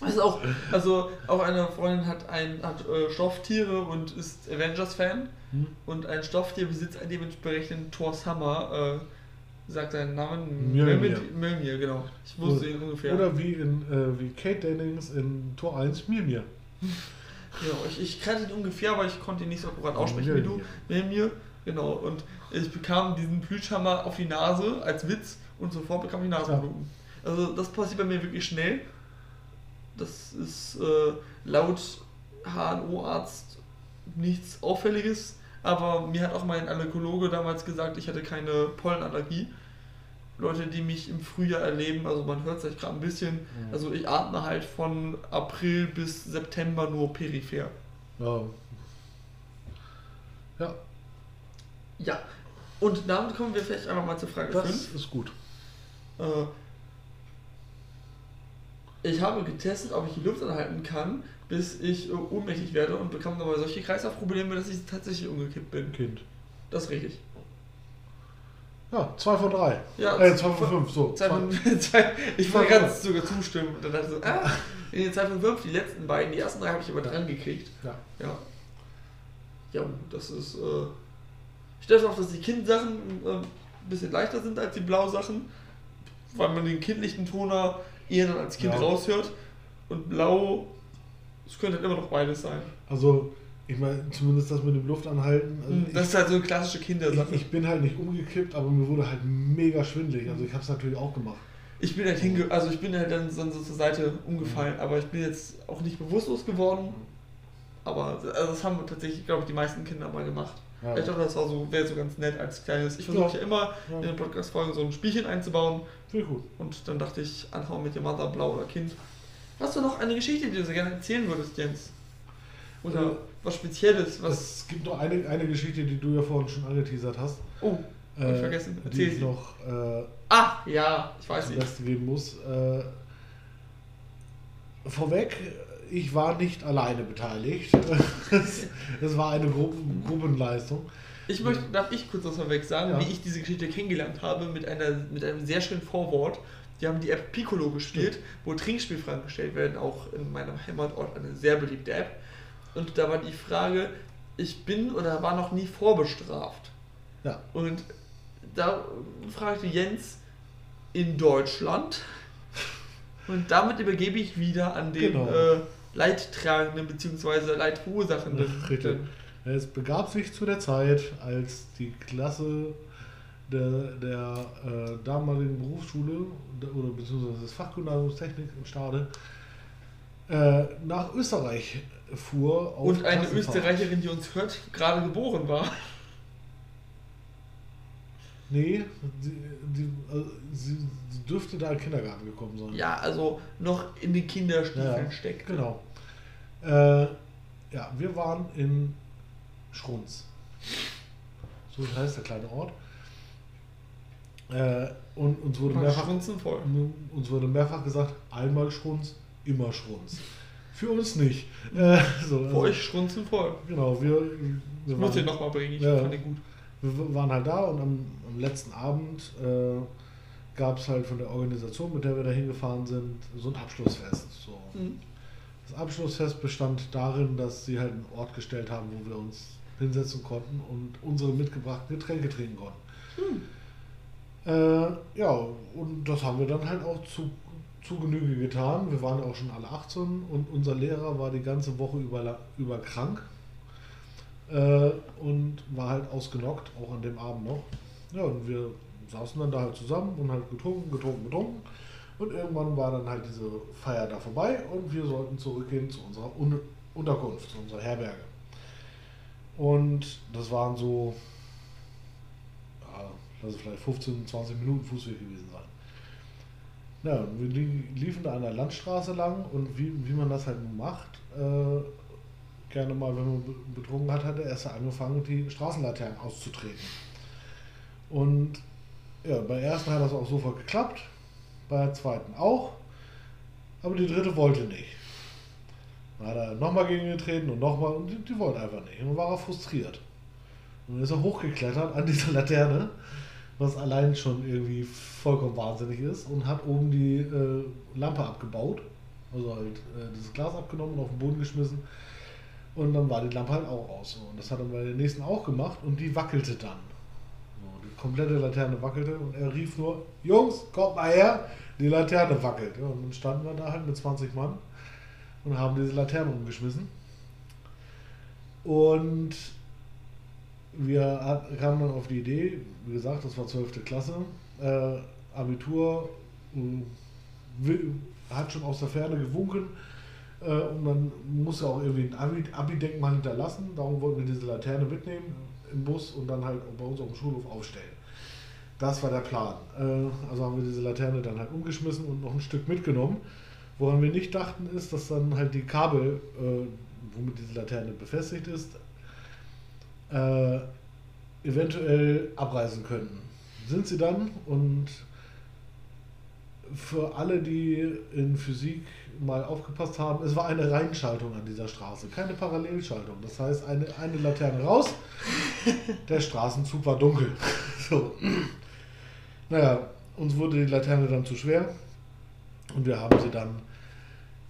Speaker 2: Das ist auch, also auch eine Freundin hat ein hat äh, Stofftiere und ist Avengers-Fan
Speaker 1: Hm?
Speaker 2: und ein Stofftier besitzt einen dementsprechenden Thor Summer, äh, sagt seinen Namen
Speaker 1: Mjölnir.
Speaker 2: Mjölnir, genau. Ich wusste ihn ungefähr.
Speaker 1: Oder wie in äh, wie Kate Dennings in Tor 1 Mimir.
Speaker 2: Genau, ich, ich kannte ihn ungefähr, aber ich konnte ihn nicht so akkurat aussprechen wie du. Mjölnir, genau. Und ich bekam diesen Plüschhammer auf die Nase als Witz und sofort bekam ich Nasenbluten. Also das passiert bei mir wirklich schnell. Das ist äh, laut HNO-Arzt nichts Auffälliges, aber mir hat auch mein Allergologe damals gesagt, ich hatte keine Pollenallergie. Leute, die mich im Frühjahr erleben, also man hört es vielleicht gerade ein bisschen,
Speaker 1: Mhm.
Speaker 2: also ich atme halt von April bis September nur peripher.
Speaker 1: Ja. Ja,
Speaker 2: Ja, und damit kommen wir vielleicht einfach mal zur Frage 5.
Speaker 1: das ist gut.
Speaker 2: Äh, ich habe getestet, ob ich die Luft anhalten kann, bis ich äh, ohnmächtig werde und bekam dabei solche Kreislaufprobleme, dass ich tatsächlich umgekippt bin.
Speaker 1: Kind.
Speaker 2: Das ist richtig.
Speaker 1: Ja, zwei von drei.
Speaker 2: Ja,
Speaker 1: äh, zwei von fünf, so.
Speaker 2: Zwei von, zwei, ich wollte ganz sogar zustimmen. Und dann dachte ich so, ah, in den 2 von 5, die letzten beiden, die ersten drei habe ich aber dran gekriegt.
Speaker 1: Ja.
Speaker 2: Ja. Ja, das ist. Äh, ich stelle auf, dass die Kind-Sachen äh, ein bisschen leichter sind als die Blau-Sachen, weil man den kindlichen Toner eher dann als Kind
Speaker 1: Ja.
Speaker 2: raushört. Und Blau, es könnte halt immer noch beides sein.
Speaker 1: Also, ich meine, zumindest das mit dem Luftanhalten. Also
Speaker 2: das ist halt so eine klassische Kindersache.
Speaker 1: ich, ich bin halt nicht umgekippt, aber mir wurde halt mega schwindelig. Also ich habe es natürlich auch gemacht.
Speaker 2: Ich bin halt hinge also ich bin halt dann so, so zur Seite umgefallen, aber ich bin jetzt auch nicht bewusstlos geworden. Aber also das haben tatsächlich, glaube ich, die meisten Kinder mal gemacht.
Speaker 1: Ja.
Speaker 2: Ich dachte, das war so, wäre so ganz nett als kleines. Ich versuche ja immer in
Speaker 1: Ja,
Speaker 2: den Podcast-Folgen so ein Spielchen einzubauen
Speaker 1: ich gut.
Speaker 2: und dann dachte ich, anhauen mit Yamada, Blau oder Kind. Hast du noch eine Geschichte, die du so gerne erzählen würdest, Jens? Oder
Speaker 1: Äh,
Speaker 2: was Spezielles, was.
Speaker 1: Es gibt noch eine, eine Geschichte, die du ja vorhin schon angeteasert hast.
Speaker 2: Oh, hab ich vergessen.
Speaker 1: Die
Speaker 2: Erzähl
Speaker 1: ich
Speaker 2: sie.
Speaker 1: noch äh,
Speaker 2: Ah, ja, ich weiß nicht.
Speaker 1: Besten geben muss. Äh, vorweg, ich war nicht alleine beteiligt. es, war eine Gruppen, Gruppenleistung.
Speaker 2: Ich möchte, darf ich kurz was vorweg sagen,
Speaker 1: Ja.
Speaker 2: wie ich diese Geschichte kennengelernt habe mit, einer, mit einem sehr schönen Vorwort. Die haben die App Piccolo gespielt, wo Trinkspielfragen gestellt werden, auch in meinem Heimatort eine sehr beliebte App. Und da war die Frage, ich bin oder war noch nie vorbestraft.
Speaker 1: Ja.
Speaker 2: Und da fragte Jens in Deutschland. Und damit übergebe ich wieder an den
Speaker 1: Genau.
Speaker 2: äh, Leidtragenden bzw. Leidverursachenden.
Speaker 1: Richtig. Es begab sich zu der Zeit, als die Klasse der, der äh, damaligen Berufsschule der- oder beziehungsweise des Fachgymnasiums Technik in Stade äh, nach Österreich fuhr. auf
Speaker 2: Und eine
Speaker 1: Klassenfahrt.
Speaker 2: Österreicherin, die uns hört, gerade geboren war.
Speaker 1: Nee, die, die, also sie, sie dürfte da in den Kindergarten gekommen sein.
Speaker 2: Ja, also noch in den Kinderstiefeln
Speaker 1: Ja,
Speaker 2: steckt.
Speaker 1: Genau. Äh, ja, wir waren in Schrunz. So heißt der kleine Ort. Äh, und uns wurde, mehrfach, uns wurde mehrfach gesagt, einmal Schrunz, immer Schrunz. Für uns nicht. Äh, so,
Speaker 2: Für
Speaker 1: also,
Speaker 2: euch Schrunzen voll.
Speaker 1: Genau, wir, wir,
Speaker 2: Ich muss den
Speaker 1: waren,
Speaker 2: nochmal bringen, ich
Speaker 1: Ja.
Speaker 2: fand den gut.
Speaker 1: wir waren halt da und am, am letzten Abend äh, gab es halt von der Organisation, mit der wir da hingefahren sind, so ein Abschlussfest. So.
Speaker 2: Mhm.
Speaker 1: Das Abschlussfest bestand darin, dass sie halt einen Ort gestellt haben, wo wir uns hinsetzen konnten und unsere mitgebrachten Getränke trinken konnten. Äh, ja, und das haben wir dann halt auch zu, zu Genüge getan. Wir waren auch schon alle 18 und unser Lehrer war die ganze Woche über, über krank äh, und war halt ausgenockt, auch an dem Abend noch. Ja, und wir saßen dann da halt zusammen und halt getrunken, getrunken, getrunken. Und irgendwann war dann halt diese Feier da vorbei und wir sollten zurückgehen zu unserer Un Unterkunft, zu unserer Herberge. Und das waren so, ja, lass es vielleicht 15, 20 Minuten Fußweg gewesen sein. Ja, wir li- liefen da an der Landstraße lang und wie, wie man das halt macht, äh, gerne mal, wenn man be- betrunken hat, hat er erst angefangen, die Straßenlaternen auszutreten. Und ja, bei der ersten hat das auch sofort geklappt, bei der zweiten auch, aber die dritte wollte nicht. Dann hat er nochmal gegengetreten und nochmal und die, die wollte einfach nicht. Und dann war er frustriert. Und dann ist er hochgeklettert an diese Laterne, was allein schon irgendwie vollkommen wahnsinnig ist, und hat oben die äh, Lampe abgebaut, also halt äh, dieses Glas abgenommen und auf den Boden geschmissen. Und dann war die Lampe halt auch aus. So. Und das hat er bei der nächsten auch gemacht und die wackelte dann. So, die komplette Laterne wackelte und er rief nur, Jungs, kommt mal her, die Laterne wackelt. Ja, und dann standen wir da halt mit 20 Mann und haben diese Laterne umgeschmissen. Und wir kamen dann auf die Idee, wie gesagt, das war 12. Klasse, äh, Abitur, äh, hat schon aus der Ferne gewunken. Äh, und dann muss er auch irgendwie ein Abi- Abi-Denkmal hinterlassen. Darum wollten wir diese Laterne mitnehmen im Bus und dann halt bei uns auf dem Schulhof aufstellen. Das war der Plan. Äh, also haben wir diese Laterne dann halt umgeschmissen und noch ein Stück mitgenommen. Woran wir nicht dachten, ist, dass dann halt die Kabel, äh, womit diese Laterne befestigt ist, äh, eventuell abreißen könnten. Sind sie dann und für alle, die in Physik mal aufgepasst haben, es war eine Reinschaltung an dieser Straße, keine Parallelschaltung. Das heißt, eine, eine Laterne raus, der Straßenzug war dunkel. So. Naja, uns wurde die Laterne dann zu schwer und wir haben sie dann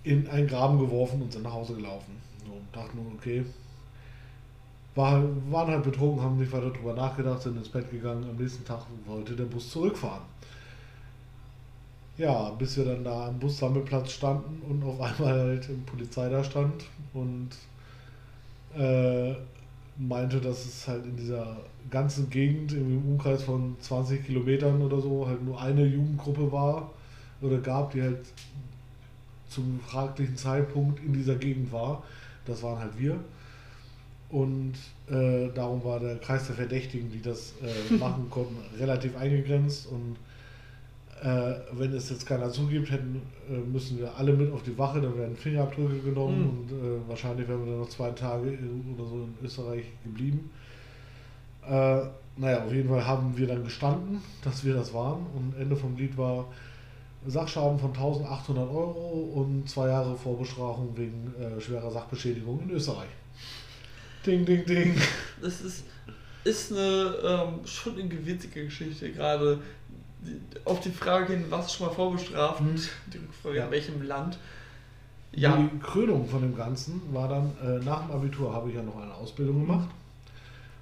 Speaker 1: in einen Graben geworfen und sind nach Hause gelaufen. So, und dachten okay, war, waren halt betrunken, haben nicht weiter drüber nachgedacht, sind ins Bett gegangen. Am nächsten Tag wollte der Bus zurückfahren. Ja, bis wir dann da am Bussammelplatz standen und auf einmal halt die Polizei da stand und äh, meinte, dass es halt in dieser ganzen Gegend im Umkreis von 20 Kilometern oder so halt nur eine Jugendgruppe war oder gab, die halt zum fraglichen Zeitpunkt in dieser Gegend war. Das waren halt wir. Und äh, darum war der Kreis der Verdächtigen, die das äh, machen konnten, relativ eingegrenzt. Und äh, wenn es jetzt keiner zugibt, hätten, äh, müssen wir alle mit auf die Wache, dann werden Fingerabdrücke genommen
Speaker 2: Mhm.
Speaker 1: und äh, wahrscheinlich wären wir dann noch zwei Tage oder so in Österreich geblieben. Äh, naja, auf jeden Fall haben wir dann gestanden, dass wir das waren. Und Ende vom Lied war Sachschaden von 1800 Euro und zwei Jahre Vorbestrafung wegen äh, schwerer Sachbeschädigung in Österreich. Ding, ding, ding.
Speaker 2: Das ist, ist eine ähm, schon eine gewitzige Geschichte, gerade auf die Frage hin, was ist schon mal vorbestraft,
Speaker 1: Mhm.
Speaker 2: die Rückfrage,
Speaker 1: Ja.
Speaker 2: in welchem Land. Ja,
Speaker 1: Die Krönung von dem Ganzen war dann, äh, nach dem Abitur habe ich ja noch eine Ausbildung gemacht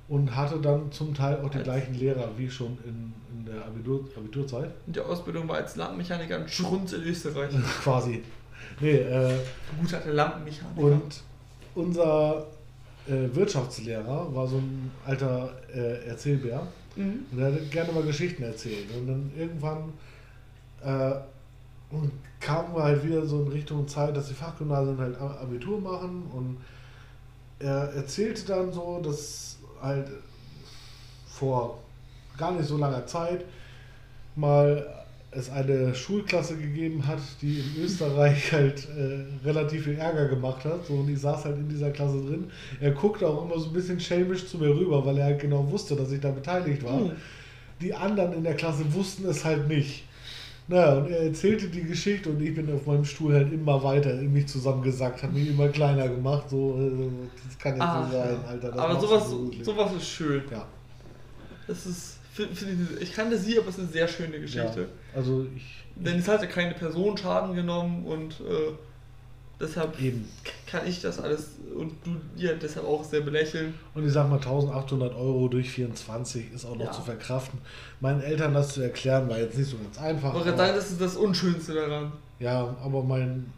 Speaker 1: und hatte dann zum Teil auch die
Speaker 2: Als-
Speaker 1: gleichen Lehrer wie schon in, in der Abitur, Abiturzeit.
Speaker 2: die Ausbildung war als Lampenmechaniker ein Schrunz in Österreich.
Speaker 1: Quasi. Nee, äh,
Speaker 2: Gut hatte Lampenmechaniker.
Speaker 1: und unser äh, Wirtschaftslehrer war so ein alter äh, Erzählbär.
Speaker 2: Mhm.
Speaker 1: Und er hat gerne mal Geschichten erzählt. Und dann irgendwann äh, und kamen wir halt wieder so in Richtung Zeit, dass die Fachgymnasien halt Abitur machen. Und er erzählte dann so, dass halt vor gar nicht so langer Zeit mal es eine Schulklasse gegeben hat, die in Österreich halt äh, relativ viel Ärger gemacht hat. So, und ich saß halt in dieser Klasse drin. Er guckte auch immer so ein bisschen schelmisch zu mir rüber, weil er halt genau wusste, dass ich da beteiligt war.
Speaker 2: Mhm.
Speaker 1: Die anderen in der Klasse wussten es halt nicht. Naja, und er erzählte die Geschichte und ich bin auf meinem Stuhl halt immer weiter in mich zusammengesackt, habe mich immer kleiner gemacht. So, äh, das kann jetzt
Speaker 2: Ah,
Speaker 1: nicht sein. Alter.
Speaker 2: Aber sowas,
Speaker 1: so
Speaker 2: sowas ist schön.
Speaker 1: Ja,
Speaker 2: Das ist, ich, kannte sie, aber es ist eine sehr schöne Geschichte.
Speaker 1: ja. Also ich.
Speaker 2: Denn es hat ja keine Person Schaden genommen und äh, deshalb
Speaker 1: Eben.
Speaker 2: kann ich das alles und du dir deshalb auch sehr belächeln.
Speaker 1: Und ich sag mal, 1800 Euro durch 24 ist auch noch
Speaker 2: Ja.
Speaker 1: zu verkraften. Meinen Eltern das zu erklären, war jetzt nicht so ganz einfach.
Speaker 2: Ich sagen, das ist das Unschönste daran.
Speaker 1: Ja, aber mein,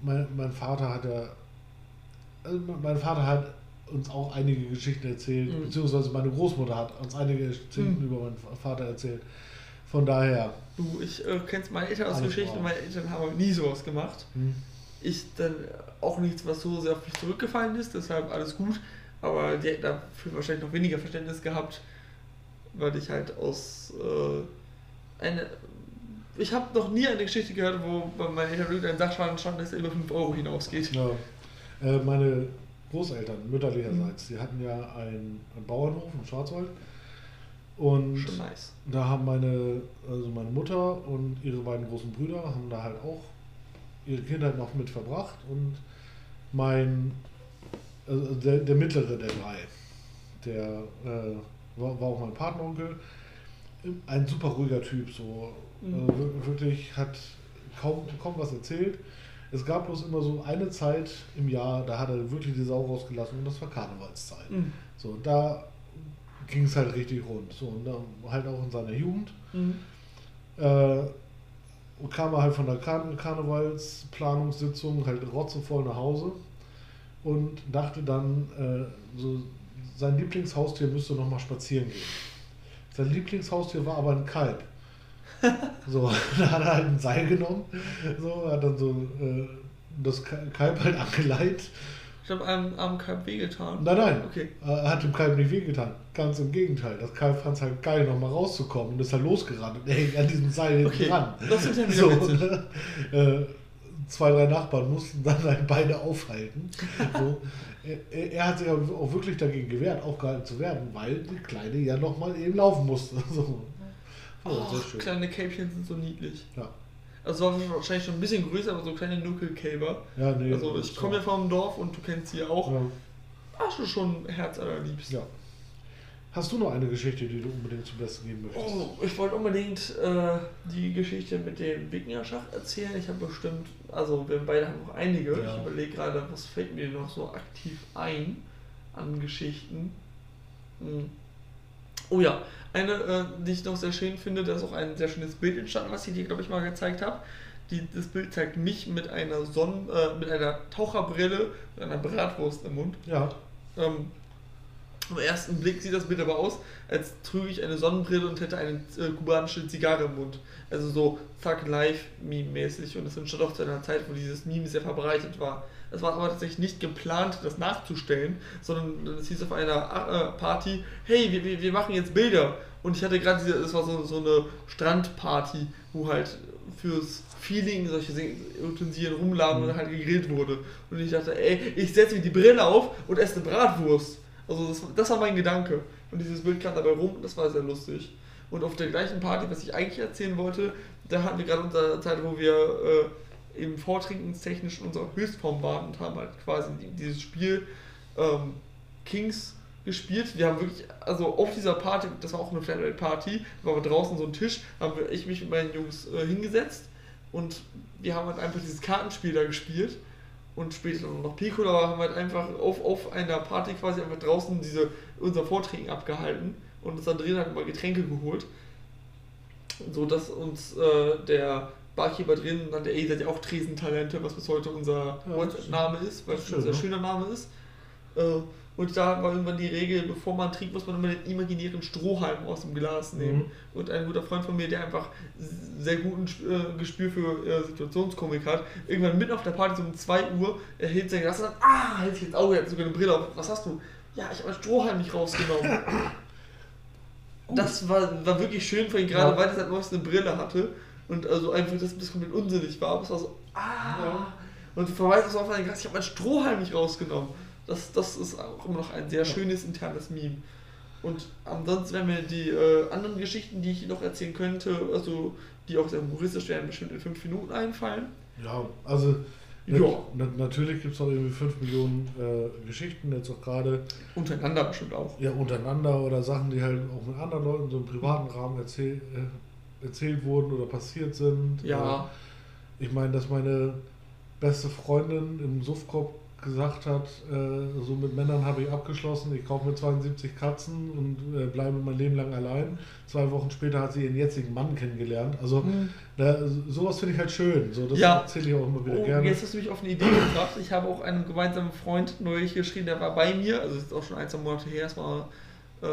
Speaker 1: mein, mein Vater hat ja. Also mein Vater hat uns auch einige Geschichten erzählt,
Speaker 2: Mhm.
Speaker 1: beziehungsweise meine Großmutter hat uns einige Geschichten
Speaker 2: Mhm.
Speaker 1: über meinen Vater erzählt. Von daher,
Speaker 2: Du, ich äh, kenn's meine Eltern aus Geschichten, meine Eltern haben nie sowas gemacht.
Speaker 1: hm,
Speaker 2: Ich dann auch nichts, was so sehr auf mich zurückgefallen ist, deshalb alles gut. Aber die hätten dafür wahrscheinlich noch weniger Verständnis gehabt, weil ich halt aus äh, eine. Ich habe noch nie eine Geschichte gehört, wo bei meinen Eltern irgendein Sachschaden stand, dass er über 5 Euro hinausgeht.
Speaker 1: ja. Äh, meine Großeltern, mütterlicherseits, die hatten ja einen, einen Bauernhof im Schwarzwald. Und
Speaker 2: nice.
Speaker 1: da haben meine, also meine Mutter und ihre beiden großen Brüder haben da halt auch ihre Kindheit noch mit verbracht und mein, also der, der mittlere der drei, der äh, war, war auch mein Patenonkel, ein super ruhiger Typ, so
Speaker 2: Mhm.
Speaker 1: äh, wir- wirklich hat kaum, kaum was erzählt. Es gab bloß immer so eine Zeit im Jahr, da hat er wirklich die Sau rausgelassen und das war Karnevalszeit.
Speaker 2: Mhm.
Speaker 1: So, da ging es halt richtig rund. So, und dann halt auch in seiner Jugend.
Speaker 2: Mhm.
Speaker 1: Äh, kam er halt von der Kar Karnevalsplanungssitzung halt rotzevoll nach Hause und dachte dann, äh, so, sein Lieblingshaustier müsste noch mal spazieren gehen. Sein Lieblingshaustier war aber ein Kalb. so, da hat er halt ein Seil genommen, so, hat dann so äh, das Kalb halt angeleitet.
Speaker 2: Ich habe einem armen Kalb wehgetan.
Speaker 1: Nein, nein,
Speaker 2: Okay.
Speaker 1: er hat dem Kalb nicht wehgetan. Ganz im Gegenteil. Das Kalb fand es halt geil, nochmal rauszukommen und ist halt losgerannt und er hing an diesem Seil hinten
Speaker 2: Okay,
Speaker 1: dran.
Speaker 2: das ist ja
Speaker 1: So, ne? äh, zwei, drei Nachbarn mussten dann seine Beine aufhalten. So. Er, er hat sich aber auch wirklich dagegen gewehrt, aufgehalten zu werden, weil die Kleine ja nochmal eben laufen musste. So. Oh, schön.
Speaker 2: kleine Kälbchen sind so niedlich.
Speaker 1: Ja.
Speaker 2: Also waren wahrscheinlich schon ein bisschen größer, aber so kleine Nuckelkälber.
Speaker 1: Ja, nee,
Speaker 2: Also ich komme ja vom Dorf und du kennst sie auch.
Speaker 1: ja.
Speaker 2: Ach, schon schon Herz allerliebst.
Speaker 1: ja. Hast du noch eine Geschichte, die du unbedingt zum Besten geben möchtest?
Speaker 2: Oh, ich wollte unbedingt äh, die Geschichte mit dem Wikingerschach erzählen. Ich habe bestimmt, also wir beide haben noch einige.
Speaker 1: Ja.
Speaker 2: Ich überlege gerade, was fällt mir noch so aktiv ein an Geschichten. Hm. Oh ja, eine, äh, die ich noch sehr schön finde, da ist auch ein sehr schönes Bild entstanden, was ich dir, glaube ich, mal gezeigt habe. Die, das Bild zeigt mich mit einer Sonnen, äh, mit einer Taucherbrille und einer Bratwurst im Mund.
Speaker 1: Ja.
Speaker 2: Ähm, am ersten Blick sieht das Bild aber aus, als trüge ich eine Sonnenbrille und hätte eine äh, kubanische Zigarre im Mund. Also so Thug Life Meme mäßig und es entstand auch zu einer Zeit, wo dieses Meme sehr verbreitet war. Es war aber tatsächlich nicht geplant, das nachzustellen, sondern es hieß auf einer äh, Party, hey, wir, wir, wir machen jetzt Bilder. Und ich hatte gerade diese, es war so, so eine Strandparty, wo halt fürs Feeling solche Utensilien rumlagen und halt gegrillt wurde. Und ich dachte, ey, ich setze mir die Brille auf und esse eine Bratwurst. Also das, das war mein Gedanke. Und dieses Bild kam dabei rum, das war sehr lustig. Und auf der gleichen Party, was ich eigentlich erzählen wollte, da hatten wir gerade unsere Zeit, wo wir äh, eben vortrinkenstechnisch in unserer Höchstform waren und haben halt quasi die- dieses Spiel ähm, Kings gespielt. Wir haben wirklich, also auf dieser Party, das war auch eine Flatrate-Party, da war draußen so ein Tisch, haben wir, ich mich mit meinen Jungs äh, hingesetzt und wir haben halt einfach dieses Kartenspiel da gespielt und später noch Piccolo, aber haben halt einfach auf, auf einer Party quasi einfach draußen diese, unser Vortrinken abgehalten und uns dann drin halt mal Getränke geholt. So dass uns äh, der Barkeeper drin nannte, ey, ihr seid ja auch Tresentalente, was bis heute unser
Speaker 1: Ja,
Speaker 2: WhatsApp-Name ist, weil
Speaker 1: das
Speaker 2: es
Speaker 1: ist
Speaker 2: ein sehr
Speaker 1: schön,
Speaker 2: schöner Name ist. Äh, und da war irgendwann die Regel, bevor man trinkt, muss man immer den imaginären Strohhalm aus dem Glas nehmen.
Speaker 1: Mhm.
Speaker 2: Und ein guter Freund von mir, der einfach sehr guten äh, Gespür für äh, Situationskomik hat, irgendwann mitten auf der Party so um 2 Uhr, er hält sein Glas und sagt, ah, hält sich ins Auge, er hat sogar eine Brille auf. Was hast du? Ja, ich habe meinen Strohhalm nicht rausgenommen. das war, war wirklich schön für ihn, gerade
Speaker 1: Ja.
Speaker 2: weil er seit neuestem eine Brille hatte. Und also einfach das, das komplett unsinnig war. Aber es war so, ah.
Speaker 1: Ja.
Speaker 2: Und verweist so auf Glas, ich habe meinen Strohhalm nicht rausgenommen. Das, das ist auch immer noch ein sehr schönes internes Meme. Und ansonsten wären mir die äh, anderen Geschichten, die ich noch erzählen könnte, also die auch sehr humoristisch wären, bestimmt in fünf Minuten einfallen.
Speaker 1: Ja, also
Speaker 2: Ja.
Speaker 1: nat- natürlich gibt es auch irgendwie 5 Millionen äh, Geschichten, jetzt auch gerade
Speaker 2: Untereinander bestimmt auch.
Speaker 1: ja, untereinander oder Sachen, die halt auch mit anderen Leuten so im privaten Rahmen erzähl, äh, erzählt wurden oder passiert sind.
Speaker 2: Ja,
Speaker 1: Äh, ich meine, dass meine beste Freundin im Suffkorb gesagt hat, äh, so mit Männern habe ich abgeschlossen, ich kaufe mir 72 Katzen und äh, bleibe mein Leben lang allein. Zwei Wochen später hat sie ihren jetzigen Mann kennengelernt. Also
Speaker 2: Hm.
Speaker 1: da, sowas finde ich halt schön. So, das
Speaker 2: Ja.
Speaker 1: erzähle ich auch immer wieder
Speaker 2: Oh,
Speaker 1: gerne.
Speaker 2: jetzt hast du mich auf eine Idee gebracht. Ich habe auch einen gemeinsamen Freund neulich geschrieben, der war bei mir, also das ist auch schon ein, zwei Monate her, war äh,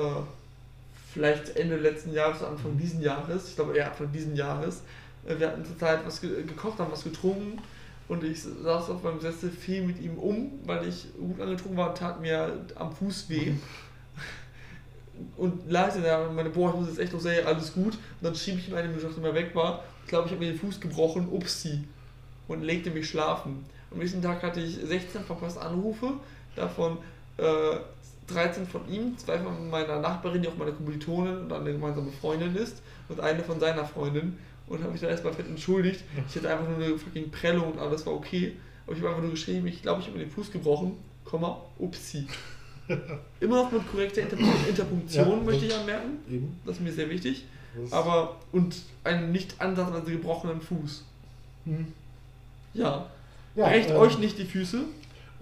Speaker 2: vielleicht Ende letzten Jahres, Anfang diesen Jahres, ich glaube eher Anfang diesen Jahres. Äh, Wir hatten zur Zeit was ge gekocht, haben was getrunken und ich saß auf meinem Sessel, fiel mit ihm um, weil ich gut angetrunken war und tat mir am Fuß weh. Und leise da und meine, boah, ich muss jetzt echt noch sehr, alles gut. Und dann schieb ich ihm eine Minute, nachdem er weg war. Ich glaube, ich habe mir den Fuß gebrochen, upsi. Und legte mich schlafen. Am nächsten Tag hatte ich 16 verpasste Anrufe, davon äh, 13 von ihm, zwei von meiner Nachbarin, die auch meine Kommilitonin und eine gemeinsame Freundin ist, und eine von seiner Freundin. Und habe mich dann erstmal fett entschuldigt. Ich hatte einfach nur eine fucking Prellung und alles war okay. Aber ich habe einfach nur geschrieben, ich glaube, ich habe mir den Fuß gebrochen, Komma, upsi. Immer noch mit korrekter Inter Interpunktion,
Speaker 1: Ja,
Speaker 2: möchte ich anmerken.
Speaker 1: Eben.
Speaker 2: Das ist mir sehr wichtig.
Speaker 1: Das-
Speaker 2: Aber, und einen nicht ansatzweise gebrochenen Fuß.
Speaker 1: Hm.
Speaker 2: Ja.
Speaker 1: Ja,
Speaker 2: Brecht
Speaker 1: ähm,
Speaker 2: euch nicht die Füße.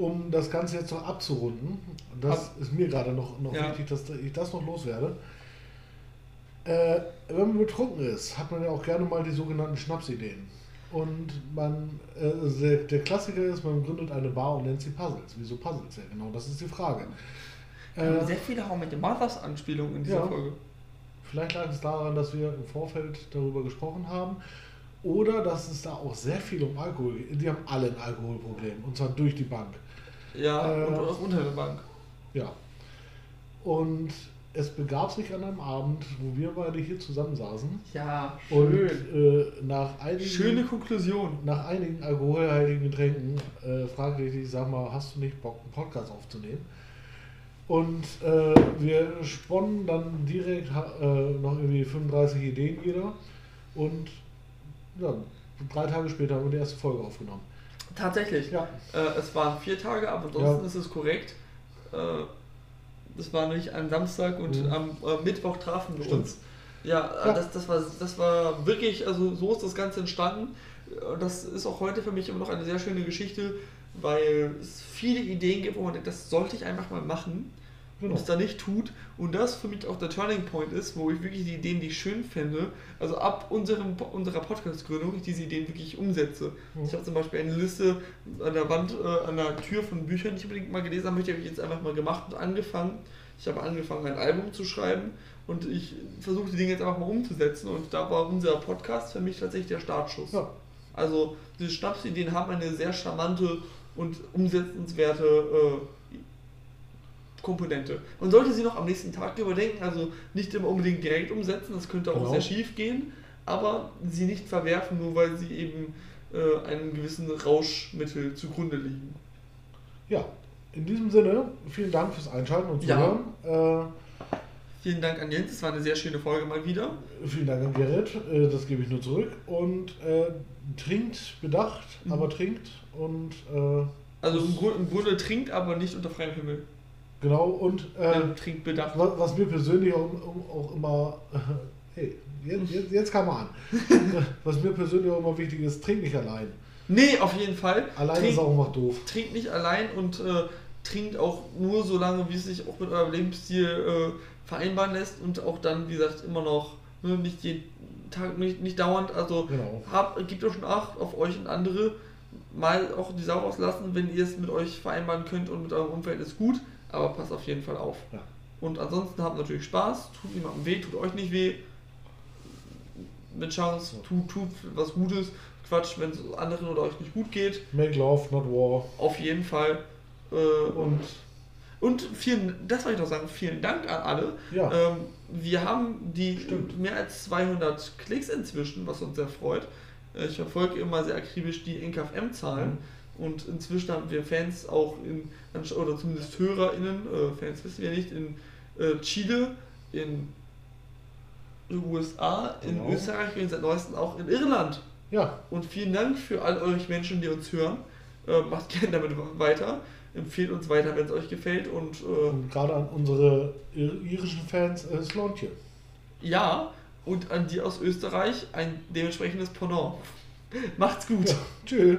Speaker 1: Um das Ganze jetzt noch abzurunden, das ist mir gerade noch, noch
Speaker 2: Ja.
Speaker 1: wichtig, dass ich das noch loswerde. Äh, wenn man betrunken ist, hat man ja auch gerne mal die sogenannten Schnapsideen. Und man, äh, der, der Klassiker ist, man gründet eine Bar und nennt sie Puzzles. Wieso Puzzles? Ja, genau, das ist die Frage.
Speaker 2: Haben
Speaker 1: Äh,
Speaker 2: sehr viele How Met Your Mothers Anspielungen in dieser
Speaker 1: ja.
Speaker 2: Folge.
Speaker 1: Vielleicht lag es daran, dass wir im Vorfeld darüber gesprochen haben. Oder dass es da auch sehr viel um Alkohol geht. Die haben alle ein Alkoholproblem. Und zwar durch die Bank.
Speaker 2: Ja,
Speaker 1: Äh,
Speaker 2: und auch unter der Bank.
Speaker 1: Ja. Und es begab sich an einem Abend, wo wir beide hier zusammensaßen.
Speaker 2: Ja,
Speaker 1: Und
Speaker 2: schön.
Speaker 1: äh, nach einigen,
Speaker 2: Schöne Konklusion.
Speaker 1: nach einigen alkoholhaltigen Getränken äh, fragte ich dich, sag mal, hast du nicht Bock, einen Podcast aufzunehmen? Und äh, wir sponnen dann direkt äh, noch irgendwie 35 Ideen jeder. Und ja, drei Tage später haben wir die erste Folge aufgenommen.
Speaker 2: Tatsächlich.
Speaker 1: Ja,
Speaker 2: Äh, es waren vier Tage, aber ansonsten
Speaker 1: Ja.
Speaker 2: ist es korrekt. Äh, es war nicht ein Samstag und
Speaker 1: Mhm.
Speaker 2: am äh, Mittwoch trafen wir
Speaker 1: Stimmt.
Speaker 2: uns. Ja, äh,
Speaker 1: Ja.
Speaker 2: Das, das, war, das war wirklich, also so ist das Ganze entstanden. Das ist auch heute für mich immer noch eine sehr schöne Geschichte, weil es viele Ideen gibt, wo man denkt, das sollte ich einfach mal machen
Speaker 1: genau.
Speaker 2: und es dann nicht tut. Und das für mich auch der Turning Point ist, wo ich wirklich die Ideen, die ich schön fände, also ab unserem, unserer Podcast-Gründung, ich diese Ideen wirklich umsetze.
Speaker 1: Mhm.
Speaker 2: Ich habe zum Beispiel eine Liste an der Wand, äh, an der Tür von Büchern, die ich unbedingt mal gelesen habe, möchte, habe ich jetzt einfach mal gemacht und angefangen. Ich habe angefangen, ein Album zu schreiben und ich versuche die Dinge jetzt einfach mal umzusetzen und da war unser Podcast für mich tatsächlich der Startschuss.
Speaker 1: Ja,
Speaker 2: Also diese Schnapsideen haben eine sehr charmante und umsetzenswerte äh, Komponente. Man sollte sie noch am nächsten Tag überdenken, also nicht immer unbedingt direkt umsetzen, das könnte auch
Speaker 1: Genau.
Speaker 2: sehr schief gehen, aber sie nicht verwerfen, nur weil sie eben äh, einem gewissen Rauschmittel zugrunde liegen.
Speaker 1: ja. In diesem Sinne, vielen Dank fürs Einschalten und
Speaker 2: Ja.
Speaker 1: Zuhören.
Speaker 2: Vielen Dank an Jens, es war eine sehr schöne Folge mal wieder.
Speaker 1: Äh, vielen Dank an Gerrit, äh, das gebe ich nur zurück. Und äh, trinkt bedacht,
Speaker 2: Mhm.
Speaker 1: aber trinkt. Und äh,
Speaker 2: Also im, Grund, im Grunde trinkt, aber nicht unter freiem Himmel.
Speaker 1: Genau, und äh,
Speaker 2: trinkt bedacht.
Speaker 1: was, was mir persönlich auch, auch immer, hey, jetzt, jetzt, jetzt kam er an. was mir persönlich auch immer wichtig ist, trink nicht allein.
Speaker 2: Nee, auf jeden Fall.
Speaker 1: Allein
Speaker 2: Trink-
Speaker 1: ist auch immer doof.
Speaker 2: trinkt nicht allein und äh, trinkt auch nur so lange, wie es sich auch mit eurem Lebensstil äh, vereinbaren lässt und auch dann, wie gesagt, immer noch ne, nicht jeden Tag, nicht, nicht dauernd. Also
Speaker 1: Genau.
Speaker 2: habt, gebt euch schon Acht auf euch und andere. Mal auch die Sau rauslassen, wenn ihr es mit euch vereinbaren könnt und mit eurem Umfeld ist gut, aber passt auf jeden Fall auf.
Speaker 1: Ja.
Speaker 2: Und ansonsten habt natürlich Spaß, tut niemandem weh, tut euch nicht weh. Mit Chance, tut, tut was Gutes. Quatsch, wenn es anderen oder euch nicht gut geht.
Speaker 1: Make love, not war.
Speaker 2: Auf jeden Fall. Äh,
Speaker 1: Und
Speaker 2: und vielen, das wollte ich noch sagen, vielen Dank an alle.
Speaker 1: ja,
Speaker 2: Ähm, wir haben die
Speaker 1: Stimmt.
Speaker 2: mehr als 200 Klicks inzwischen, was uns sehr freut. Äh, Ich verfolge immer sehr akribisch die NKFM-Zahlen
Speaker 1: Mhm.
Speaker 2: Und inzwischen haben wir Fans auch in, oder zumindest HörerInnen, äh, Fans wissen wir nicht, in äh, Chile, in den USA, in
Speaker 1: Genau.
Speaker 2: Österreich und seit neuestem auch in Irland.
Speaker 1: ja,
Speaker 2: Und vielen Dank für all euch Menschen, die uns hören. Äh, macht gerne damit weiter. Empfehlt uns weiter, wenn es euch gefällt. Und äh,
Speaker 1: und gerade an unsere ir- irischen Fans, äh, Slontje.
Speaker 2: ja, und an die aus Österreich ein dementsprechendes Pendant. Macht's gut.
Speaker 1: Ja, tschüss.